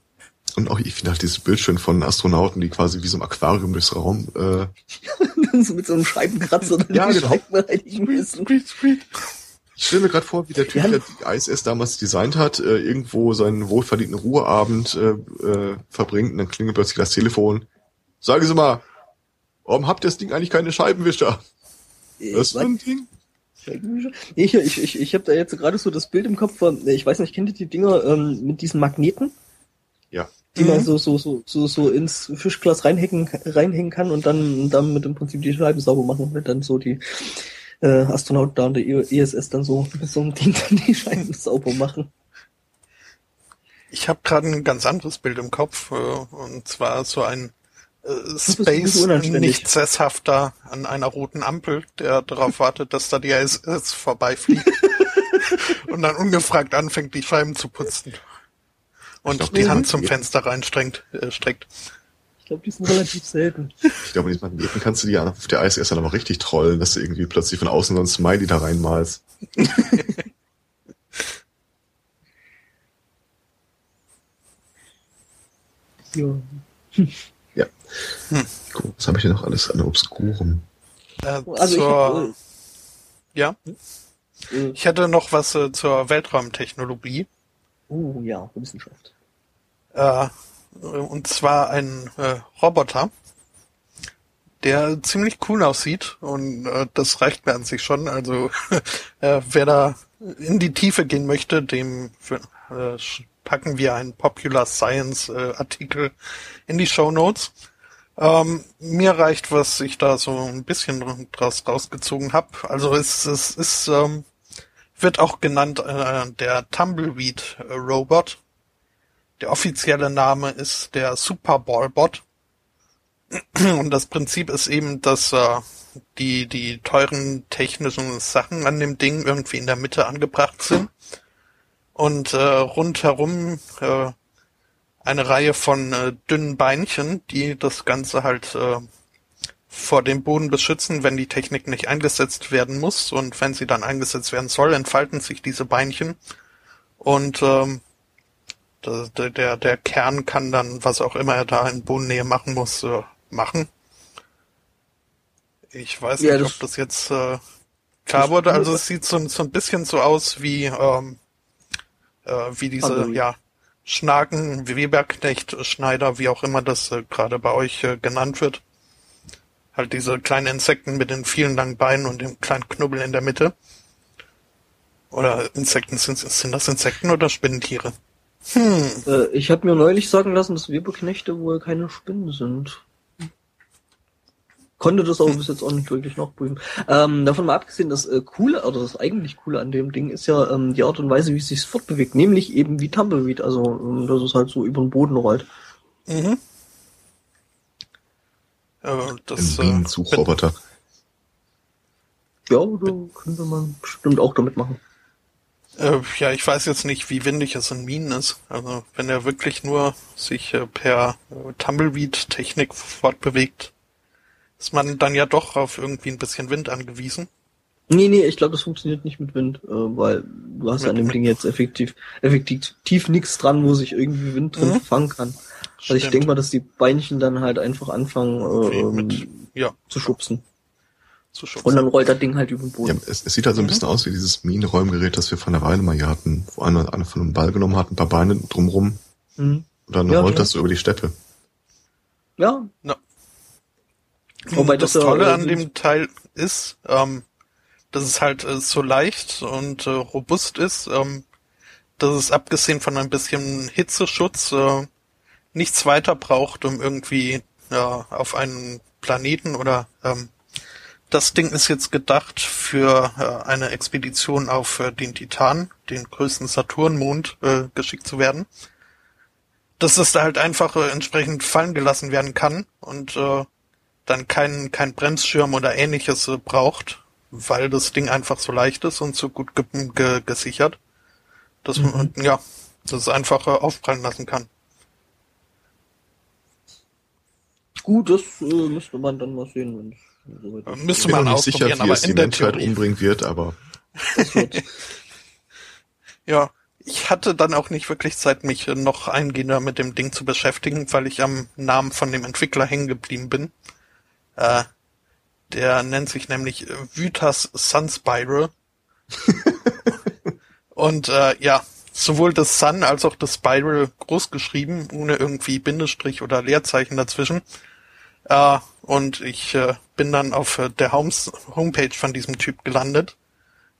Und auch ich finde halt dieses Bild schön von Astronauten, die quasi wie so ein Aquarium durchs Raum. Äh, so mit so einem Scheibenkratzer dann Ja, genau. Scheiben reinigen müssen. ich stelle mir gerade vor, wie der Typ, Ja. der die ISS damals designt hat, äh, irgendwo seinen wohlverdienten Ruheabend äh, äh, verbringt und dann klingelt plötzlich das Telefon. Sagen Sie mal, warum habt ihr das Ding eigentlich keine Scheibenwischer? Äh, Was für ein Ding? Nee, hier, ich, ich, ich habe da jetzt gerade so das Bild im Kopf von, ich weiß nicht, kennt ihr die Dinger ähm, mit diesen Magneten, Ja. die Mhm. man so, so, so, so, so ins Fischglas reinhängen, reinhängen kann und dann damit im Prinzip die Scheiben sauber machen, wenn dann so die äh, Astronauten da an der ISS dann so mit so einem Ding dann die Scheiben sauber machen. Ich habe gerade ein ganz anderes Bild im Kopf, äh, und zwar so ein Space bisschen unanständig. nicht sesshafter an einer roten Ampel, der darauf wartet, dass da die ISS vorbeifliegt und dann ungefragt anfängt, die Scheiben zu putzen und glaub, die Hand zum. Fenster reinstreckt. Äh, streckt. Ich glaube, die sind relativ selten. Ich glaube, mit diesen Magneten kannst du die auf der ISS dann aber richtig trollen, dass du irgendwie plötzlich von außen so ein Smiley da reinmalst. Ja. Guck, was habe ich denn noch alles an Obskuren? Äh, Also zur, ich, ja, äh, ich hätte noch was äh, zur Weltraumtechnologie. oh ja, Wissenschaft. Äh, und zwar ein äh, Roboter, der ziemlich cool aussieht und äh, das reicht mir an sich schon. Also äh, wer da in die Tiefe gehen möchte, dem für, äh, packen wir einen Popular Science äh, Artikel in die Show Notes. Ähm, mir reicht, was ich da so ein bisschen draus rausgezogen habe. Also es, es ist ähm, wird auch genannt äh, der Tumbleweed Robot der offizielle Name ist der Super Ball Bot. Und das Prinzip ist eben, dass äh, die, die teuren technischen Sachen an dem Ding irgendwie in der Mitte angebracht sind und äh, rundherum äh, eine Reihe von äh, dünnen Beinchen, die das Ganze halt äh, vor dem Boden beschützen, wenn die Technik nicht eingesetzt werden muss und wenn sie dann eingesetzt werden soll, entfalten sich diese Beinchen und ähm, der, der, der Kern kann dann, was auch immer er da in Bodennähe machen muss, äh, machen. Ich weiß ja, nicht, das ob das jetzt äh, klar wurde. Also es sieht so, so ein bisschen so aus wie ähm, äh, wie diese also, ja Schnaken, Weberknecht, Schneider, wie auch immer das äh, gerade bei euch äh, genannt wird. Halt diese kleinen Insekten mit den vielen langen Beinen und dem kleinen Knubbel in der Mitte. Oder Insekten, sind, sind das Insekten oder Spinnentiere? Hm. Äh, ich habe mir neulich sagen lassen, dass Weberknechte wohl keine Spinnen sind. Konnte das aber bis jetzt auch nicht wirklich nachprüfen. Ähm, davon mal abgesehen, das äh, Coole, oder das eigentlich Coole an dem Ding ist ja ähm, die Art und Weise, wie es sich fortbewegt. Nämlich eben wie Tumbleweed, also ähm, dass es halt so über den Boden rollt. Mhm. Äh, das, Ein Bienensuchroboter. Ja, da könnte man bestimmt auch damit machen. Äh, ja, ich weiß jetzt nicht, wie windig es in Minen ist. Also wenn er wirklich nur sich äh, per äh, Tumbleweed-Technik fortbewegt, ist man dann ja doch auf irgendwie ein bisschen Wind angewiesen. Nee, nee, ich glaube, das funktioniert nicht mit Wind, äh, weil du hast mit, an dem Ding jetzt effektiv, effektiv nichts dran, wo sich irgendwie Wind drin mhm. fangen kann. Also ich denke mal, dass die Beinchen dann halt einfach anfangen äh, mit, ähm, ja. zu schubsen. Zu schubsen. Und dann rollt das Ding halt über den Boden. Ja, es, es sieht halt so ein mhm. bisschen aus wie dieses Minenräumgerät, das wir von der Weile mal hier hatten, wo einer, einer von einem Ball genommen hat, ein paar Beine drumrum. Mhm. Und dann ja, rollt das so über die Steppe. Ja. No. Wobei das, das Tolle an dem Teil ist, ähm, dass es halt äh, so leicht und äh, robust ist, ähm, dass es abgesehen von ein bisschen Hitzeschutz äh, nichts weiter braucht, um irgendwie ja, auf einen Planeten oder ähm, das Ding ist jetzt gedacht für äh, eine Expedition auf äh, den Titan, den größten Saturnmond, äh, geschickt zu werden. Dass das da halt einfach äh, entsprechend fallen gelassen werden kann und äh, dann kein, kein Bremsschirm oder ähnliches äh, braucht, weil das Ding einfach so leicht ist und so gut ge ge gesichert, dass mhm. man, ja, dass es einfach äh, aufprallen lassen kann. Gut, das äh, müsste man dann mal sehen, wenn es so ist. Müsste man nicht sicher, wie es die Menschheit umbringen wird, aber. ja, ich hatte dann auch nicht wirklich Zeit, mich noch eingehender mit dem Ding zu beschäftigen, weil ich am Namen von dem Entwickler hängen geblieben bin. Äh, der nennt sich nämlich Vytas Sunspiral. Und äh, ja, sowohl das Sun als auch das Spiral groß geschrieben, ohne irgendwie Bindestrich oder Leerzeichen dazwischen. Äh, und ich äh, bin dann auf äh, der Homes Homepage von diesem Typ gelandet,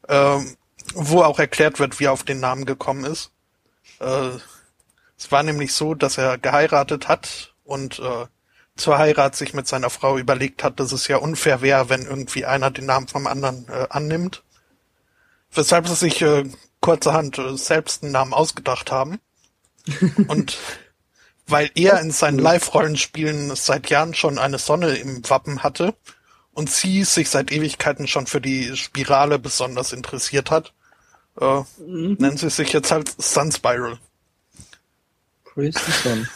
äh, wo auch erklärt wird, wie er auf den Namen gekommen ist. Äh, es war nämlich so, dass er geheiratet hat und äh, zur Heirat sich mit seiner Frau überlegt hat, dass es ja unfair wäre, wenn irgendwie einer den Namen vom anderen äh, annimmt. Weshalb sie sich äh, kurzerhand äh, selbst einen Namen ausgedacht haben. Und weil er in seinen Live-Rollenspielen seit Jahren schon eine Sonne im Wappen hatte und sie sich seit Ewigkeiten schon für die Spirale besonders interessiert hat, äh, mhm. nennen sie sich jetzt halt Sun Spiral. The Sun.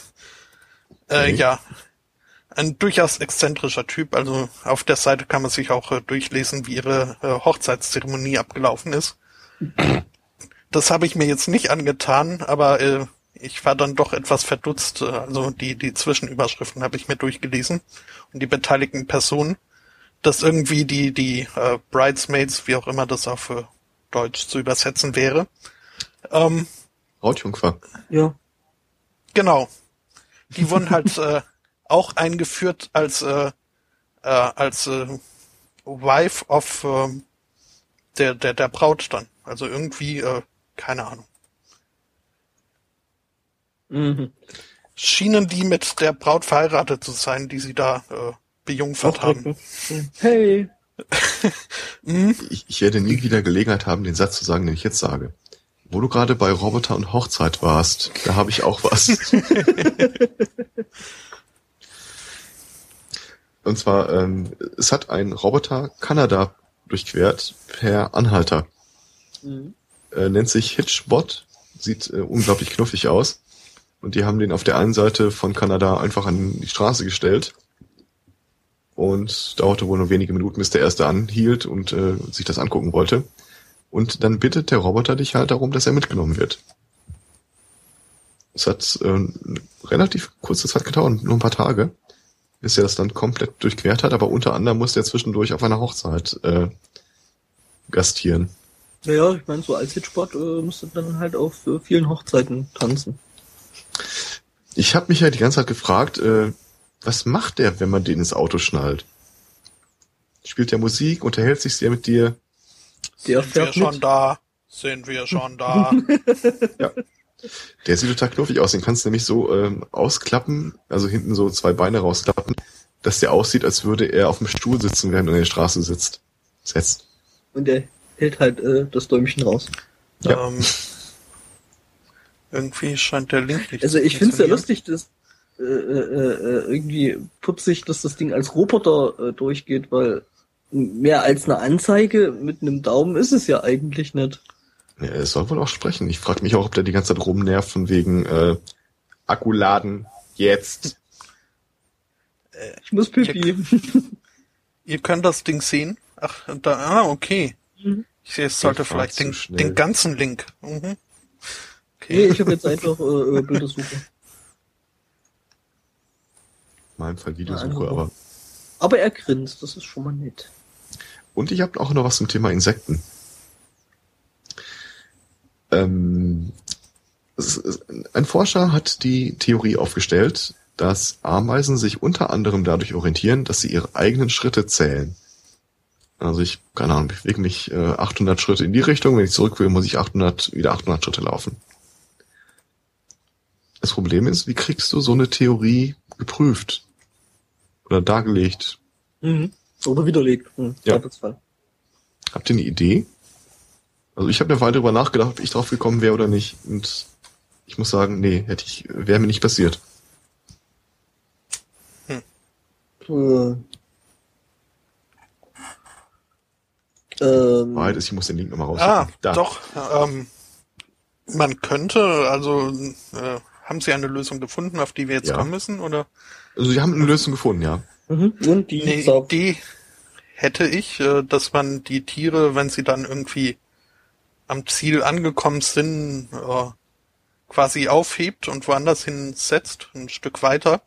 Äh, ja, ein durchaus exzentrischer Typ. Also auf der Seite kann man sich auch äh, durchlesen, wie ihre äh, Hochzeitszeremonie abgelaufen ist. Das habe ich mir jetzt nicht angetan, aber äh, ich war dann doch etwas verdutzt. Also die, die Zwischenüberschriften habe ich mir durchgelesen und die beteiligten Personen, dass irgendwie die, die äh, Bridesmaids, wie auch immer das auf äh, Deutsch zu übersetzen wäre. Ähm, Brautjungfer. Ja. Genau. Die wurden halt äh, auch eingeführt als äh, äh, als äh, Wife of äh, der der der Braut dann. Also irgendwie äh, keine Ahnung. Mhm. Schienen die mit der Braut verheiratet zu sein, die sie da äh, bejungfert haben. Hey. mhm. ich, ich werde nie wieder Gelegenheit haben, den Satz zu sagen, den ich jetzt sage. Wo du gerade bei Roboter und Hochzeit warst, da habe ich auch was. und zwar, ähm, es hat ein Roboter Kanada durchquert per Anhalter. Mhm. Äh, nennt sich Hitchbot, sieht äh, unglaublich knuffig aus. Und die haben den auf der einen Seite von Kanada einfach an die Straße gestellt. Und dauerte wohl nur wenige Minuten, bis der erste anhielt und äh, sich das angucken wollte. Und dann bittet der Roboter dich halt darum, dass er mitgenommen wird. Es hat äh, relativ kurze Zeit gedauert, nur ein paar Tage, bis er das dann komplett durchquert hat, aber unter anderem musste er zwischendurch auf einer Hochzeit äh, gastieren. Naja, ich meine, so als Hitspot äh, musst du dann halt auf äh, vielen Hochzeiten tanzen. Ich habe mich ja die ganze Zeit gefragt, äh, was macht der, wenn man den ins Auto schnallt? Spielt der Musik, unterhält sich sehr mit dir? Der Sind wir fährt schon mit. da? Sind wir schon da? Der sieht total knuffig aus. Den kannst du nämlich so ähm, ausklappen, also hinten so zwei Beine rausklappen, dass der aussieht, als würde er auf dem Stuhl sitzen, während er in der Straße sitzt. Setzt. Und der hält halt äh, das Däumchen raus. Ja. Ähm, irgendwie scheint der Link nicht Also ich finde es ja lustig, dass äh, äh, äh, irgendwie putzig, dass das Ding als Roboter äh, durchgeht, weil mehr als eine Anzeige mit einem Daumen ist es ja eigentlich nicht. Ja, er soll wohl auch sprechen. Ich frage mich auch, ob der die ganze Zeit rumnervt von wegen äh, Akkuladen jetzt. Ich muss pipi. Ihr könnt das Ding sehen. Ach, da, ah, okay. Mhm. Ich sehe, es sollte vielleicht den, den ganzen Link. Mhm. nee, Okay. ich habe jetzt einfach äh, Bildersuche. In meinem Fall Ja, Videosuche, einfach. aber. Aber er grinst, das ist schon mal nett. Und ich habe auch noch was zum Thema Insekten. Ähm, ein Forscher hat die Theorie aufgestellt, dass Ameisen sich unter anderem dadurch orientieren, dass sie ihre eigenen Schritte zählen. Also ich, keine Ahnung, bewege mich äh, 800 Schritte in die Richtung, wenn ich zurück will, muss ich 800, wieder 800 Schritte laufen. Das Problem ist, wie kriegst du so eine Theorie geprüft? Oder dargelegt? Mhm. Oder widerlegt. Hm, Ja. Habt ihr eine Idee? Also ich habe eine Weile darüber nachgedacht, ob ich drauf gekommen wäre oder nicht. Und ich muss sagen, nee, hätte ich, wäre mir nicht passiert. Äh, ähm, Wahrheit ist, ich muss den Link nochmal Ah, raussuchen. Da. doch. Ähm, man könnte, also äh, haben Sie eine Lösung gefunden, auf die wir jetzt Ja. kommen müssen? Oder Also sie haben eine Lösung gefunden, ja. mhm. Und die saugt. Idee hätte ich, äh, dass man die Tiere, wenn sie dann irgendwie am Ziel angekommen sind, äh, quasi aufhebt und woanders hinsetzt, ein Stück weiter.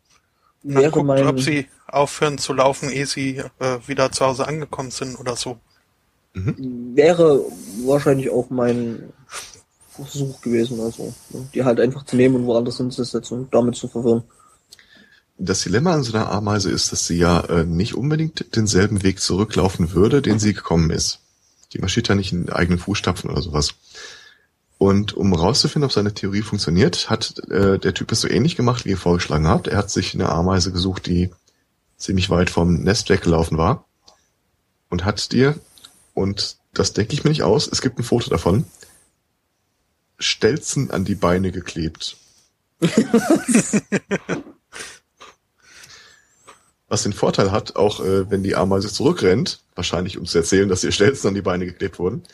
Und dann wäre guckt, mein, ob sie aufhören zu laufen, ehe sie äh, wieder zu Hause angekommen sind oder so. wäre wahrscheinlich auch mein Versuch gewesen, also ne, die halt einfach zu nehmen und woanders hinzusetzen und damit zu verwirren. Das Dilemma an so einer Ameise ist, dass sie ja äh, nicht unbedingt denselben Weg zurücklaufen würde, den sie gekommen ist. Die marschiert ja nicht in eigenen Fußstapfen oder sowas. Und um rauszufinden, ob seine Theorie funktioniert, hat äh, der Typ es so ähnlich gemacht, wie ihr vorgeschlagen habt. Er hat sich eine Ameise gesucht, die ziemlich weit vom Nest weggelaufen war und hat dir, und das denke ich mir nicht aus, es gibt ein Foto davon, Stelzen an die Beine geklebt. Was den Vorteil hat, auch äh, wenn die Ameise zurückrennt, wahrscheinlich um zu erzählen, dass ihr Stelzen an die Beine geklebt wurden,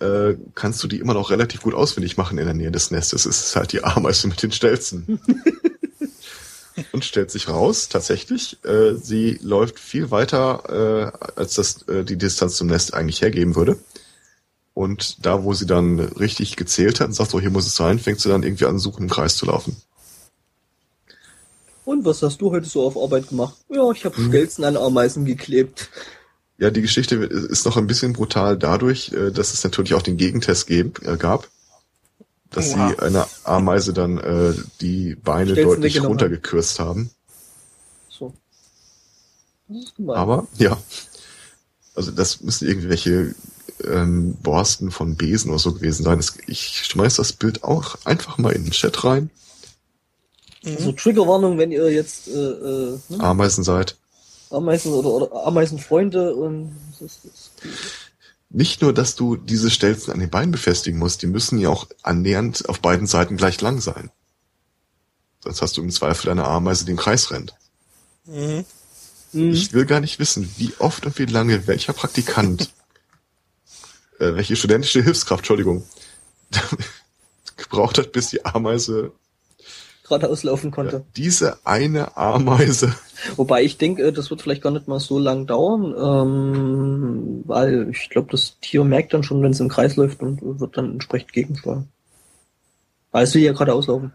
äh, kannst du die immer noch relativ gut ausfindig machen in der Nähe des Nestes. Es ist halt die Ameise mit den Stelzen. Und stellt sich raus, tatsächlich, äh, sie läuft viel weiter, äh, als das äh, die Distanz zum Nest eigentlich hergeben würde. Und da, wo sie dann richtig gezählt hat und sagt, so hier muss es sein, fängt sie dann irgendwie an, suchen im Kreis zu laufen. Und was hast du heute so auf Arbeit gemacht? Ja, ich habe Mhm. Stelzen an Ameisen geklebt. Ja, die Geschichte ist noch ein bisschen brutal dadurch, äh, dass es natürlich auch den Gegentest äh, gab, dass Oha. sie einer Ameise dann äh, die Beine Stelzen deutlich runtergekürzt haben. So. Das ist gemein. Aber ja, also das müssen irgendwelche ähm, Borsten von Besen oder so gewesen sein. Ich schmeiß das Bild auch einfach mal in den Chat rein. Mhm. so Triggerwarnung, wenn ihr jetzt äh, äh, ne? Ameisen seid. Ameisen oder, oder Ameisenfreunde und das ist, das nicht nur, dass du diese Stelzen an den Beinen befestigen musst, die müssen ja auch annähernd auf beiden Seiten gleich lang sein. Sonst hast du im Zweifel eine Ameise, die im Kreis rennt. Mhm. Mhm. Ich will gar nicht wissen, wie oft und wie lange welcher Praktikant, äh, welche studentische Hilfskraft, Entschuldigung, gebraucht hat, bis die Ameise, gerade auslaufen konnte. ja, diese eine Ameise, Wobei ich denke, äh, das wird vielleicht gar nicht mal so lang dauern, ähm, weil ich glaube, das Tier merkt dann schon, wenn es im Kreis läuft und wird dann entsprechend gegensteuern. Weil es will ja gerade auslaufen.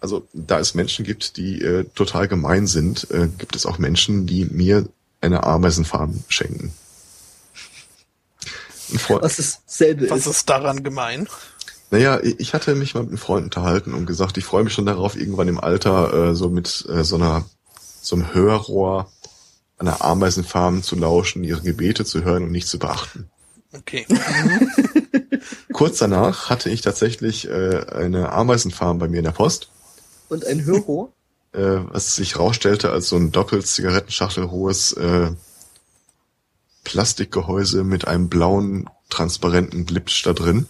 also da es Menschen gibt, die äh, total gemein sind, äh, gibt es auch Menschen, die mir eine Ameisenfarm schenken. Was dasselbe Was ist. ist daran gemein? Naja, ich hatte mich mal mit einem Freund unterhalten und gesagt, ich freue mich schon darauf, irgendwann im Alter äh, so mit äh, so einer so einem Hörrohr an einer Ameisenfarm zu lauschen, ihre Gebete zu hören und nicht zu beachten. Okay. Kurz danach hatte ich tatsächlich äh, eine Ameisenfarm bei mir in der Post, Und ein Hörrohr. äh, was sich rausstellte als so ein doppelt Zigarettenschachtel hohes äh, Plastikgehäuse mit einem blauen transparenten Glitch da drin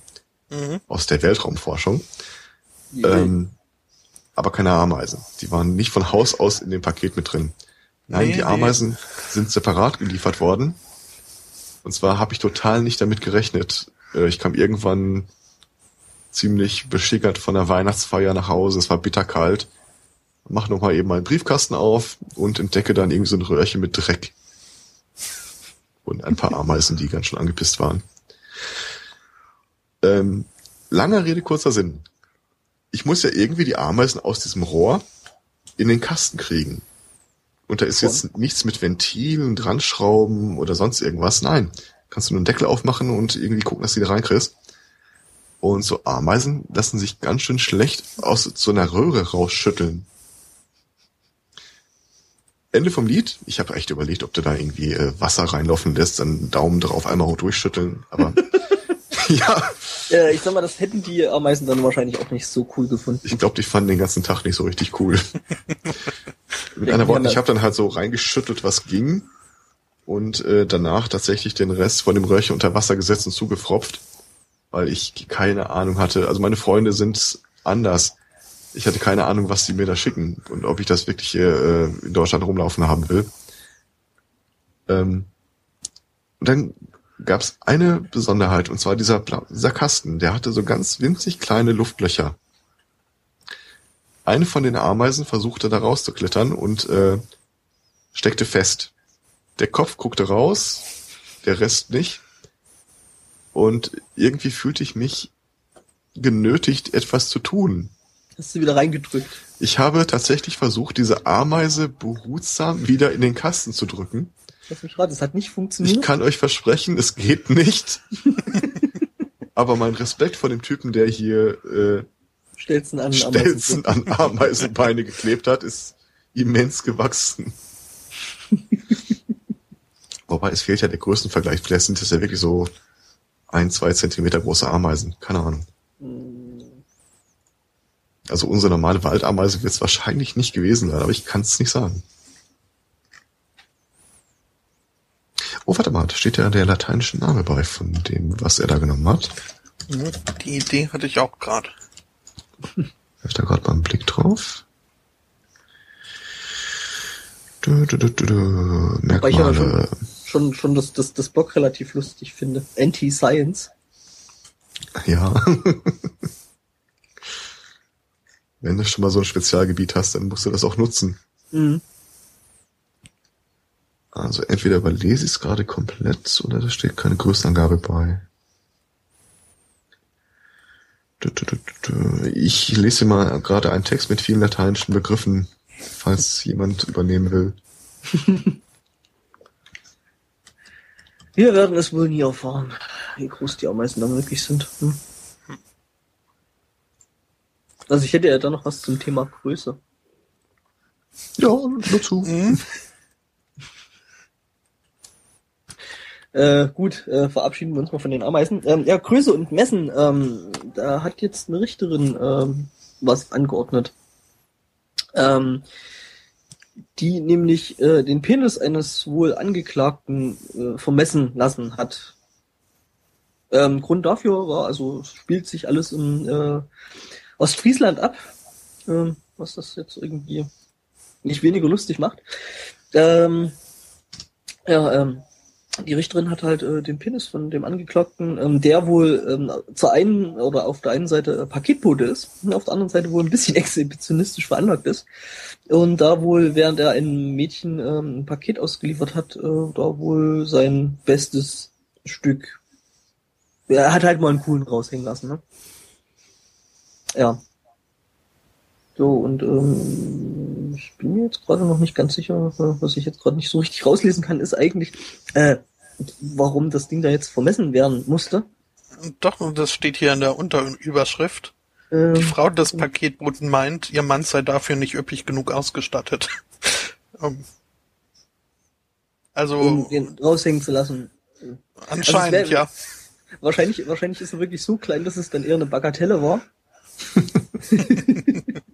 Mhm. aus der Weltraumforschung. Ähm, aber keine Ameisen. Die waren nicht von Haus aus in dem Paket mit drin. Nein, Nee, die nee. Ameisen sind separat geliefert worden. Und zwar habe ich total nicht damit gerechnet. Äh, Ich kam irgendwann ziemlich beschickert von der Weihnachtsfeier nach Hause. Es war bitterkalt. Mach noch mal eben meinen Briefkasten auf und entdecke dann irgendwie so ein Röhrchen mit Dreck. Und ein paar Ameisen, die ganz schön angepisst waren. Ähm, langer Rede, kurzer Sinn. Ich muss ja irgendwie die Ameisen aus diesem Rohr in den Kasten kriegen. Und da ist jetzt nichts mit Ventilen, dranschrauben oder sonst irgendwas. Nein. Kannst du nur einen Deckel aufmachen und irgendwie gucken, dass du die da reinkriegst. Und so Ameisen lassen sich ganz schön schlecht aus so einer Röhre rausschütteln. Ende vom Lied. Ich habe echt überlegt, ob du da irgendwie äh, Wasser reinlaufen lässt, dann Daumen drauf, einmal hoch durchschütteln. Aber ja, Äh, ich sag mal, das hätten die Ameisen dann wahrscheinlich auch nicht so cool gefunden. ich glaube, die fanden den ganzen Tag nicht so richtig cool. Mit einer Worten, ich habe dann halt so reingeschüttelt, was ging. Und äh, danach tatsächlich den Rest von dem Röhrchen unter Wasser gesetzt und zugefropft, weil ich keine Ahnung hatte. Also meine Freunde sind anders. Ich hatte keine Ahnung, was die mir da schicken und ob ich das wirklich hier äh, in Deutschland rumlaufen haben will. Ähm, und dann gab es eine Besonderheit, und zwar dieser, dieser Kasten, der hatte so ganz winzig kleine Luftlöcher. Eine von den Ameisen versuchte da rauszuklettern und äh, steckte fest. Der Kopf guckte raus, der Rest nicht. Und irgendwie fühlte ich mich genötigt, etwas zu tun. Hast du wieder reingedrückt. Ich habe tatsächlich versucht, diese Ameise behutsam wieder in den Kasten zu drücken. Lass mich raten, das hat nicht Ich funktioniert. kann euch versprechen, es geht nicht. Aber mein Respekt vor dem Typen, der hier äh, Stelzen an Stelzen an Ameisenbeine geklebt hat, ist immens gewachsen. Wobei es fehlt ja der Größenvergleich. Vielleicht sind das ja wirklich so ein, zwei Zentimeter große Ameisen. Keine Ahnung. Also unsere normale Waldameise wird es wahrscheinlich nicht gewesen sein, aber ich kann es nicht sagen. Oh, warte mal, da steht ja der lateinische Name bei von dem, was er da genommen hat. Die Idee hatte ich auch gerade. Habe ich da gerade mal einen Blick drauf? Du, du, du, du, du. Wobei ich aber Merkmale. Schon, schon das, das, das Blog relativ lustig finde. Anti-Science. Ja. Wenn du schon mal so ein Spezialgebiet hast, dann musst du das auch nutzen. Mhm. Also entweder überlese ich es gerade komplett oder da steht keine Größenangabe bei. Ich lese mal gerade einen Text mit vielen lateinischen Begriffen, falls jemand übernehmen will. Wir werden es wohl nie erfahren, wie groß die Ameisen dann wirklich sind. Hm? Also ich hätte ja da noch was zum Thema Größe. Ja, nur zu. Mhm. Äh, gut, äh, verabschieden wir uns mal von den Ameisen. Ähm, ja, Größe und Messen. Ähm, da hat jetzt eine Richterin ähm, was angeordnet. Ähm, die nämlich äh, den Penis eines wohl Angeklagten äh, vermessen lassen hat. Ähm, Grund dafür war, also spielt sich alles in äh, Ostfriesland ab, ähm, was das jetzt irgendwie nicht weniger lustig macht. Ähm, ja, ähm, die Richterin hat halt äh, den Penis von dem Angeklagten, ähm, der wohl ähm, zur einen oder auf der einen Seite äh, Paketbote ist und auf der anderen Seite wohl ein bisschen exhibitionistisch veranlagt ist. Und da wohl, während er einem Mädchen ähm, ein Paket ausgeliefert hat, äh, da wohl sein bestes Stück. Er hat halt mal einen coolen raushängen lassen, ne? Ja. So, und ähm, ich bin mir jetzt gerade noch nicht ganz sicher, was ich jetzt gerade nicht so richtig rauslesen kann, ist eigentlich, äh, warum das Ding da jetzt vermessen werden musste. Doch, und das steht hier in der Unterüberschrift. Ähm, Die Frau des Paketboten meint, ihr Mann sei dafür nicht üppig genug ausgestattet. Ähm, also um den raushängen zu lassen. anscheinend, also wär- ja. Wahrscheinlich, wahrscheinlich ist er wirklich so klein, dass es dann eher eine Bagatelle war.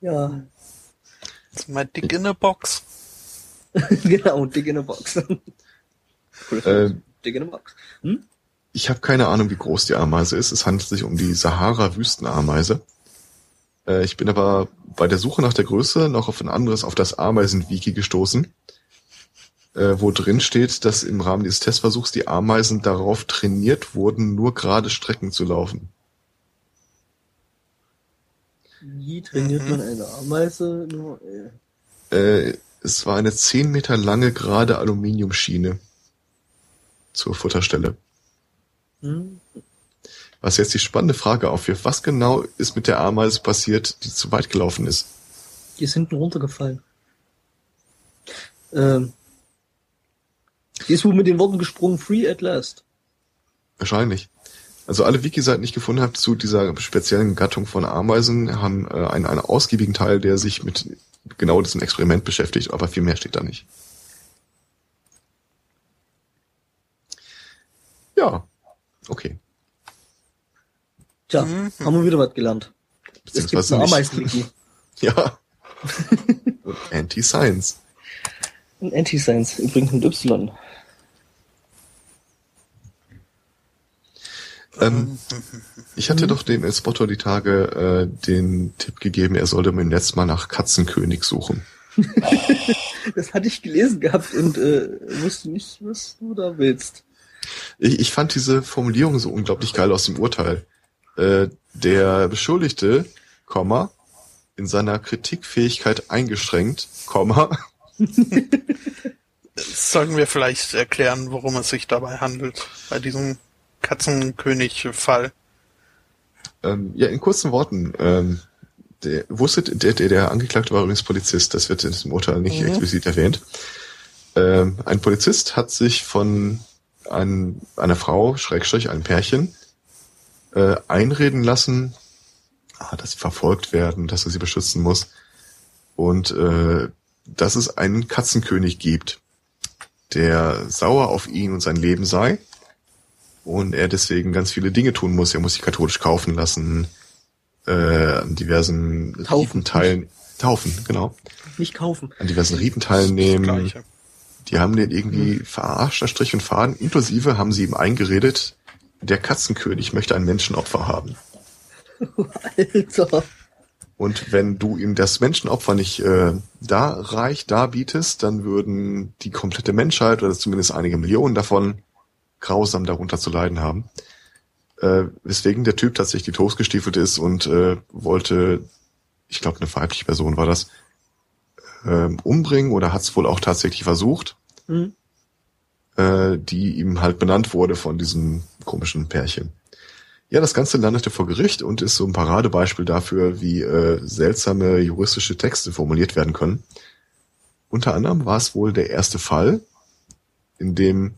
ja, It's my dick in a box. genau, dick in a box. Äh, dick in a box. Hm? Ich habe keine Ahnung, wie groß die Ameise ist. Es handelt sich um die Sahara-Wüstenameise. Äh, ich bin aber bei der Suche nach der Größe noch auf ein anderes, auf das Ameisen-Wiki gestoßen, äh, wo drin steht, dass im Rahmen dieses Testversuchs die Ameisen darauf trainiert wurden, nur gerade Strecken zu laufen. Wie trainiert Mhm. man eine Ameise? Nur, äh, Äh, es war eine 10 Meter lange gerade Aluminiumschiene zur Futterstelle. hm? Was jetzt die spannende Frage aufwirft, was genau ist mit der Ameise passiert, die zu weit gelaufen ist? Die ist hinten runtergefallen. Ähm, die ist wohl mit den Worten gesprungen, free at last. Wahrscheinlich. Also alle Wiki-Seiten, die ich gefunden habe zu dieser speziellen Gattung von Ameisen, haben äh, einen, einen ausgiebigen Teil, der sich mit genau diesem Experiment beschäftigt, aber viel mehr steht da nicht. Ja, okay. Tja, Mhm. haben wir wieder was gelernt. Es gibt Beziehungsweise eine nicht. Ameisenwiki. Ja. Und Anti-Science. Ein Anti-Science, übrigens mit Y. Ähm, ich hatte doch dem Spotter die Tage äh, den Tipp gegeben, er sollte mir jetzt mal nach Katzenkönig suchen. Das hatte ich gelesen gehabt und äh, wusste nicht, was du da willst. Ich, ich fand diese Formulierung so unglaublich geil aus dem Urteil. Äh, der Beschuldigte, Komma, in seiner Kritikfähigkeit eingeschränkt, Komma, Sollen wir vielleicht erklären, worum es sich dabei handelt, bei diesem Katzenkönig-Fall? ähm, ja, in kurzen Worten, ähm, der, wusstet, der, der, der Angeklagte war übrigens Polizist, das wird in diesem Urteil nicht Mhm. explizit erwähnt. Ähm, ein Polizist hat sich von ein, einer Frau, Schrägstrich, einem Pärchen, äh, einreden lassen, ah, dass sie verfolgt werden, dass er sie beschützen muss und äh, dass es einen Katzenkönig gibt, der sauer auf ihn und sein Leben sei und er deswegen ganz viele Dinge tun muss. Er muss sich katholisch kaufen lassen, äh, an diversen Taufen. Ritenteilen, taufen, genau, Nicht kaufen. an diversen Riten teilnehmen. Die haben den irgendwie Hm. verarscht, an Strich und Faden. Inklusive haben sie ihm eingeredet, der Katzenkönig möchte ein Menschenopfer haben. Alter. Und wenn du ihm das Menschenopfer nicht äh, da reicht, da bietest, dann würden die komplette Menschheit oder zumindest einige Millionen davon grausam darunter zu leiden haben. Äh, weswegen der Typ tatsächlich toastgestiefelt ist und äh, wollte, ich glaube eine weibliche Person war das, ähm, umbringen oder hat es wohl auch tatsächlich versucht, Hm? äh, die ihm halt benannt wurde von diesem komischen Pärchen. Ja, das Ganze landete vor Gericht und ist so ein Paradebeispiel dafür, wie äh, seltsame juristische Texte formuliert werden können. Unter anderem war es wohl der erste Fall, in dem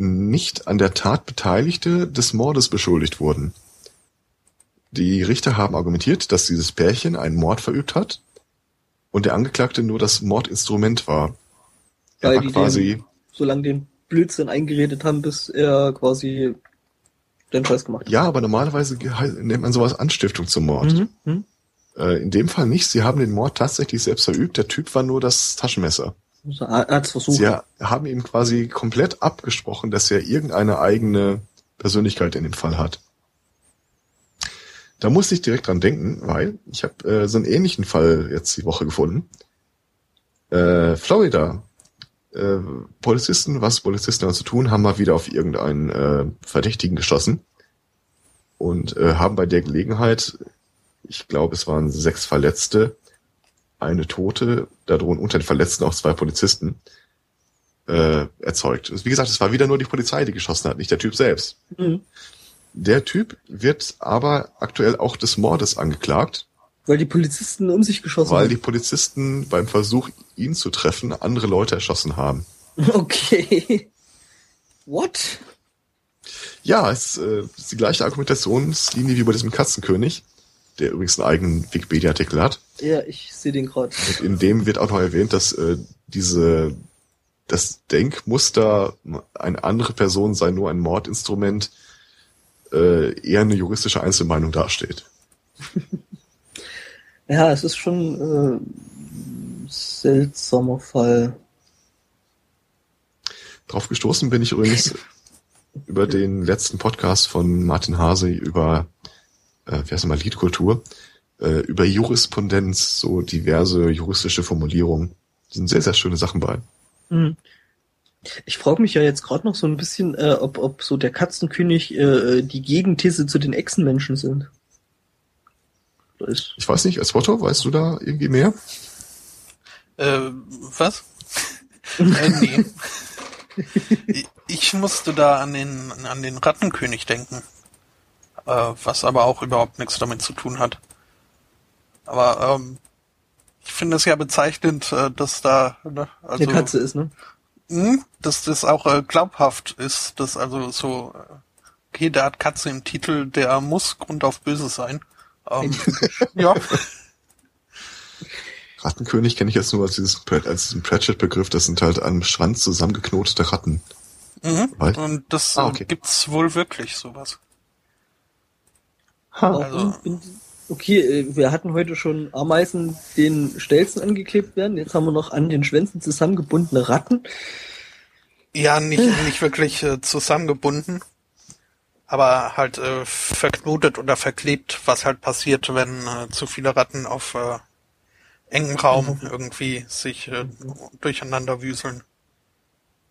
nicht an der Tat Beteiligte des Mordes beschuldigt wurden. Die Richter haben argumentiert, dass dieses Pärchen einen Mord verübt hat und der Angeklagte nur das Mordinstrument war. Er Weil war die quasi den, so lange den Blödsinn eingeredet haben, bis er quasi den Scheiß gemacht hat. Ja, aber normalerweise gehe- nennt man sowas Anstiftung zum Mord. Mhm. Mhm. Äh, in dem Fall nicht. Sie haben den Mord tatsächlich selbst verübt. Der Typ war nur das Taschenmesser. Er hat's versucht. Sie haben ihm quasi komplett abgesprochen, dass er irgendeine eigene Persönlichkeit in dem Fall hat. Da musste ich direkt dran denken, weil ich habe äh, so einen ähnlichen Fall jetzt die Woche gefunden. Äh, Florida. Äh, Polizisten, was Polizisten da zu tun, haben mal wieder auf irgendeinen äh, Verdächtigen geschossen und äh, haben bei der Gelegenheit, ich glaube, es waren sechs Verletzte, eine Tote, da drohen unter den Verletzten auch zwei Polizisten äh, erzeugt. Wie gesagt, es war wieder nur die Polizei, die geschossen hat, nicht der Typ selbst. Mhm. Der Typ wird aber aktuell auch des Mordes angeklagt, Weil die Polizisten um sich geschossen weil die haben. Polizisten beim Versuch, ihn zu treffen, andere Leute erschossen haben. Okay. What? Ja, es äh, ist die gleiche Argumentationslinie wie bei diesem Katzenkönig, der übrigens einen eigenen Wikipedia-Artikel hat. Ja, ich sehe den gerade. Und in dem wird auch noch erwähnt, dass äh, diese das Denkmuster, eine andere Person sei nur ein Mordinstrument, äh, eher eine juristische Einzelmeinung dasteht. Ja, es ist schon äh, seltsamer Fall. Drauf gestoßen bin ich übrigens über den letzten Podcast von Martin Hase über, äh, wie heißt mal, Liedkultur, äh, über Jurisprudenz, so diverse juristische Formulierungen. Da sind sehr, sehr schöne Sachen bei. Mhm. Ich frage mich ja jetzt gerade noch so ein bisschen, äh, ob, ob so der Katzenkönig äh, die Gegenthese zu den Echsenmenschen sind. Ich weiß nicht, als Otto, weißt du da irgendwie mehr? Äh, was? äh, nee. Ich- Ich musste da an den, an den Rattenkönig denken. Äh, was aber auch überhaupt nichts damit zu tun hat. Aber ähm, ich finde es ja bezeichnend, äh, dass da ne, also eine Katze ist, ne? mh, dass das auch äh, glaubhaft ist, dass also so äh, okay, der hat Katze im Titel, der muss Grund auf Böse sein. Ähm, ja, Rattenkönig kenne ich jetzt nur als, dieses, als diesen Pratchett-Begriff. Das sind halt am Strand zusammengeknotete Ratten. mhm. Und das Ah, okay. gibt's wohl wirklich sowas. Warum Also- bin- Okay, äh, wir hatten heute schon Ameisen den Stelzen angeklebt werden. Jetzt haben wir noch an den Schwänzen zusammengebundene Ratten. Ja, nicht, nicht wirklich äh, zusammengebunden, aber halt äh, verknotet oder verklebt, was halt passiert, wenn äh, zu viele Ratten auf äh, engem Raum irgendwie sich äh, durcheinander wüseln.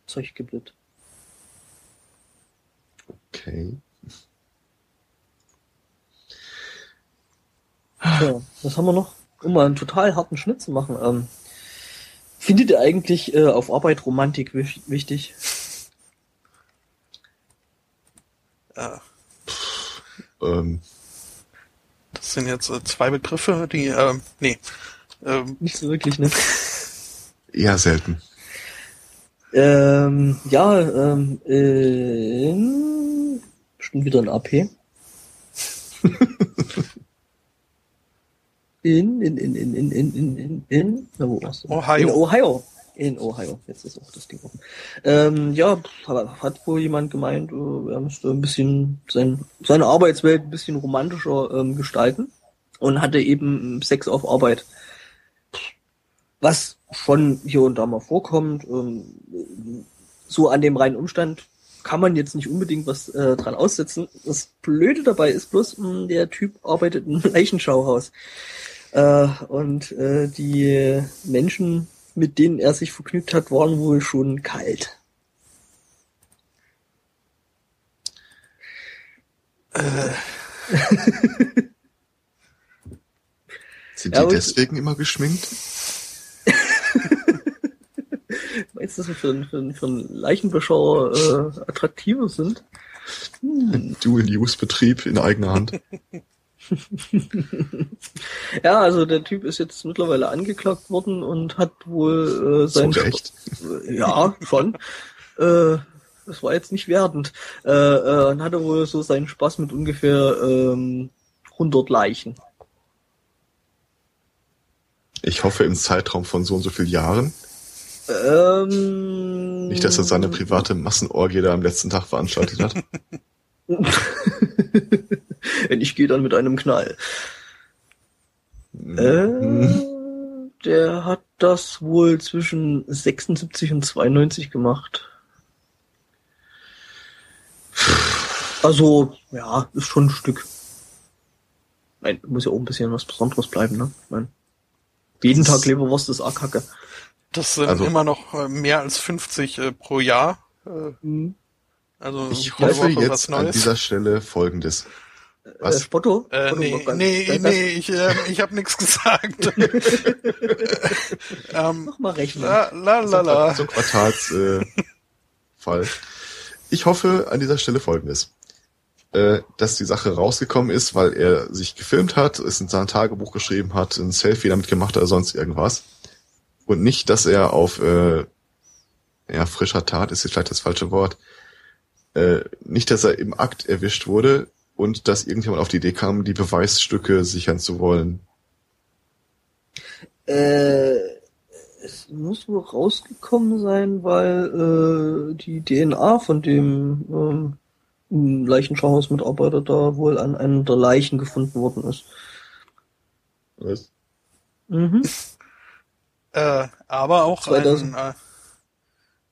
Zeug gibt es. Okay. So, was haben wir noch? Um mal einen total harten Schnitt zu machen. Ähm, findet ihr eigentlich äh, auf Arbeit Romantik wich- wichtig? Äh, Ähm, das sind jetzt äh, zwei Begriffe, die, äh, nee, ähm, Nicht so wirklich, ne? eher selten. Ähm, ja, ähm, in, bestimmt wieder ein AP. in, in, in, in, in, in, in, in, in, na, wo warst du? Ohio. In Ohio. In Ohio. Jetzt ist auch das Ding offen. Ähm, ja, hat wohl jemand gemeint, äh, er müsste ein bisschen sein, seine Arbeitswelt ein bisschen romantischer ähm, gestalten und hatte eben Sex auf Arbeit. Was schon hier und da mal vorkommt, ähm, so an dem reinen Umstand kann man jetzt nicht unbedingt was äh, dran aussetzen. Das Blöde dabei ist bloß, mh, der Typ arbeitet im Leichenschauhaus. Äh, und äh, die Menschen, mit denen er sich vergnügt hat, waren wohl schon kalt. Sind Ja, die aber- deswegen immer geschminkt? Meinst du, dass wir für, einen- für, einen- für einen Leichenbeschauer äh, attraktiver sind? Ein Dual-Use-Betrieb in eigener Hand. Ja, also der Typ ist jetzt mittlerweile angeklagt worden und hat wohl äh, So sein recht. Ja, schon. äh, das war jetzt nicht wertend. Äh, äh, und hatte wohl so seinen Spaß mit ungefähr ähm, 100 Leichen. Ich hoffe im Zeitraum von so und so vielen Jahren. Ähm, Nicht, dass er seine private Massenorgie da am letzten Tag veranstaltet hat. ich gehe dann mit einem Knall. Äh, Hm. der hat das wohl zwischen 76 und 92 gemacht. Also, ja, ist schon ein Stück. Nein, muss ja auch ein bisschen was Besonderes bleiben, ne? Ich mein, jeden Tag Leberwurst ist auch kacke. Das sind Also- immer noch äh, mehr als 50 äh, pro Jahr. Äh, Mhm. also Ich hoffe Woche was jetzt an dieser Stelle Folgendes. Äh, Was? Spotto? Äh, Spotto nee, nee, nee, ich, äh, ich habe nichts gesagt. ähm, Mach mal rechnen. la, la, la, la. Zum Quartalsfall. Äh, Fall. ich hoffe an dieser Stelle Folgendes. Äh, dass die Sache rausgekommen ist, weil er sich gefilmt hat, es in sein Tagebuch geschrieben hat, ein Selfie damit gemacht hat oder sonst irgendwas. Und nicht, dass er auf äh, ja, frischer Tat ist jetzt vielleicht das falsche Wort. Äh, nicht, dass er im Akt erwischt wurde und dass irgendjemand auf die Idee kam, die Beweisstücke sichern zu wollen. Äh, es muss wohl rausgekommen sein, weil äh, die DNA von dem ähm, Leichenschauhausmitarbeiter da wohl an einer der Leichen gefunden worden ist. Was? Mhm. Äh, aber auch 2000. ein, äh,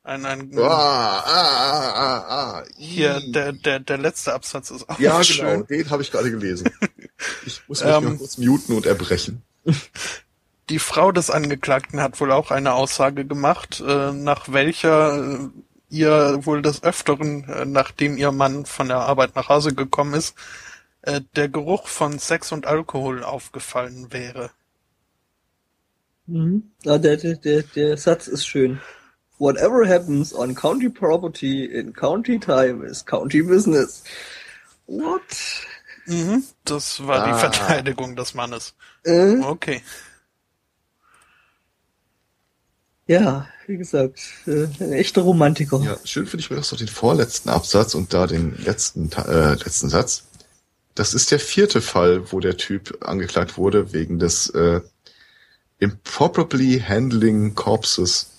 ein, ein Ah, ah, ah, ah, hier der, der, der letzte Absatz ist auch Ja, genau, schön. den habe ich gerade gelesen. Ich muss mich Ähm. noch kurz muten und erbrechen. Die Frau des Angeklagten hat wohl auch eine Aussage gemacht, äh, nach welcher äh, ihr wohl des Öfteren, äh, nachdem ihr Mann von der Arbeit nach Hause gekommen ist, äh, der Geruch von Sex und Alkohol aufgefallen wäre. Mhm. Ja, der, der, der, der Satz ist schön. Whatever happens on county property in county time is county business. What? Mhm, das war Ah. die Verteidigung des Mannes. Äh, Okay. ja, wie gesagt, äh, ein echter Romantiker. Ja, schön finde ich übrigens noch den vorletzten Absatz und da den letzten, äh, letzten Satz. Das ist der vierte Fall, wo der Typ angeklagt wurde wegen des äh, improperly handling corpses.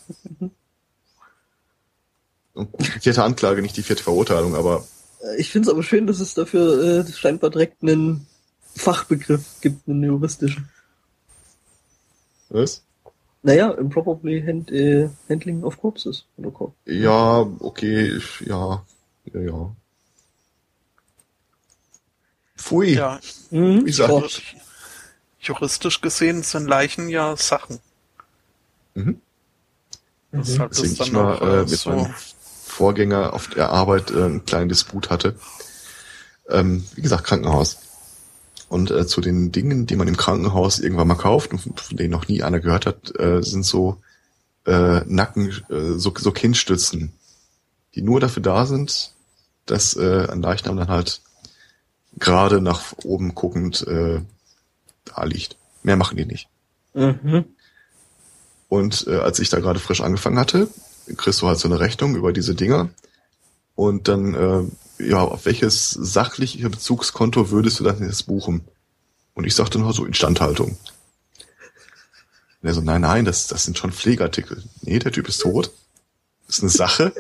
Und die vierte Anklage, nicht die vierte Verurteilung, aber Äh, Ich finde es aber schön, dass es dafür äh, scheinbar direkt einen Fachbegriff gibt, einen juristischen. was? Naja, improperly hand, äh, handling of corpses. Oder Corp. Ja, okay, ich- ja, ja, ja. Pfui. Ja, Mhm. Wie gesagt, Gott. Juristisch gesehen sind Leichen ja Sachen. Mhm. Deshalb Deswegen ist dann ich mal äh, äh, mit so. meinem Vorgänger auf der Arbeit äh, einen kleinen Disput hatte. Ähm, wie gesagt, Krankenhaus. Und äh, zu den Dingen, die man im Krankenhaus irgendwann mal kauft und von denen noch nie einer gehört hat, äh, sind so äh, Nacken, äh, so, so Kinnstützen, die nur dafür da sind, dass äh, ein Leichnam dann halt gerade nach oben guckend äh, da liegt. Mehr machen die nicht. Mhm. Und äh, als ich da gerade frisch angefangen hatte, kriegst du halt so eine Rechnung über diese Dinger. Und dann, äh, ja, auf welches sachliche Bezugskonto würdest du das jetzt buchen? Und ich sagte nur so Instandhaltung. Und er so, nein, nein, das, das sind schon Pflegeartikel. Nee, der Typ ist tot. Das ist eine Sache.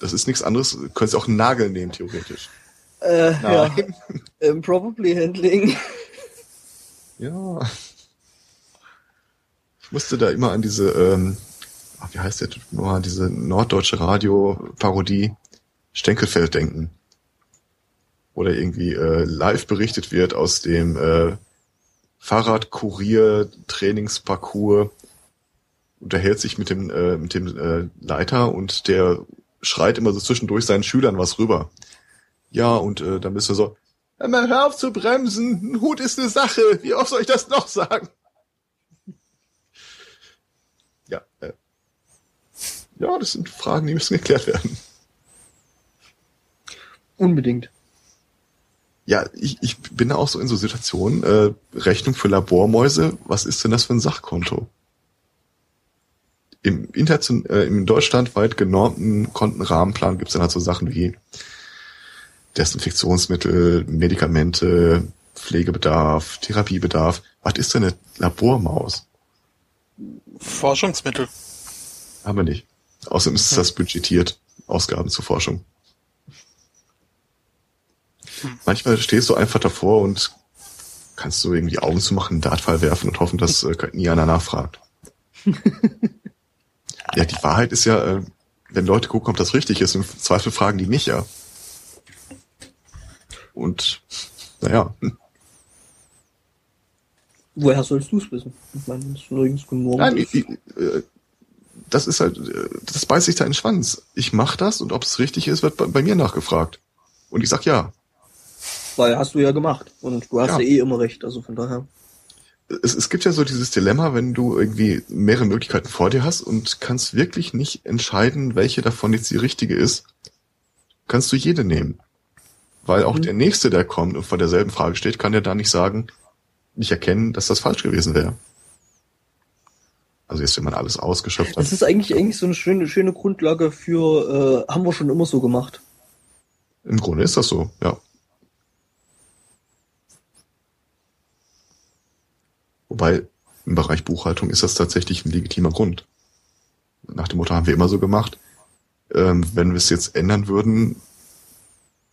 Das ist nichts anderes. Du könntest auch einen Nagel nehmen, theoretisch. Äh, ja, Nein. improperly handling. Ja. Ich musste da immer an diese, ähm, ach, wie heißt der Typ nochmal, diese norddeutsche Radio-Parodie Stenkelfeld denken. Oder irgendwie äh, live berichtet wird aus dem äh, Fahrradkurier-Trainingsparcours, unterhält sich mit dem, äh, mit dem äh, Leiter und der schreit immer so zwischendurch seinen Schülern was rüber. Ja, und äh, dann bist du so, Hör mal, hör auf zu bremsen. Ein Hut ist eine Sache. Wie oft soll ich das noch sagen? Ja, äh. Ja, das sind Fragen, die müssen geklärt werden. Unbedingt. Ja, ich, ich bin da auch so in so Situationen, äh, Rechnung für Labormäuse, was ist denn das für ein Sachkonto? Im, Internation, äh, im deutschlandweit genormten Kontenrahmenplan gibt es dann halt so Sachen wie Desinfektionsmittel, Medikamente, Pflegebedarf, Therapiebedarf. Was ist denn eine Labormaus? Forschungsmittel. Haben wir nicht. Außerdem ist das budgetiert, Ausgaben zur Forschung. Manchmal stehst du einfach davor und kannst du irgendwie Augen zu machen, einen Dartfall werfen und hoffen, dass äh, nie einer nachfragt. ja, die Wahrheit ist ja, äh, wenn Leute gucken, ob das richtig ist, im Zweifel fragen die mich ja. Und naja. Woher sollst du es wissen? Ich meine, das ist nirgends nur Nein, ich, ich, äh, das ist halt, äh, das beißt sich da in den Schwanz. Ich mach das und ob es richtig ist, wird bei, bei mir nachgefragt. Und ich sag ja. Weil hast du ja gemacht. Und du hast ja, Ja. eh immer recht, also von daher. Es, es gibt ja so dieses Dilemma, wenn du irgendwie mehrere Möglichkeiten vor dir hast und kannst wirklich nicht entscheiden, welche davon jetzt die richtige ist, kannst du jede nehmen. Weil auch Mhm. der Nächste, der kommt und vor derselben Frage steht, kann ja da nicht sagen, nicht erkennen, dass das falsch gewesen wäre. Also jetzt, wenn man alles ausgeschöpft Das hat. ist eigentlich eigentlich so eine schöne, schöne Grundlage für, äh, haben wir schon immer so gemacht. Im Grunde ist das so, ja. Wobei im Bereich Buchhaltung ist das tatsächlich ein legitimer Grund. Nach dem Motto haben wir immer so gemacht. Ähm, wenn wir es jetzt ändern würden,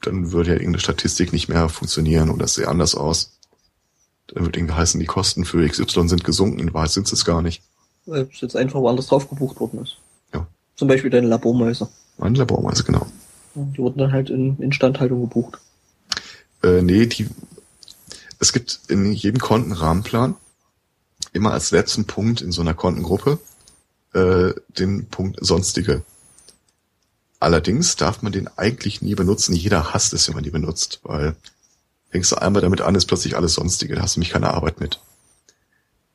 dann würde ja irgendeine Statistik nicht mehr funktionieren oder es sähe anders aus. Dann würde irgendwie heißen, die Kosten für XY sind gesunken, in Wahrheit sind es gar nicht. Weil es jetzt einfach woanders drauf gebucht worden ist. Ja. Zum Beispiel deine Labormäuse. Meine Laborweise, genau. Die wurden dann halt in Instandhaltung gebucht. Äh, nee, die, es gibt in jedem Kontenrahmenplan immer als letzten Punkt in so einer Kontengruppe äh, den Punkt Sonstige. Allerdings darf man den eigentlich nie benutzen. Jeder hasst es, wenn man die benutzt, weil fängst du einmal damit an, ist plötzlich alles Sonstige. Da hast du nämlich keine Arbeit mit.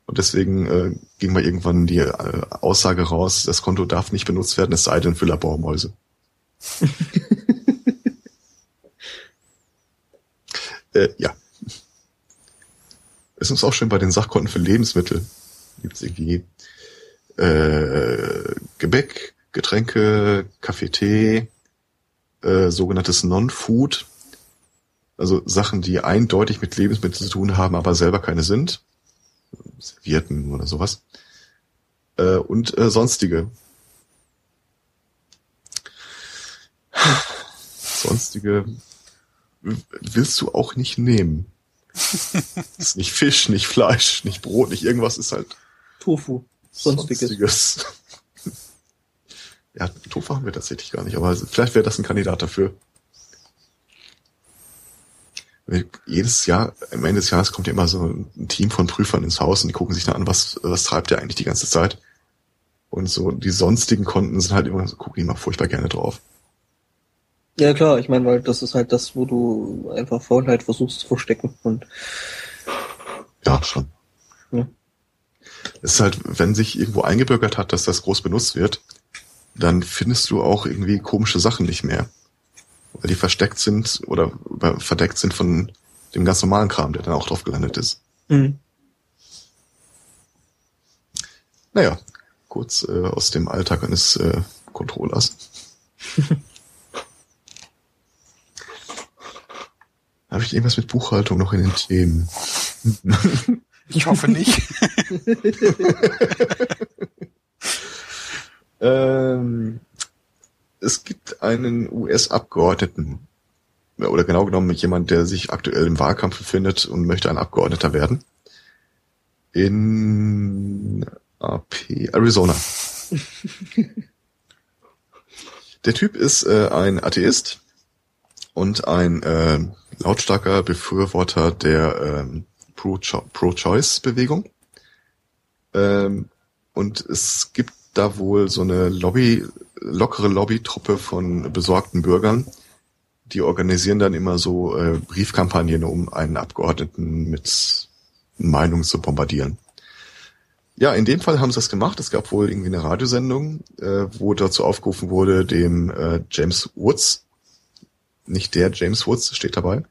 Und deswegen äh, ging mal irgendwann die äh, Aussage raus, das Konto darf nicht benutzt werden, es sei denn für Labormäuse. Äh, ja. Es ist auch schön bei den Sachkonten für Lebensmittel. Gibt es irgendwie äh, Gebäck, Getränke, Kaffee, Tee, äh, sogenanntes Non-Food. Also Sachen, die eindeutig mit Lebensmitteln zu tun haben, aber selber keine sind. Servierten oder sowas. Äh, und äh, sonstige. Sonstige willst du auch nicht nehmen. ist nicht Fisch, nicht Fleisch, nicht Brot, nicht irgendwas, ist halt Tofu. Sonstiges. Sonstiges. Ja, Tofu haben wir tatsächlich gar nicht, aber vielleicht wäre das ein Kandidat dafür. Jedes Jahr, am Ende des Jahres kommt ja immer so ein Team von Prüfern ins Haus und die gucken sich dann an, was, was treibt der eigentlich die ganze Zeit. Und so die sonstigen Konten sind halt immer, so, gucken die mal furchtbar gerne drauf. Ja klar, ich meine, weil das ist halt das, wo du einfach Faulheit versuchst zu verstecken. Und Ja, schon. Ja. Es ist halt, wenn sich irgendwo eingebürgert hat, dass das groß benutzt wird, dann findest du auch irgendwie komische Sachen nicht mehr. Weil die versteckt sind oder verdeckt sind von dem ganz normalen Kram, der dann auch drauf gelandet ist. mhm. Naja, kurz äh, aus dem Alltag eines äh, Controllers. Habe ich irgendwas mit Buchhaltung noch in den Themen? Ich hoffe nicht. Ähm, es gibt einen US-Abgeordneten, oder genau genommen jemand, der sich aktuell im Wahlkampf befindet und möchte ein Abgeordneter werden. In AP, Arizona. Der Typ ist äh, ein Atheist und ein äh, lautstarker Befürworter der ähm, Pro-Cho- Pro-Choice-Bewegung. Ähm, und es gibt da wohl so eine Lobby, lockere Lobbytruppe von besorgten Bürgern, die organisieren dann immer so äh, Briefkampagnen, um einen Abgeordneten mit Meinung zu bombardieren. Ja, in dem Fall haben sie das gemacht. Es gab wohl irgendwie eine Radiosendung, äh, wo dazu aufgerufen wurde, dem äh, James Woods, nicht der James Woods, steht dabei,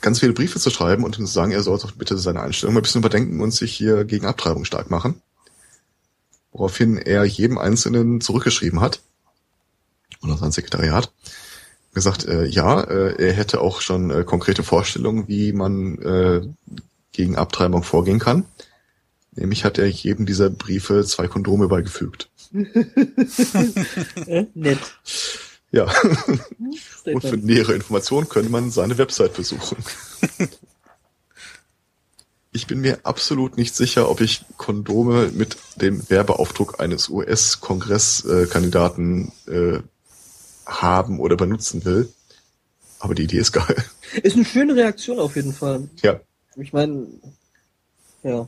ganz viele Briefe zu schreiben und ihm zu sagen, er soll doch bitte seine Einstellung mal ein bisschen überdenken und sich hier gegen Abtreibung stark machen. Woraufhin er jedem Einzelnen zurückgeschrieben hat, oder sein Sekretariat, gesagt, äh, ja, äh, er hätte auch schon äh, konkrete Vorstellungen, wie man äh, gegen Abtreibung vorgehen kann. Nämlich hat er jedem dieser Briefe zwei Kondome beigefügt. äh, nett. Ja, und für nähere Informationen könnte man seine Website besuchen. Ich bin mir absolut nicht sicher, ob ich Kondome mit dem Werbeaufdruck eines US-Kongresskandidaten äh, haben oder benutzen will. Aber die Idee ist geil. Ist eine schöne Reaktion auf jeden Fall. Ja. Ich meine, ja.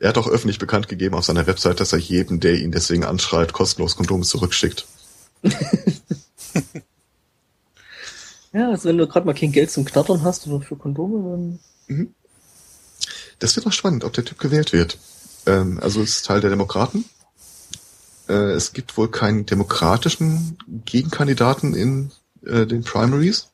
Er hat auch öffentlich bekannt gegeben auf seiner Website, dass er jedem, der ihn deswegen anschreit, kostenlos Kondome zurückschickt. Ja, also wenn du gerade mal kein Geld zum Knattern hast oder für Kondome, dann. Das wird auch spannend, ob der Typ gewählt wird. Ähm, also es ist Teil der Demokraten. Äh, es gibt wohl keinen demokratischen Gegenkandidaten in äh, den Primaries,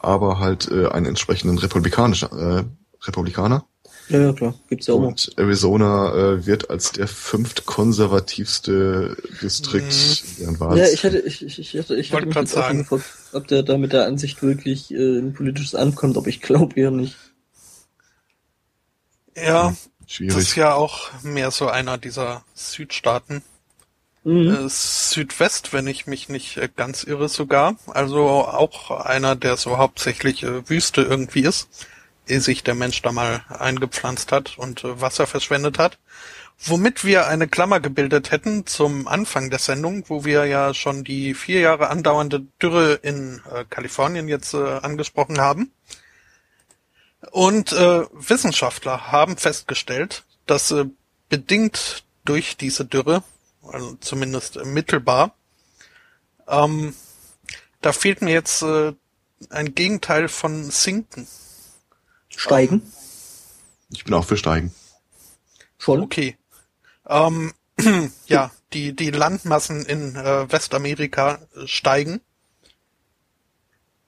aber halt äh, einen entsprechenden republikanischen äh, Republikaner. Ja, ja, klar. Gibt's ja auch noch. Und Arizona äh, wird als der fünftkonservativste Distrikt Mhm. in deren Wahl. Ja, ich hatte, ich, ich, ich hatte, ich Wollte hatte mich jetzt auch gefragt, ob der da mit der Ansicht wirklich äh, ein politisches ankommt, aber ich glaube eher nicht. Ja, das ist Schwierig. ja auch mehr so einer dieser Südstaaten. Mhm. Äh, Südwest, wenn ich mich nicht äh, ganz irre sogar. Also auch einer, der so hauptsächlich äh, Wüste irgendwie ist, ehe sich der Mensch da mal eingepflanzt hat und Wasser verschwendet hat. Womit wir eine Klammer gebildet hätten zum Anfang der Sendung, wo wir ja schon die vier Jahre andauernde Dürre in äh, Kalifornien jetzt äh, angesprochen haben. Und äh, Wissenschaftler haben festgestellt, dass äh, bedingt durch diese Dürre, also zumindest mittelbar, ähm, da fehlt mir jetzt äh, ein Gegenteil von Sinken. Steigen. Ich bin auch für Steigen. Schon. Okay. Ähm, ja, die, die Landmassen in äh, Westamerika steigen.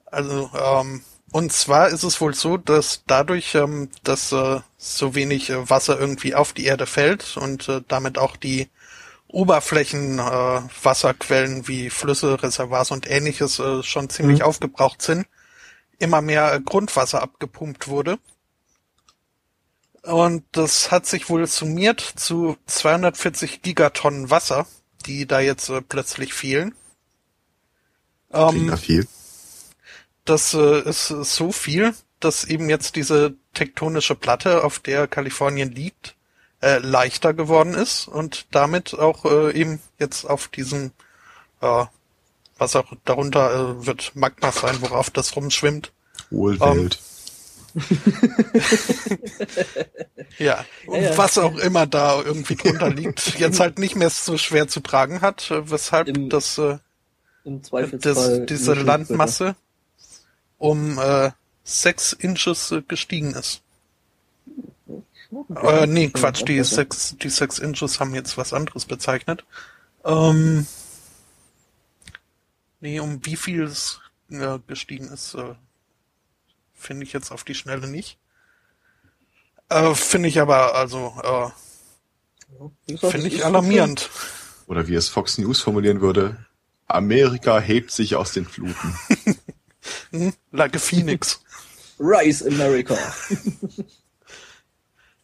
Also, ähm, und zwar ist es wohl so, dass dadurch, ähm, dass äh, so wenig äh, Wasser irgendwie auf die Erde fällt und äh, damit auch die Oberflächen äh, wie Flüsse, Reservoirs und ähnliches äh, schon ziemlich Mhm. aufgebraucht sind, immer mehr Grundwasser abgepumpt wurde. Und das hat sich wohl summiert zu 240 Gigatonnen Wasser, die da jetzt plötzlich fehlen. Klingt Ähm, viel. Das äh, ist so viel, dass eben jetzt diese tektonische Platte, auf der Kalifornien liegt, äh, leichter geworden ist und damit auch äh, eben jetzt auf diesem, äh, was auch darunter äh, wird Magma sein, worauf das rumschwimmt. Wohlwelt. Ja, und Ja, ja. was auch immer da irgendwie drunter liegt, jetzt halt nicht mehr so schwer zu tragen hat, äh, weshalb Im das, äh, Im das diese Landmasse um äh, sechs Inches äh, gestiegen ist. Äh, nee, Quatsch, die sechs, die sechs Inches haben jetzt was anderes bezeichnet. Ähm, nee, um wie viel es äh, gestiegen ist, äh, finde ich jetzt auf die Schnelle nicht. Äh, finde ich aber, also, äh, finde ich alarmierend. Oder wie es Fox News formulieren würde, Amerika hebt sich aus den Fluten. Hm? Like a Phoenix. Rise America.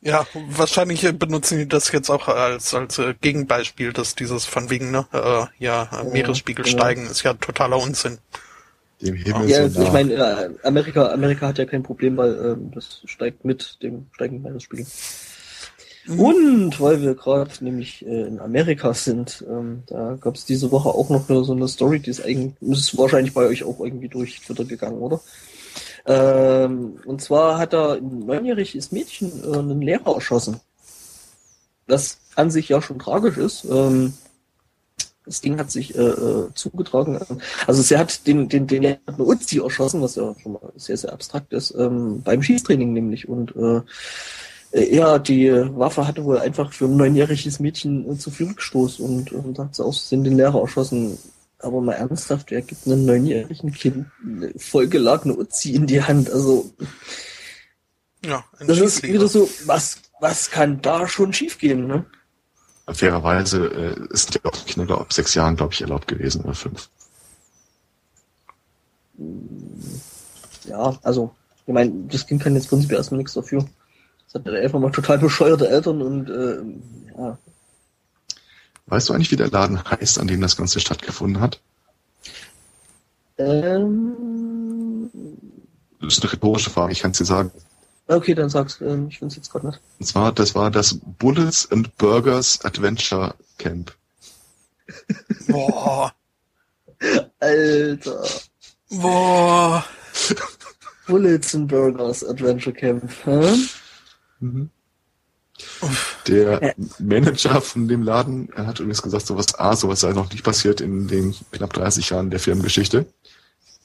Ja, wahrscheinlich benutzen die das jetzt auch als, als äh, Gegenbeispiel, dass dieses von wegen, ne, äh, ja, Meeresspiegel genau. steigen, ist ja totaler Unsinn. Dem Himmel Ja, so ich meine, äh, Amerika, Amerika hat ja kein Problem, weil ähm, das steigt mit dem steigenden Meeresspiegel. Mhm. Und weil wir gerade nämlich äh, in Amerika sind, ähm, da gab es diese Woche auch noch so eine Story, die ist eigentlich, ist wahrscheinlich bei euch auch irgendwie durch Twitter gegangen, oder? Ähm, und zwar hat da ein neunjähriges Mädchen äh, einen Lehrer erschossen. Was an sich ja schon tragisch ist. Ähm, das Ding hat sich äh, äh, zugetragen. Also sie hat den, den, den Lehrer eine Uzi erschossen, was ja schon mal sehr, sehr abstrakt ist, ähm, beim Schießtraining nämlich. Und äh, ja, die Waffe hatte wohl einfach für ein neunjähriges Mädchen äh, zu viel Rückstoß und, und hat sie aus den Lehrer erschossen. Aber mal ernsthaft, wer gibt einem neunjährigen Kind eine vollgeladene Uzi in die Hand? Also, Ja, das ist wieder so, was, was kann da schon schiefgehen, ne? Fairerweise äh, ist ja auch Kinder glaub, ab sechs Jahren, glaube ich, erlaubt gewesen oder fünf. Ja, also, ich meine, das Kind kann jetzt prinzipiell erstmal nichts dafür. Das hat halt einfach mal total bescheuerte Eltern und äh, ja, Weißt du eigentlich, wie der Laden heißt, an dem das Ganze stattgefunden hat? ähm, Das ist eine rhetorische Frage, ich kann es dir sagen. Okay, dann sag's. Ähm, ich find's jetzt gerade nicht. Und zwar, das war das Bullets and Burgers Adventure Camp. Boah. Alter. Boah. Bullets and Burgers Adventure Camp. Hä? Mhm. Der Manager von dem Laden er hat übrigens gesagt, sowas A, sowas sei noch nicht passiert in den knapp 30 Jahren der Firmengeschichte.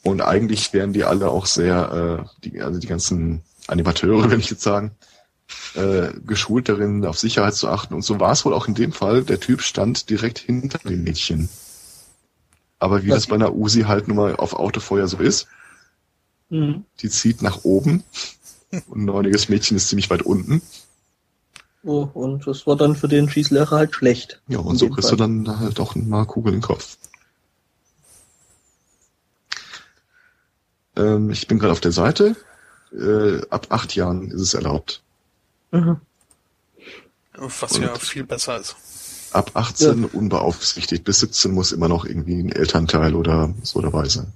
Und eigentlich wären die alle auch sehr, äh, die, also die ganzen Animateure, will ich jetzt sagen, äh, geschult darin, auf Sicherheit zu achten. Und so war es wohl auch in dem Fall. Der Typ stand direkt hinter dem Mädchen. Aber wie Was? das bei einer Usi halt nun mal auf Autofeuer so ist, Mhm. die zieht nach oben und ein neuniges Mädchen ist ziemlich weit unten. Oh, und das war dann für den Schießlehrer halt schlecht. Ja, und so kriegst Fall. du dann halt auch mal Kugel in den Kopf. Ähm, ich bin gerade auf der Seite. Äh, ab acht Jahren ist es erlaubt. Mhm. Was ja viel besser ist. Ab 18 unbeaufsichtigt. Bis 17 muss immer noch irgendwie ein Elternteil oder so dabei sein.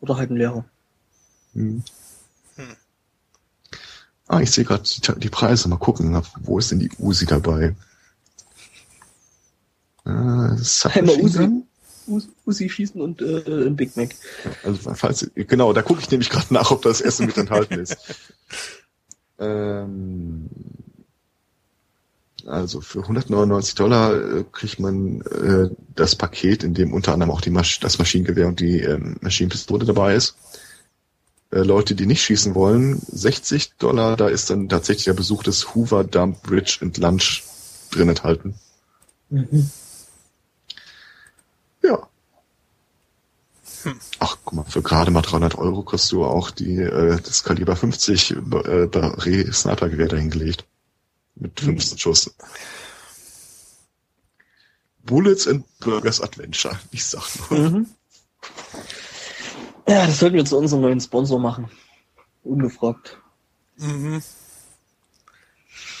Oder halt ein Lehrer. Hm. Ah, ich sehe gerade die, die Preise. Mal gucken, wo ist denn die Usi dabei? Äh, Einmal Usi. Us- Usi schießen und äh, ein Big Mac. Also falls, genau, da gucke ich nämlich gerade nach, ob das Essen mit enthalten ist. Ähm, also für 199 Dollar äh, kriegt man äh, das Paket, in dem unter anderem auch Masch das Maschinengewehr und die ähm, Maschinenpistole dabei ist. Äh, Leute, die nicht schießen wollen, 60 Dollar, da ist dann tatsächlich der Besuch des Hoover Dump Bridge and Lunch drin enthalten. Mhm. Ja. Ach, guck mal, für gerade mal 300 Euro kriegst du auch die, äh, das Kaliber 50 äh, Barret Snipergewehr dahingelegt. Mit 15 Schuss. Bullets and Burgers Adventure. Ich sag nur. Mhm. Ja, das sollten wir zu unserem neuen Sponsor machen. Ungefragt. Mhm.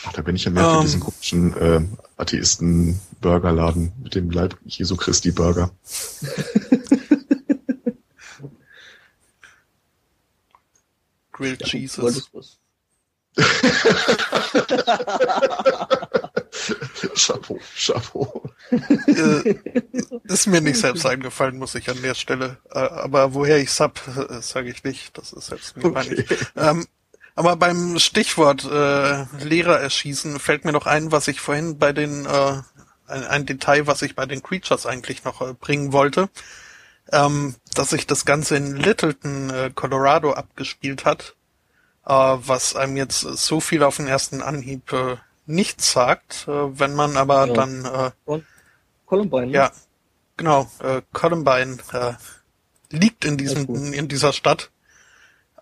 Ach, da bin ich ja mehr für Ähm. diesen komischen äh, Atheisten-Burgerladen mit dem Leib Jesu Christi Burger. Grilled Du Cheeses. Chapeau, Chapeau. äh, ist mir nicht selbst eingefallen, muss ich an der Stelle. Äh, aber woher ich's hab, äh, sage ich nicht. Das ist selbst mir peinlich. Ähm, aber beim Stichwort äh, Lehrer erschießen fällt mir noch ein, was ich vorhin bei den ein, ein Detail, was ich bei den Creatures eigentlich noch bringen wollte, ähm, dass sich das Ganze in Littleton, Colorado abgespielt hat, was einem jetzt so viel auf den ersten Anhieb äh, nichts sagt, äh, wenn man aber Ja. dann äh, Columbine. ne? ja, genau. Äh, Columbine äh, liegt in diesem in dieser Stadt.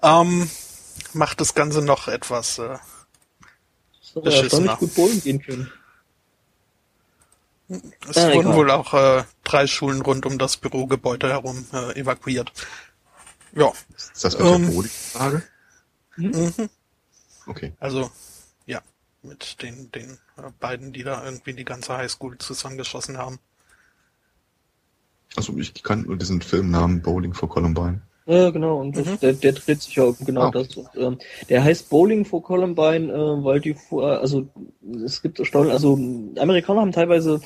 Ähm, macht das Ganze noch etwas. Äh, ja ist schon nah. nicht gut bowlen gehen können. es Ah, wurden egal. wohl auch äh, drei Schulen rund um das Bürogebäude herum äh, evakuiert. Ja, Ist das mit Ähm. der Bowling-Frage? Mhm. Okay. also ja, mit den den äh, beiden, die da irgendwie die ganze Highschool zusammengeschossen haben. Also ich kann nur diesen Filmnamen Bowling for Columbine. Ja, genau. Und das, Mhm. der, der dreht sich ja um genau Ah. das. Und, ähm, der heißt Bowling for Columbine, äh, weil die vor, also es gibt erstaunlich, also Amerikaner haben teilweise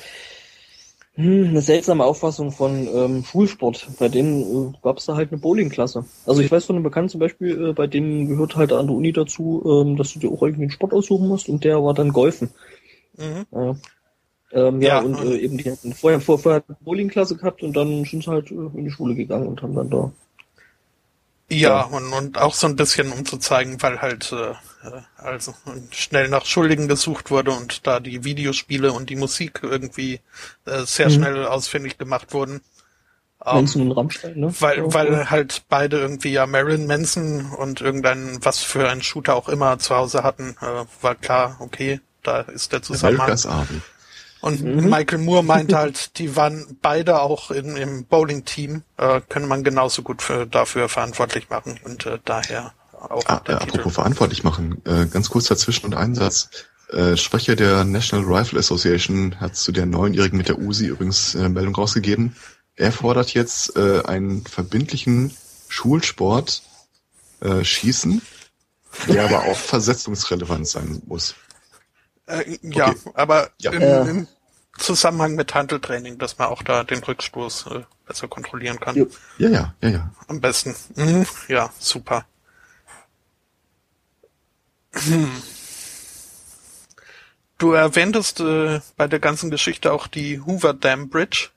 hm, eine seltsame Auffassung von ähm, Schulsport. Bei denen äh, gab es da halt eine Bowlingklasse. Also ich weiß von einem Bekannten zum Beispiel, äh, bei denen gehört halt an der Uni dazu, ähm, dass du dir auch irgendwie einen Sport aussuchen musst und der war dann Golfen. Mhm. Ja. Ähm, ja, Ja, und äh, eben die hatten vorher, vor, vorher eine Bowlingklasse gehabt und dann sind sie halt äh, in die Schule gegangen und haben dann da. Ja, Ja. Und, und auch so ein bisschen, um zu zeigen, weil halt äh, äh, also schnell nach Schuldigen gesucht wurde und da die Videospiele und die Musik irgendwie äh, sehr Mhm. schnell ausfindig gemacht wurden. Ähm, Manson und Rammstein, ne? weil, Ja, weil halt beide irgendwie ja Marilyn Manson und irgendein, was für ein Shooter auch immer zu Hause hatten, äh, war klar, okay, da ist der Zusammenhang. Army. Und Mhm. Michael Moore meinte halt, die waren beide auch in, im Bowling-Team, äh, könnte man genauso gut für, dafür verantwortlich machen und äh, daher auch Ah, äh, der Titel. apropos verantwortlich machen, äh, ganz kurz dazwischen und ein Satz. Äh, Sprecher der National Rifle Association hat zu der Neunjährigen mit der Uzi übrigens äh, Meldung rausgegeben. Er fordert jetzt äh, einen verbindlichen Schulsport äh, Schießen Der aber auch versetzungsrelevant sein muss. Äh, ja, Okay. aber Ja. Im, Ja. im Zusammenhang mit Handeltraining, dass man auch da den Rückstoß äh, besser kontrollieren kann. Ja, ja, ja, ja. Am besten. Mhm. Ja, super. Hm. Du erwähntest äh, bei der ganzen Geschichte auch die Hoover Dam Bridge.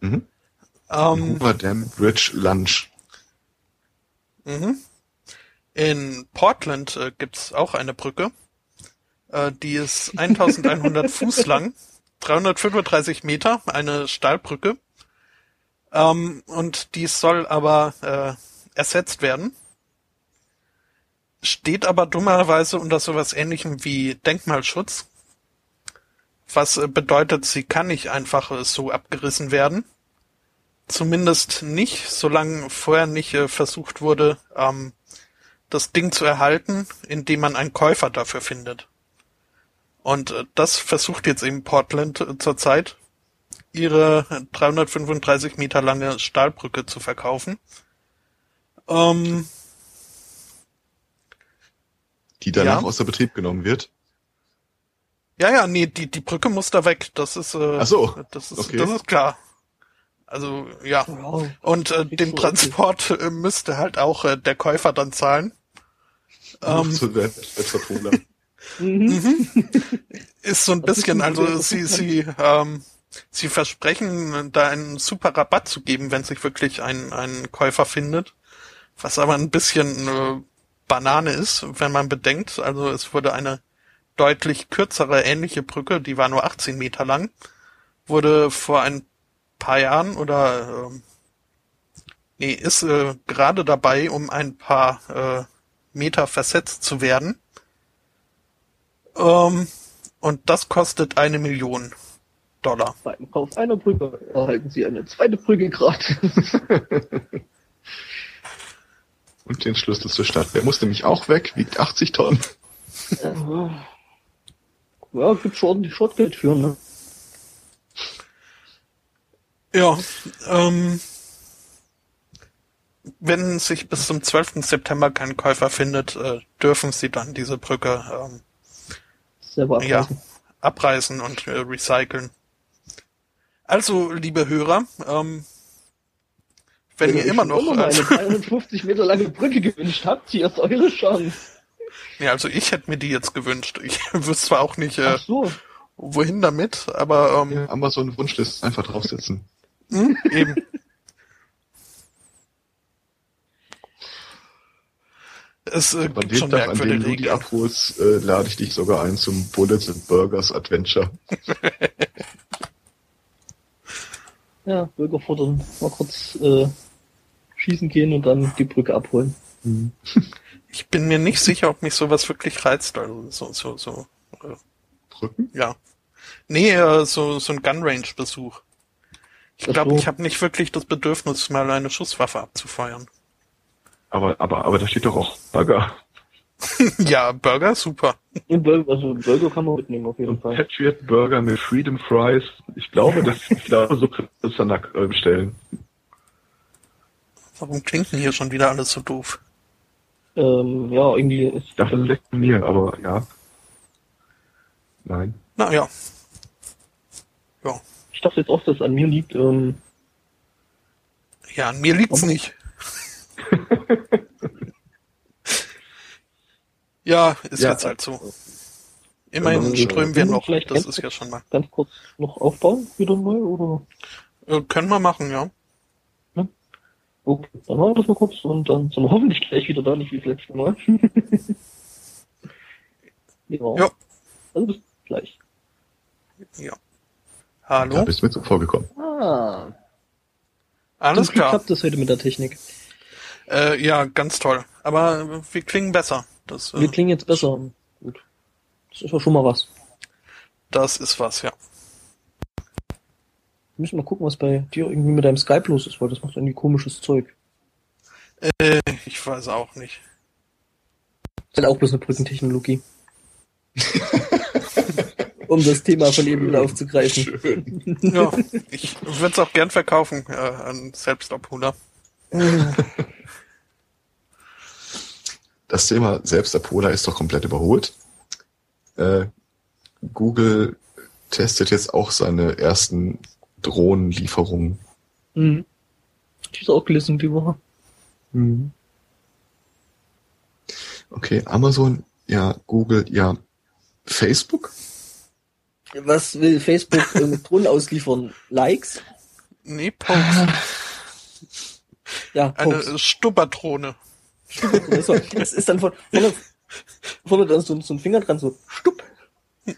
Mhm. Ähm, Hoover Dam Bridge Lunch. Mhm. In Portland äh, gibt's auch eine Brücke. Äh, die ist 1100 Fuß lang, 335 Meter, eine Stahlbrücke. Ähm, und die soll aber äh, ersetzt werden. Steht aber dummerweise unter sowas ähnlichem wie Denkmalschutz. Was äh, bedeutet, sie kann nicht einfach äh, so abgerissen werden. Zumindest nicht, solange vorher nicht äh, versucht wurde, ähm, das Ding zu erhalten, indem man einen Käufer dafür findet. Und äh, das versucht jetzt eben Portland äh, zurzeit, ihre 335 Meter lange Stahlbrücke zu verkaufen. Ähm, Die danach Ja. außer Betrieb genommen wird. ja, ja, nee, die, die Brücke muss da weg. Das ist, äh, Ach so, das ist, okay. das ist klar. Also, ja. Ja. Und äh, den Transport äh, müsste halt auch äh, der Käufer dann zahlen. Ähm, zu der Vertruder. Mhm. ist so ein Das bisschen, also sie, sie, ähm, sie versprechen, da einen super Rabatt zu geben, wenn sich wirklich ein, ein Käufer findet. Was aber ein bisschen äh, Banane ist, wenn man bedenkt. Also es wurde eine deutlich kürzere ähnliche Brücke, die war nur 18 Meter lang, wurde vor ein paar Jahren oder ähm, nee, ist äh, gerade dabei, um ein paar äh, Meter versetzt zu werden. Ähm, und das kostet eine Million Dollar. Beim Kauf einer Brücke erhalten Sie eine zweite Brücke gratis. Und den Schlüssel zur Stadt. Der muss nämlich auch weg, wiegt 80 Tonnen. ja, gibt schon ordentlich Schrottgeld für, ne? Ja, ähm, wenn sich bis zum 12. September kein Käufer findet, äh, dürfen sie dann diese Brücke ähm, Selber ja, abreißen. abreißen und äh, recyceln. Also, liebe Hörer, ähm, wenn ihr euch immer noch, eine also, 350 Meter lange Brücke gewünscht habt, hier ist eure Chance. ja, also ich hätte mir die jetzt gewünscht. Ich wüsste zwar auch nicht, äh, so. wohin damit, aber ähm, Ja, Amazon Wunschlist einfach draufsetzen. hm, eben. Es äh, gibt schon Tag, an dem du die abholst, äh, lade ich dich sogar ein zum Bullets and Burgers Adventure. Ja, Bürger fordern. Mal kurz äh, schießen gehen und dann die Brücke abholen. Ich bin mir nicht sicher, ob mich sowas wirklich reizt. Also so, so, so, äh, Brücken? ja. Nee, äh, so, so ein Gun-Range-Besuch. Ich glaube, so. ich habe nicht wirklich das Bedürfnis, mal eine Schusswaffe abzufeuern. Aber, aber, aber da steht doch auch Burger. ja, Burger, super. Burger, also Burger kann man mitnehmen auf jeden Fall. Patriot Burger mit Freedom Fries. Ich glaube, das, ich glaube, so kannst du es dann bestellen. Warum klingt denn hier schon wieder alles so doof? Ähm, ja, irgendwie ist Ich dachte, das ist echt von mir, aber ja. Nein. Naja. Ja. ich dachte jetzt auch, dass es an mir liegt. Ähm, Ja, an mir liegt's nicht. Ja, ist Ja. jetzt halt so. Immerhin strömen wir noch. vielleicht Das ganz ist ja schon mal. ganz kurz noch aufbauen, wieder neu, oder? Äh, können wir machen, ja. Okay, dann machen wir das mal kurz und dann sind wir hoffentlich gleich wieder da, nicht wie das letzte Mal. ja. Ja. Also bis gleich. Ja. Da Hallo? bist du mir zuvor gekommen. Ah, Alles klar. klappt das heute mit der Technik. Äh, ja, ganz toll. Aber wir klingen besser. Das, Wir äh, klingen jetzt besser. Gut. Das ist ja schon mal was. das ist was, ja. Wir müssen mal gucken, was bei dir irgendwie mit deinem Skype los ist, weil das macht irgendwie komisches Zeug. Äh, ich weiß auch nicht. ist halt auch bloß eine Brückentechnologie. um das Thema von eben wieder aufzugreifen. Schön. Ja, ich würde es auch gern verkaufen äh, an Selbstabholer. das Thema selbst der Polar ist doch komplett überholt. Äh, Google testet jetzt auch seine ersten Drohnenlieferungen. Mhm. Die ist auch gelesen die Woche. Mhm. Okay, Amazon, ja, Google, ja, Facebook? Was will Facebook mit Drohnen ausliefern? Likes? Nee, Pokes. Ja, Pokes. Eine Stubberdrohne. So, Es ist dann von vorne, vorne dann so, so ein Finger dran, so stupp.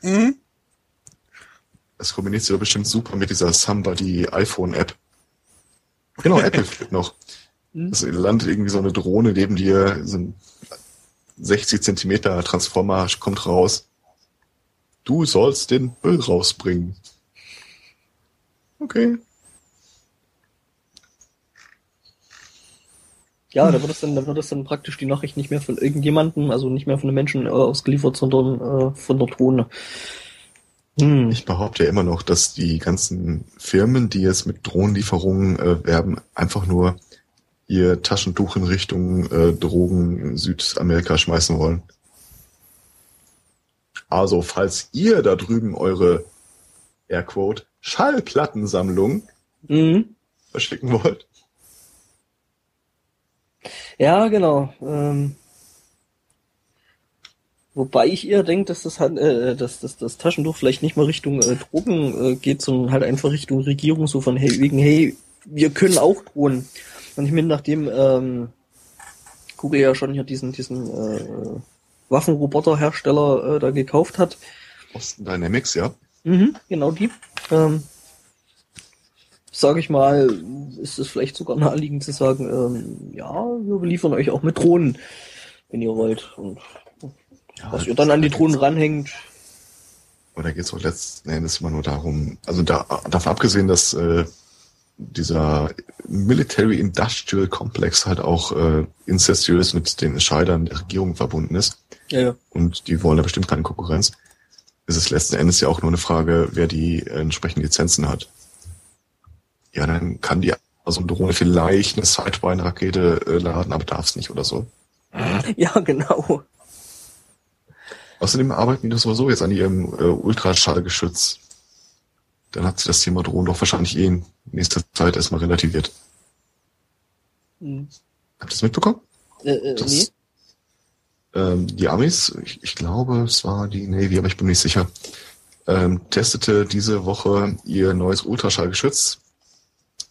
Mhm. Das kombiniert sich doch bestimmt super mit dieser Somebody iPhone App. Genau, Apple fehlt noch. Mhm. Es landet irgendwie so eine Drohne neben dir, so ein 60 Zentimeter Transformer kommt raus. Du sollst den Müll rausbringen. Okay. Ja, da wird es dann, da wird es dann praktisch die Nachricht nicht mehr von irgendjemandem, also nicht mehr von den Menschen äh, ausgeliefert, sondern äh, von der Drohne. Hm. Ich behaupte ja immer noch, dass die ganzen Firmen, die jetzt mit Drohnenlieferungen äh, werben, einfach nur ihr Taschentuch in Richtung äh, Drogen in Südamerika schmeißen wollen. Also, falls ihr da drüben eure Airquote Schallplattensammlung Mhm. verschicken wollt, Ja, genau. Ähm, wobei ich eher denke, dass das halt, äh, dass, dass das Taschentuch vielleicht nicht mal Richtung äh, Drogen äh, geht, sondern halt einfach Richtung Regierung, so von hey, wegen, hey, wir können auch drohen. Und ich meine, nachdem ähm, Google ja schon hier diesen, diesen äh, Waffenroboterhersteller äh, da gekauft hat, Boston Dynamics, ja. Mhm, genau die. Ähm, sage ich mal, ist es vielleicht sogar naheliegend zu sagen, ähm, ja, wir beliefern euch auch mit Drohnen, wenn ihr wollt. Und ja was ihr dann an die Drohnen ranhängt, Oder geht es auch letzten Endes immer nur darum, also da, davon abgesehen, dass äh, dieser Military Industrial Complex halt auch äh, incestuös mit den Entscheidern der Regierung verbunden ist ja, ja. und die wollen da bestimmt keine Konkurrenz, ist es letzten Endes ja auch nur eine Frage, wer die äh, entsprechenden Lizenzen hat. Ja, dann kann die also eine Drohne vielleicht eine Sidewind-Rakete äh, laden, aber darf es nicht oder so. ja, genau. Außerdem arbeiten die doch sowieso jetzt an ihrem äh, Ultraschallgeschütz. Dann hat sich das Thema Drohnen doch wahrscheinlich eh in nächster Zeit erstmal relativiert. Hm. Habt ihr das mitbekommen? Äh, äh, Das, nee. ähm, die Amis, ich, ich glaube, es war die Navy, aber ich bin nicht sicher, ähm, testete diese Woche ihr neues Ultraschallgeschütz,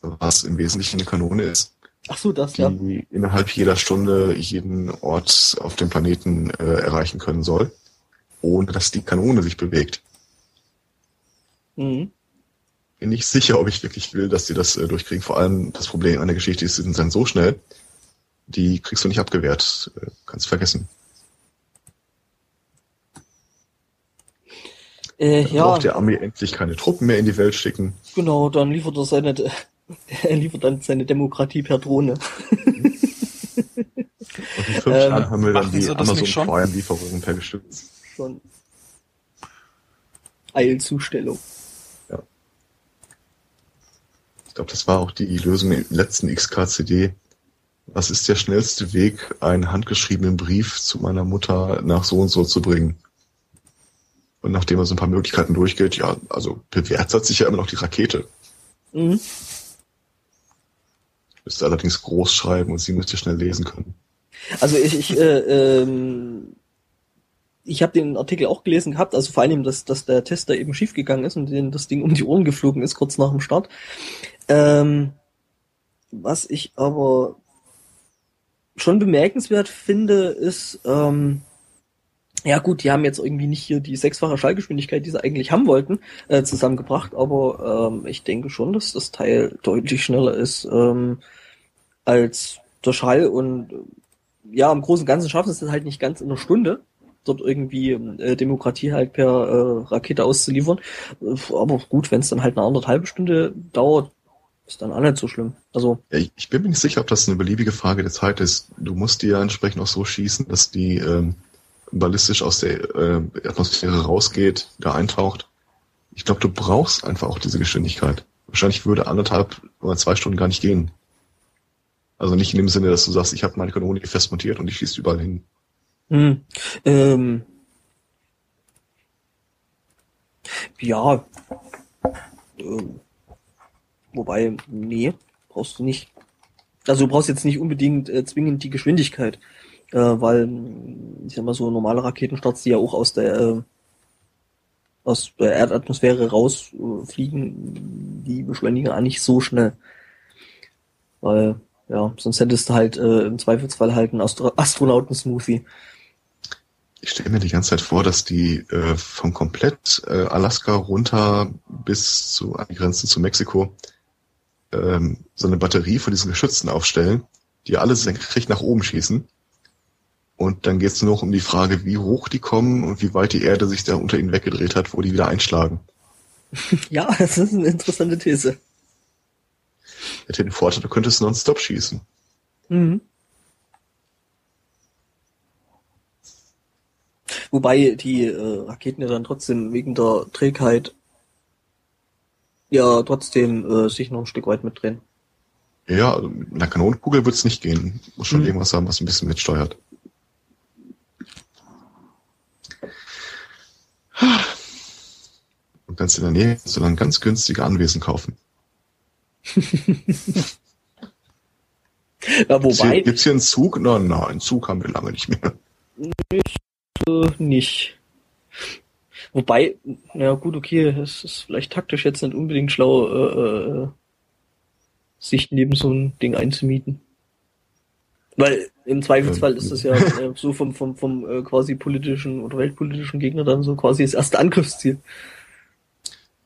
was im Wesentlichen eine Kanone ist, Ach so, das, die ja. innerhalb jeder Stunde jeden Ort auf dem Planeten äh, erreichen können soll, ohne dass die Kanone sich bewegt. Mhm. Bin nicht sicher, ob ich wirklich will, dass die das äh, durchkriegen. Vor allem das Problem an der Geschichte ist, sie sind dann so schnell, die kriegst du nicht abgewehrt. Äh, kannst vergessen. Äh, Dann ja, braucht der Armee endlich keine Truppen mehr in die Welt schicken. genau, dann liefert er seine, er liefert dann seine Demokratie per Drohne. Und in fünf Ähm, Jahren haben wir dann die schon? Amazon Prime-Lieferungen per Gestütz. Schon. Eilzustellung. Ich glaube, das war auch die Lösung im letzten XKCD. Was ist der schnellste Weg, einen handgeschriebenen Brief zu meiner Mutter nach so und so zu bringen? Und nachdem er so ein paar Möglichkeiten durchgeht, ja, also bewährt hat sich ja immer noch die Rakete. Mhm. Müsste allerdings groß schreiben und sie müsste schnell lesen können. Also ich, ich, äh, ähm, ich habe den Artikel auch gelesen gehabt, also vor allem, dass, dass der Tester eben schiefgegangen ist und denen das Ding um die Ohren geflogen ist, kurz nach dem Start. Ähm, was ich aber schon bemerkenswert finde, ist, ähm, ja gut, die haben jetzt irgendwie nicht hier die sechsfache Schallgeschwindigkeit, die sie eigentlich haben wollten, äh, zusammengebracht, aber ähm, ich denke schon, dass das Teil deutlich schneller ist ähm, als der Schall und ja, im Großen und Ganzen schaffen es halt nicht ganz in einer Stunde, dort irgendwie äh, Demokratie halt per äh, Rakete auszuliefern. Aber gut, wenn es dann halt eine anderthalbe Stunde dauert, ist dann auch nicht so schlimm. Also, ich, ich bin mir nicht sicher, ob das eine beliebige Frage der Zeit ist. Du musst die ja entsprechend auch so schießen, dass die ähm, ballistisch aus der äh, Atmosphäre rausgeht, da eintaucht. Ich glaube, du brauchst einfach auch diese Geschwindigkeit. Wahrscheinlich würde anderthalb oder zwei Stunden gar nicht gehen. Also nicht in dem Sinne, dass du sagst, ich habe meine Kanone fest montiert und ich schieße überall hin. Hm. Ähm. Ja. Ähm. Wobei, nee, brauchst du nicht. Also du brauchst jetzt nicht unbedingt äh, zwingend die Geschwindigkeit, äh, weil, ich sag mal so, normale Raketenstarts, die ja auch aus der äh, aus der Erdatmosphäre rausfliegen, die beschleunigen eigentlich so schnell. Weil, ja, sonst hättest du halt äh, im Zweifelsfall halt einen Astro Astronauten-Smoothie. Ich stelle mir die ganze Zeit vor, dass die äh, von komplett äh, Alaska runter bis zu an die Grenze zu Mexiko ähm, so eine Batterie von diesen Geschützen aufstellen, die alle senkrecht nach oben schießen. Und dann geht es nur noch um die Frage, wie hoch die kommen und wie weit die Erde sich da unter ihnen weggedreht hat, wo die wieder einschlagen. Ja, das ist eine interessante These. Hätte den Vorteil, du könntest nonstop schießen. Mhm. Wobei die äh, Raketen ja dann trotzdem wegen der Trägheit ja trotzdem äh, sich noch ein Stück weit mitdrehen. Ja, also mit einer Kanonenkugel wird's nicht gehen. Muss schon Mhm. irgendwas haben, was ein bisschen mitsteuert. Und ganz in der Nähe dann ganz günstige Anwesen kaufen. Gibt's wobei hier, gibt's hier einen Zug? Na, na, einen Zug haben wir lange nicht mehr. äh, nicht. Wobei, ja gut, okay, es ist vielleicht taktisch jetzt nicht unbedingt schlau, äh, äh, sich neben so ein Ding einzumieten. Weil im Zweifelsfall Ähm, ist das ja äh, so vom, vom, vom äh, quasi politischen oder weltpolitischen Gegner dann so quasi das erste Angriffsziel.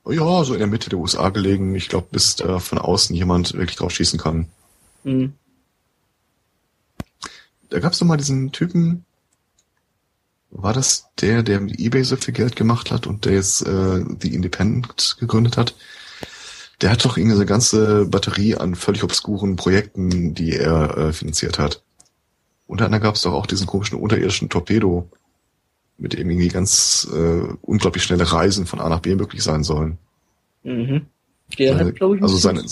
Ja, so in der Mitte der USA gelegen. Ich glaube, bis da von außen jemand wirklich drauf schießen kann. Mhm. Da gab's doch mal diesen Typen. War das der, der mit eBay so viel Geld gemacht hat und der jetzt äh, The Independent gegründet hat? Der hat doch irgendwie eine ganze Batterie an völlig obskuren Projekten, die er äh, finanziert hat. Unter anderem gab's doch auch diesen komischen unterirdischen Torpedo, mit dem irgendwie ganz äh, unglaublich schnelle Reisen von A nach B möglich sein sollen. Mhm. Der seine, hat, glaube ich, also seine,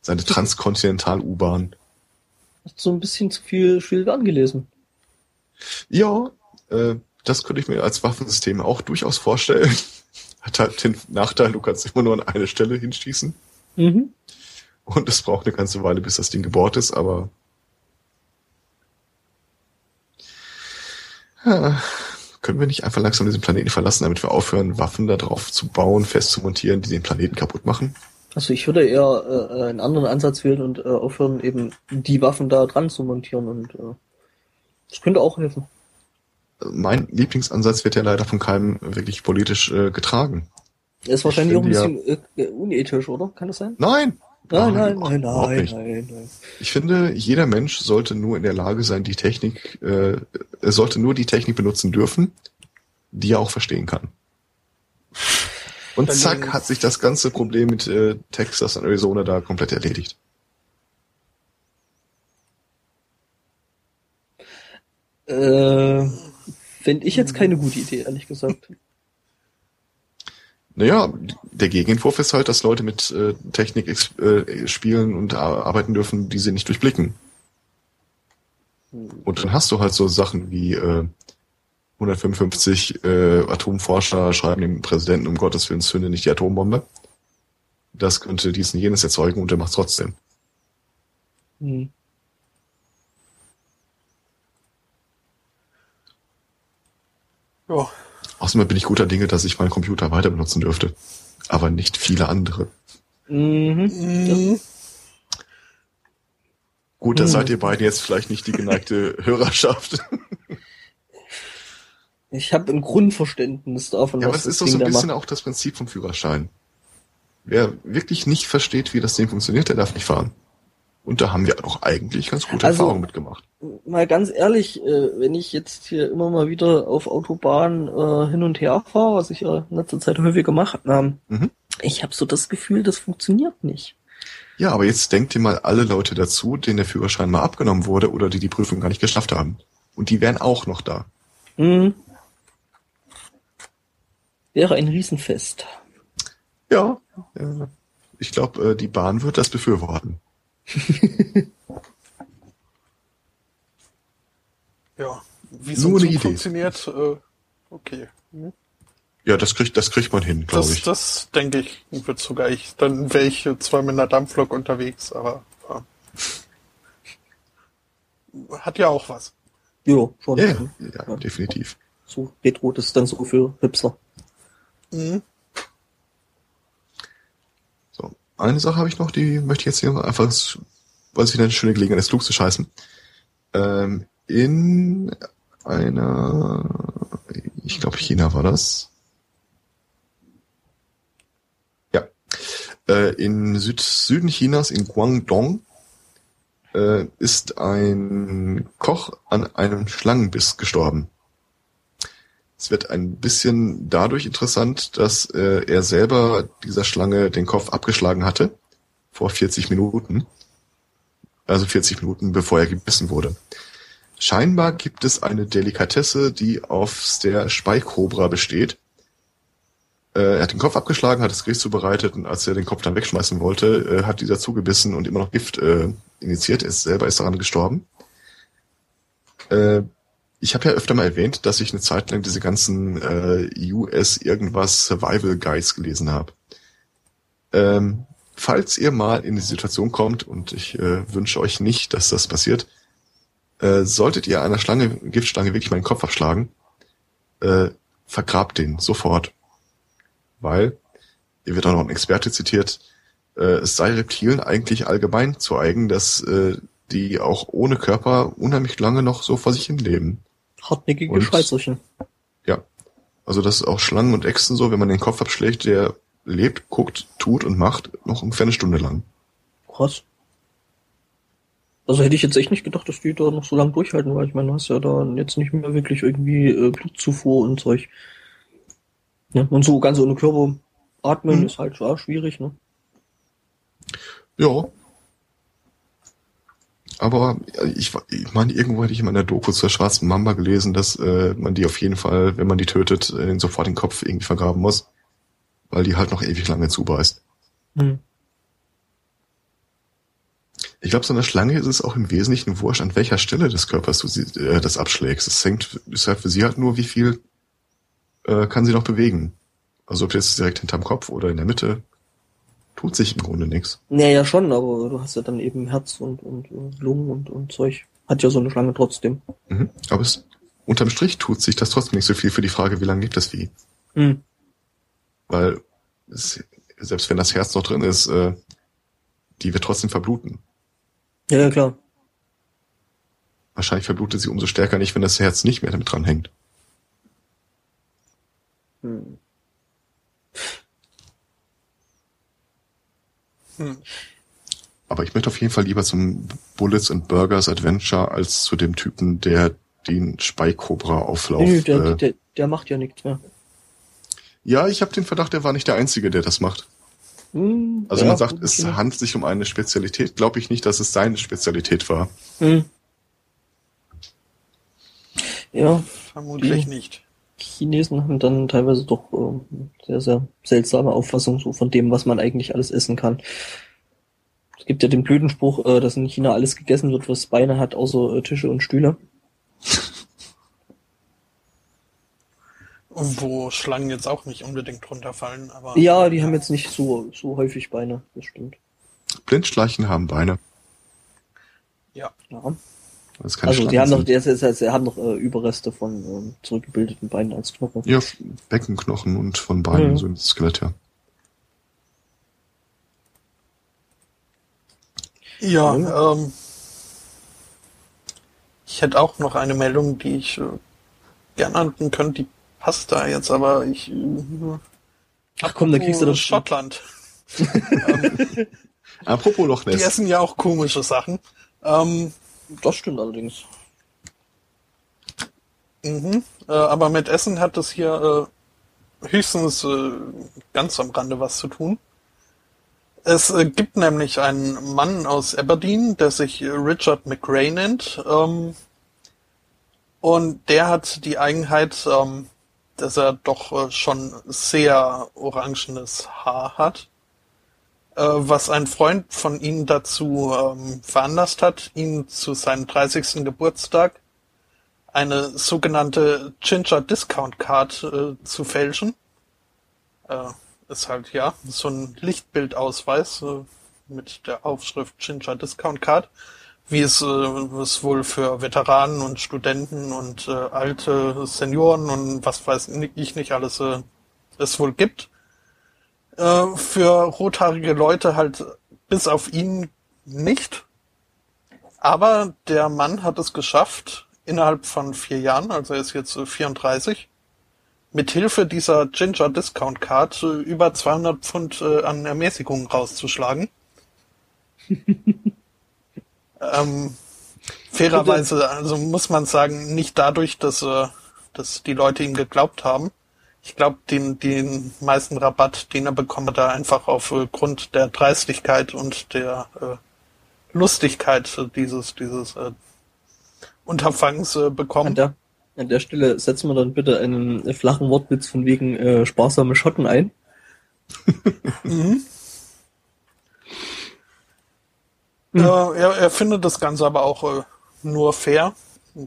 seine Transkontinental-U-Bahn. hat so ein bisschen zu viel Schild angelesen. Ja, äh, das könnte ich mir als Waffensystem auch durchaus vorstellen. Hat halt den Nachteil, du kannst immer nur an eine Stelle hinschießen. Mhm. Und es braucht eine ganze Weile, bis das Ding gebaut ist, aber. Ja, können wir nicht einfach langsam diesen Planeten verlassen, damit wir aufhören, Waffen da drauf zu bauen, festzumontieren, die den Planeten kaputt machen? Also ich würde eher äh, einen anderen Ansatz wählen und äh, aufhören, eben die Waffen da dran zu montieren und äh, das könnte auch helfen. Mein Lieblingsansatz wird ja leider von keinem wirklich politisch äh, getragen. Das ist wahrscheinlich auch ein bisschen äh, unethisch, oder? Kann das sein? Nein! Nein, nein, nein, nein, nicht. nein, nein. Ich finde, jeder Mensch sollte nur in der Lage sein, die Technik, äh, er sollte nur die Technik benutzen dürfen, die er auch verstehen kann. Und Dann- zack, hat sich das ganze Problem mit äh, Texas und Arizona da komplett erledigt. Äh, Fände ich jetzt keine gute Idee, ehrlich gesagt. Naja, der Gegenentwurf ist halt, dass Leute mit äh, Technik äh, spielen und ar- arbeiten dürfen, die sie nicht durchblicken. Und dann hast du halt so Sachen wie äh, 155 äh, Atomforscher schreiben dem Präsidenten, um Gottes Willen zünde nicht die Atombombe. Das könnte dies und jenes erzeugen und er macht trotzdem. Hm. Ja. Außerdem bin ich guter Dinge, dass ich meinen Computer weiter benutzen dürfte. Aber nicht viele andere. Mhm. Mhm. Gut, da Hm. seid ihr beide jetzt vielleicht nicht die geneigte Hörerschaft. Ich habe ein Grundverständnis davon, Ja, aber was es das ist doch so ein bisschen macht. auch das Prinzip vom Führerschein. Wer wirklich nicht versteht, wie das Ding funktioniert, der darf nicht fahren. Und da haben wir auch eigentlich ganz gute Also- Erfahrungen mitgemacht. Mal ganz ehrlich, äh, wenn ich jetzt hier immer mal wieder auf Autobahnen äh, hin und her fahre, was ich ja in letzter Zeit häufig gemacht habe, Mhm. ich habe so das Gefühl, das funktioniert nicht. Ja, aber jetzt denkt ihr mal alle Leute dazu, denen der Führerschein mal abgenommen wurde oder die die Prüfung gar nicht geschafft haben. Und die wären auch noch da. Mhm. Wäre ein Riesenfest. Ja. Ich glaube, äh, die Bahn wird das befürworten. Ja. wie Nur eine Idee. funktioniert, äh, okay. Hm. Ja, das kriegt, das kriegt man hin, glaube Das, ich. das denke ich, wird sogar ich. Dann wäre ich äh, zwar mit einer Dampflok unterwegs, aber ja. hat ja auch was. Ja, schon. ja, ja, ja, definitiv. So Retro, das ist dann so für Hipster. Mhm. So, eine Sache habe ich noch, die möchte ich jetzt hier einfach, weil es wieder eine schöne Gelegenheit ist, klug zu scheißen. Ähm, in einer, ich glaube China war das. Ja. Äh, in Süd Süden Chinas, in Guangdong, äh, ist ein Koch an einem Schlangenbiss gestorben. Es wird ein bisschen dadurch interessant, dass äh, er selber dieser Schlange den Kopf abgeschlagen hatte vor 40 Minuten. Also 40 Minuten bevor er gebissen wurde. Scheinbar gibt es eine Delikatesse, die auf der Speikobra besteht. Äh, er hat den Kopf abgeschlagen, hat das Gericht zubereitet und als er den Kopf dann wegschmeißen wollte, äh, hat dieser zugebissen und immer noch Gift äh, initiiert. Er selber ist daran gestorben. Äh, ich habe ja öfter mal erwähnt, dass ich eine Zeit lang diese ganzen äh, US irgendwas Survival Guides gelesen habe. Ähm, falls ihr mal in die Situation kommt, und ich äh, wünsche euch nicht, dass das passiert, äh, solltet ihr einer Schlange, Giftschlange wirklich mal den Kopf abschlagen, äh, vergrabt den sofort. Weil, hier wird auch noch ein Experte zitiert, äh, es sei Reptilen eigentlich allgemein zu eigen, dass äh, die auch ohne Körper unheimlich lange noch so vor sich hin leben. Hartnäckige Und- Scheißerchen. Ja. Also das ist auch Schlangen und Echsen so, wenn man den Kopf abschlägt, der lebt, guckt, tut und macht noch ungefähr eine Stunde lang. Krass. Also hätte ich jetzt echt nicht gedacht, dass die da noch so lange durchhalten, weil ich meine, du hast ja da jetzt nicht mehr wirklich irgendwie äh, Blutzufuhr und Zeug. Ja, und so ganz ohne Körper atmen Mhm. ist halt schwierig, ne? Ja. Aber ich, ich meine, irgendwo hätte ich in meiner Doku zur schwarzen Mamba gelesen, dass äh, man die auf jeden Fall, wenn man die tötet, äh, sofort den Kopf irgendwie vergraben muss. Weil die halt noch ewig lange zubeißt. Hm. Ich glaube, so einer Schlange ist es auch im Wesentlichen wurscht, an welcher Stelle des Körpers du sie, äh, das abschlägst. Es hängt, ist halt für sie halt nur, wie viel äh, kann sie noch bewegen. Also ob jetzt direkt hinterm Kopf oder in der Mitte, tut sich im Grunde nichts. Naja, schon, aber du hast ja dann eben Herz und, und, und Lungen und, und Zeug. Hat ja so eine Schlange trotzdem. Mhm. Aber es, unterm Strich tut sich das trotzdem nicht so viel für die Frage, wie lange gibt das Vieh. Hm. Weil es, selbst wenn das Herz noch drin ist, äh, die wird trotzdem verbluten. Ja, ja, klar. Wahrscheinlich verblutet sie umso stärker nicht, wenn das Herz nicht mehr damit dran hängt. Hm. Hm. Aber ich möchte auf jeden Fall lieber zum Bullets and Burgers Adventure als zu dem Typen, der den Speikobra-Auflauf. Nee, der, äh, der, der macht ja nichts mehr. ja, ich habe den Verdacht, er war nicht der Einzige, der das macht. Hm, Also ja, man sagt, es handelt sich um eine Spezialität. Glaube ich nicht, dass es seine Spezialität war. Hm. Ja, Vermutlich Die- nicht. Chinesen haben dann teilweise doch ähm, sehr, sehr seltsame Auffassung so von dem, was man eigentlich alles essen kann. Es gibt ja den blöden Spruch, äh, dass in China alles gegessen wird, was Beine hat, außer äh, Tische und Stühle. Wo Schlangen jetzt auch nicht unbedingt runterfallen, aber. Ja, die haben jetzt nicht so, so häufig Beine, das stimmt. Blindschleichen haben Beine. Ja. Ja. Das kann Also die haben noch, der, der, der, der haben noch äh, Überreste von ähm, zurückgebildeten Beinen als Knochen. Ja, Beckenknochen und von Beinen, Mhm. so ein Skelett, ja. Ja, ähm, ich hätte auch noch eine Meldung, die ich äh, gerne anbieten könnte, die passt da jetzt, aber ich. Äh, Ach komm, dann kriegst du das. Schottland. ähm, Apropos Loch die Ness. essen ja auch komische Sachen. Ähm, Das stimmt allerdings. Mhm. Äh, aber mit Essen hat es hier äh, höchstens äh, ganz am Rande was zu tun. Es äh, gibt nämlich einen Mann aus Aberdeen, der sich Richard McRae nennt. Ähm, und der hat die Eigenheit, ähm, dass er doch äh, schon sehr orangenes Haar hat. Äh, was ein Freund von ihm dazu ähm, veranlasst hat, ihn zu seinem 30. Geburtstag eine sogenannte Ginger Discount Card äh, zu fälschen. Äh, ist halt ja so ein Lichtbildausweis äh, mit der Aufschrift Ginger Discount Card, wie es, äh, es wohl für Veteranen und Studenten und äh, alte Senioren und was weiß ich nicht alles es wohl gibt. Äh, für rothaarige Leute halt bis auf ihn nicht. Aber der Mann hat es geschafft, innerhalb von vier Jahren, also er ist jetzt 34, mit Hilfe dieser Ginger Discount Card über 200 Pfund äh, an Ermäßigungen rauszuschlagen. ähm, fairerweise, also muss man sagen, nicht dadurch, dass, äh, dass die Leute ihm geglaubt haben. Ich glaube, den, den meisten Rabatt, den er bekommt, hat er einfach aufgrund äh, der Dreistigkeit und der äh, Lustigkeit dieses, dieses äh, Unterfangs äh, bekommen. An der, an der Stelle setzen wir dann bitte einen flachen Wortwitz von wegen äh, sparsame Schotten ein. mhm. Äh, er, er findet das Ganze aber auch äh, nur fair.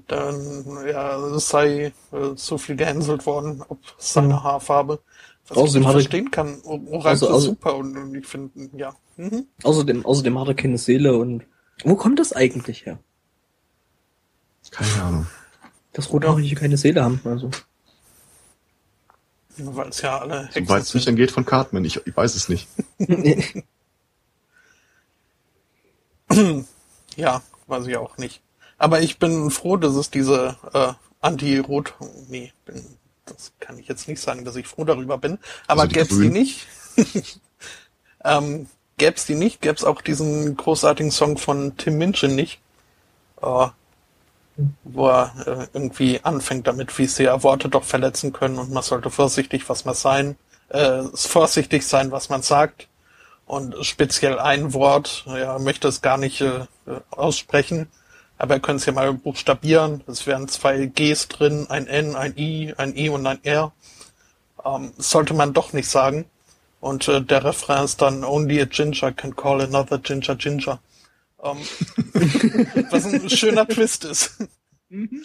Dann ja, es sei äh, so viel gehänselt worden, ob seine mhm. Haarfarbe. Was außerdem ich nicht verstehen kann. Orange also, also, ist super und, und ich finde, ja. Mhm. Außerdem, außerdem hat er keine Seele und wo kommt das eigentlich her? Keine Ahnung. Dass Rothaarige keine Seele haben, also. Weil es ja alle Hexen Soweit es nicht angeht von Cartman, ich, ich weiß es nicht. ja, weiß ich auch nicht. Aber ich bin froh, dass es diese äh, Anti-Rot... Nee, bin, das kann ich jetzt nicht sagen, dass ich froh darüber bin. Aber also gäbe es die nicht, ähm, gäbe es die nicht, gäbe es auch diesen großartigen Song von Tim Minchin nicht. Äh, wo er äh, irgendwie anfängt damit, wie sehr Worte doch verletzen können und man sollte vorsichtig, was man sein, äh, vorsichtig sein, was man sagt. Und speziell ein Wort, ja, möchte es gar nicht äh, aussprechen, aber ihr könnt es ja mal buchstabieren. Es wären zwei Gs drin, ein N, ein I, ein I und ein R. Ähm, sollte man doch nicht sagen. Und äh, der Refrain ist dann Only a ginger can call another ginger ginger. Ähm, was ein schöner Twist ist. Mhm.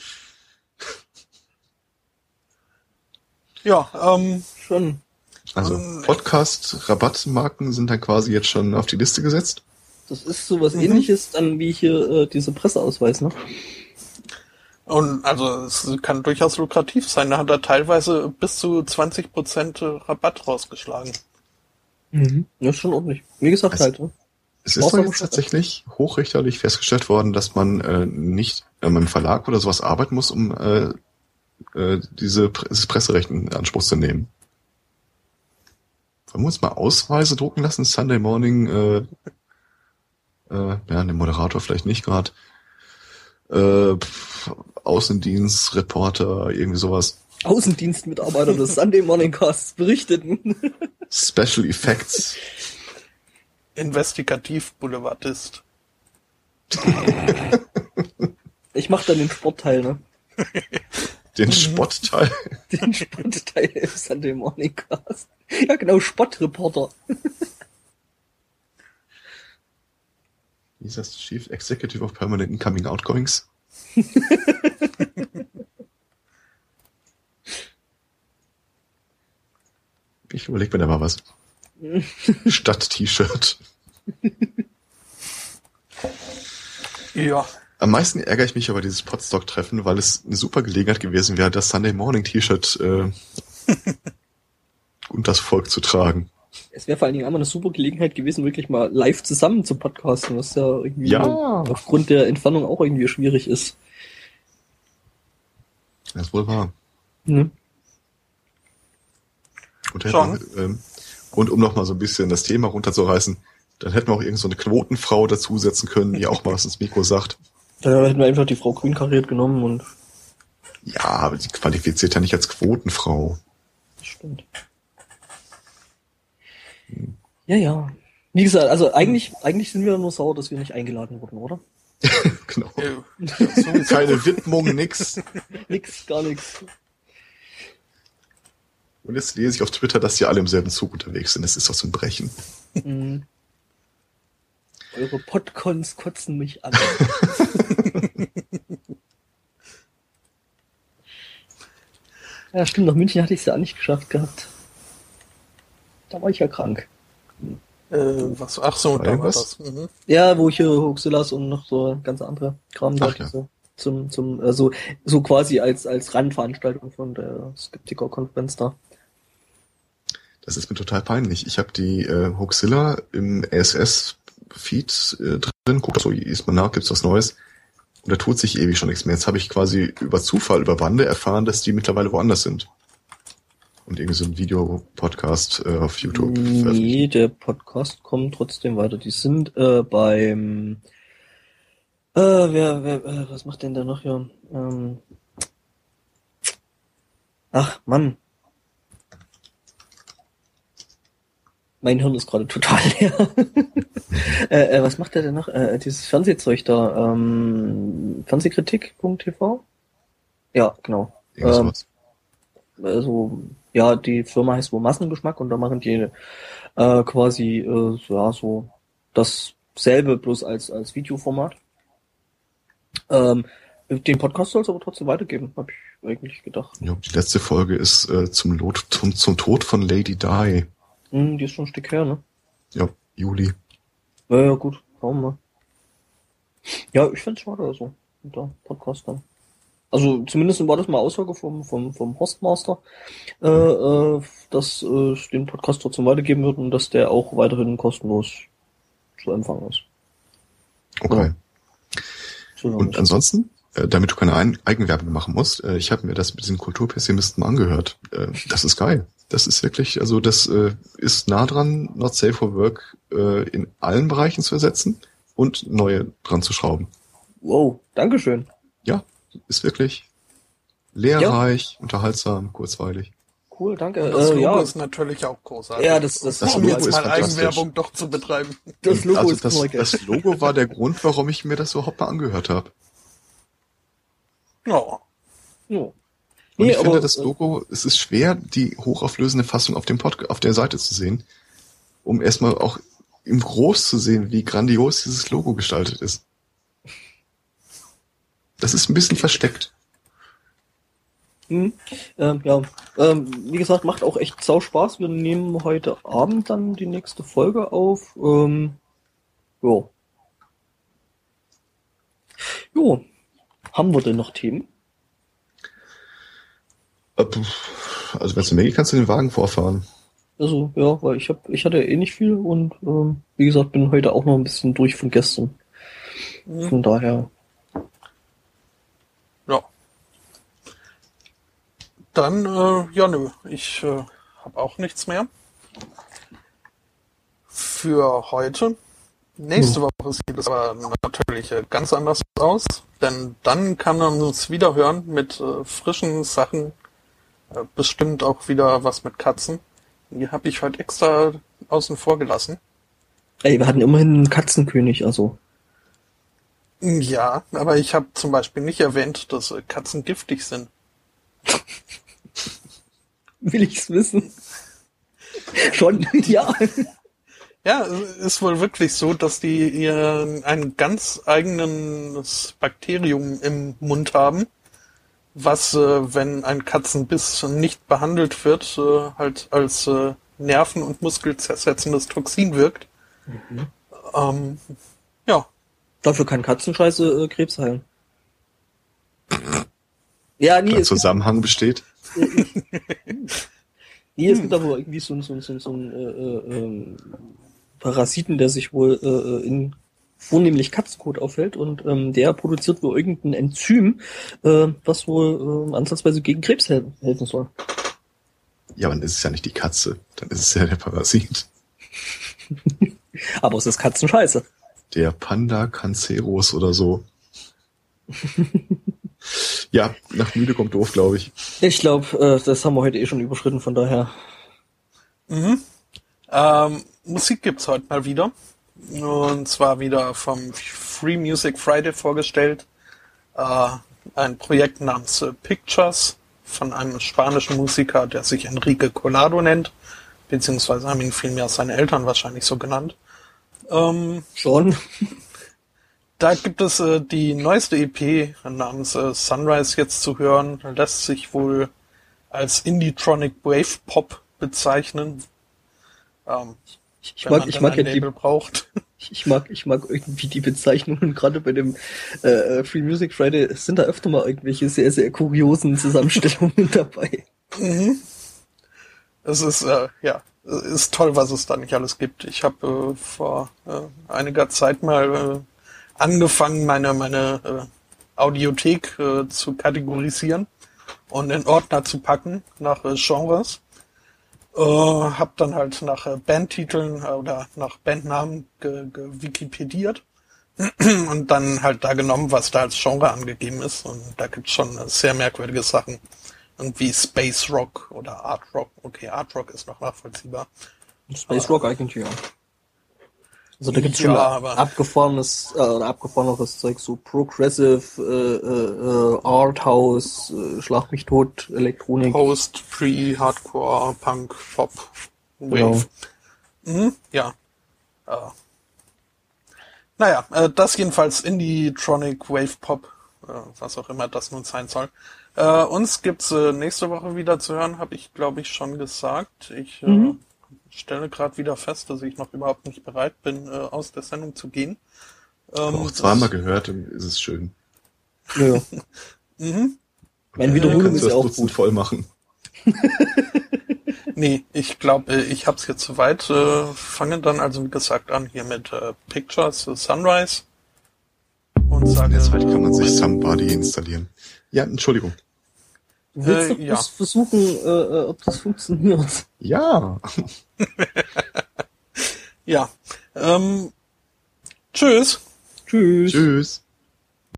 Ja, ähm, schon. Also ähm, Podcast-Rabattmarken sind dann quasi jetzt schon auf die Liste gesetzt? Das ist so was mhm. ähnliches dann wie hier äh, diese Presseausweis, ne? Und also es kann durchaus lukrativ sein. Da hat er teilweise bis zu 20% Rabatt rausgeschlagen. Mhm. Ja, ist schon ordentlich. Wie gesagt also, halt. Ne? Es ist doch jetzt tatsächlich hochrichterlich festgestellt worden, dass man äh, nicht äh, im Verlag oder sowas arbeiten muss, um äh, äh, diese dieses Presserecht in Anspruch zu nehmen. Wollen wir uns mal Ausweise drucken lassen? Sunday Morning, äh, äh, ja, den Moderator vielleicht nicht gerade. Äh, Außendienst, Reporter, irgendwie sowas. Außendienstmitarbeiter des Sunday Morning Casts berichteten. Special Effects. Investigativ-Boulevardist. ich mach dann den Sportteil, ne? Den Spottteil? Den Spottteil im Sunday Morning Cast. Ja, genau, Spottreporter. Wie ist das? Chief Executive of Permanent Incoming Outgoings? ich überleg mir da mal was. Statt T-Shirt. ja. Am meisten ärgere ich mich über dieses Podstock-Treffen, weil es eine super Gelegenheit gewesen wäre, das Sunday Morning T-Shirt äh, und das Volk zu tragen. Es wäre vor allen Dingen einmal eine super Gelegenheit gewesen, wirklich mal live zusammen zu podcasten, was ja irgendwie ja. aufgrund der Entfernung auch irgendwie schwierig ist. Das ist wohl wahr. Ne? Und hätten, ähm, und um noch mal so ein bisschen das Thema runterzureißen, dann hätten wir auch irgend so eine Quotenfrau dazusetzen können, die auch mal was ins Mikro sagt. Dann hätten wir einfach die Frau Grün kariert genommen und. Ja, aber die qualifiziert ja nicht als Quotenfrau. Stimmt. Ja, ja. Wie gesagt, also eigentlich, eigentlich sind wir nur sauer, dass wir nicht eingeladen wurden, oder? genau. Keine Widmung, nix. nix, gar nichts. Und jetzt lese ich auf Twitter, dass die alle im selben Zug unterwegs sind. Das ist doch so ein Brechen. Mhm. Eure Podcons kotzen mich an. Ja, stimmt, nach München hatte ich es ja auch nicht geschafft gehabt. Da war ich ja krank. Äh, was? Ach so, da war das. Mhm. Ja, wo ich hier Hoxillas und noch so ganz andere Kram da ja. so zum, zum, also so quasi als, als Randveranstaltung von der Skeptiker-Konferenz da. Das ist mir total peinlich. Ich habe die äh, Hoaxilla im RSS-Feed äh, drin. Guck so, ist mal nach, gibt's was Neues. Und da tut sich ewig schon nichts mehr. Jetzt habe ich quasi über Zufall, über Wande erfahren, dass die mittlerweile woanders sind. Und irgendwie so ein Videopodcast äh, auf YouTube Nee, der Podcast kommt trotzdem weiter. Die sind äh, beim äh, wer, wer, äh, was macht denn da noch hier? Ähm, ach, Mann. Mein Hirn ist gerade total leer. äh, äh, was macht der denn noch? Äh, dieses Fernsehzeug da, ähm, Fernsehkritik.tv? Ja, genau. Irgendwas ähm, also ja, die Firma heißt wohl Massengeschmack und da machen die äh, quasi äh, ja so dasselbe bloß als als Videoformat. Ähm, den Podcast soll es aber trotzdem weitergeben, habe ich eigentlich gedacht. Ja, die letzte Folge ist äh, zum, Lot, zum, zum Tod von Lady Di. Hm, die ist schon ein Stück her, ne? Ja, Juli. Ja, ja gut, schauen wir mal. Ja, ich find's schade, also, mit der Podcast dann. Also zumindest war das mal Aussage vom, vom, vom Hostmaster, äh, äh, dass äh, es den Podcast trotzdem weitergeben wird und dass der auch weiterhin kostenlos zu empfangen ist. Okay. Und ansonsten, äh, damit du keine Ein Eigenwerbung machen musst, äh, ich habe mir das mit diesen Kulturpessimisten angehört. Äh, das ist geil. Das ist wirklich, also das äh, ist nah dran, Not Safe for Work äh, in allen Bereichen zu ersetzen und neue dran zu schrauben. Wow, Dankeschön. Ja, ist wirklich lehrreich, unterhaltsam, kurzweilig. Cool, danke. Das Äh, Logo ja, ist natürlich auch großartig. ja, das, das, Das um Logo jetzt ist mal. Eigenwerbung doch zu betreiben. das Logo also ist das, das Logo war der Grund, warum ich mir das überhaupt mal angehört habe. Ja. Ja. Und Nee, ich finde, aber, das äh, Logo, es ist schwer, die hochauflösende Fassung auf dem Pod auf der Seite zu sehen, um erstmal auch im Groß zu sehen, wie grandios dieses Logo gestaltet ist. Das ist ein bisschen versteckt. Hm, ähm, ja, ähm, wie gesagt, macht auch echt sau Spaß. Wir nehmen heute Abend dann die nächste Folge auf. Ähm, jo. Jo. Haben wir denn noch Themen? Äh, Also wenn es eine Menge kannst du den Wagen vorfahren. Also, ja, weil ich hab, ich hatte eh nicht viel und ähm, wie gesagt, bin heute auch noch ein bisschen durch von gestern. Mhm. Von daher. Ja. Dann, äh, ja, nö, ich äh, habe auch nichts mehr für heute. Nächste Woche sieht es aber natürlich äh, ganz anders aus, denn dann kann man uns wieder hören mit äh, frischen Sachen, äh, bestimmt auch wieder was mit Katzen. Die habe ich heute extra außen vor gelassen. Ey, wir hatten immerhin einen Katzenkönig, also. Ja, aber ich habe zum Beispiel nicht erwähnt, dass äh, Katzen giftig sind. Will ich's wissen? Schon, ja. Ja, es ist wohl wirklich so, dass die ihr ein ganz eigenes Bakterium im Mund haben, was, äh, wenn ein Katzenbiss nicht behandelt wird, äh, halt als äh, nerven- und muskelzersetzendes Toxin wirkt. Ähm, ja, Dafür kann Katzenscheiße äh, Krebs heilen. Ja, nee, Der Zusammenhang besteht. Nee, es gibt aber irgendwie so, ein- so, so, so ein äh, äh, ähm, Parasiten, der sich wohl äh, äh, in vornehmlich Katzenkot aufhält und ähm, der produziert wohl irgendein Enzym, äh, was wohl äh, ansatzweise gegen Krebs hel helfen soll. Ja, aber dann ist es ja nicht die Katze. Dann ist es ja der Parasit. Aber es ist Katzenscheiße. Der Panda Cancerus oder so. ja, nach müde kommt doof, glaube ich. Ich glaube, äh, das haben wir heute eh schon überschritten, von daher. Mhm. Ähm, Musik gibt's heute mal wieder. Und zwar wieder vom Free Music Friday vorgestellt. Äh, ein Projekt namens äh, Pictures von einem spanischen Musiker, der sich Enrique Colado nennt. Beziehungsweise haben ihn vielmehr seine Eltern wahrscheinlich so genannt. Ähm, Schon. Da gibt es äh, die neueste EP namens äh, Sunrise jetzt zu hören. Lässt sich wohl als Indie-Tronic Wave Pop bezeichnen. Ähm, Ich, mag, ich mag ja die, Label braucht. ich mag, ich mag irgendwie die Bezeichnungen, gerade bei dem äh, Free Music Friday, es sind da öfter mal irgendwelche sehr, sehr kuriosen Zusammenstellungen dabei. Mhm. Es ist, äh, ja, ist toll, was es da nicht alles gibt. Ich habe äh, vor äh, einiger Zeit mal äh, angefangen, meine, meine äh, Audiothek äh, zu kategorisieren und in Ordner zu packen nach äh, Genres. Äh, hab dann halt nach äh, Bandtiteln äh, oder nach Bandnamen ge ge und dann halt da genommen, was da als Genre angegeben ist. Und da gibt's schon äh, sehr merkwürdige Sachen. Irgendwie Space Rock oder Art Rock. Okay, Art Rock ist noch nachvollziehbar. Space Rock eigentlich, ja. Also da gibt's Ja, schon abgefahrenes, äh, oder abgefahreneres Zeug, so Progressive, äh, äh, Arthouse, äh, Schlag mich tot, Elektronik. Post, Pre, Hardcore, Punk, Pop, Wave. Mhm, ja. Äh. Naja, äh, das jedenfalls Indie-Tronic Wave Pop, äh, was auch immer das nun sein soll. Äh, uns gibt's äh, nächste Woche wieder zu hören, habe ich glaube ich schon gesagt. Ich äh, stelle gerade wieder fest, dass ich noch überhaupt nicht bereit bin, äh, aus der Sendung zu gehen. Ähm, Auch zweimal gehört, ist es schön. Ja. Mhm. Meine Wiederholung kannst ist ja das auch gut. voll machen. Nee, ich glaube, ich habe es jetzt soweit. Äh, fange dann also wie gesagt an hier mit äh, Pictures äh, Sunrise und sage. Jetzt kann man sich Somebody installieren. Ja, Entschuldigung. Du willst Äh, doch ja. bloß versuchen, äh, äh, ob das funktioniert. Ja. Ja. Ähm, tschüss. Tschüss. Tschüss.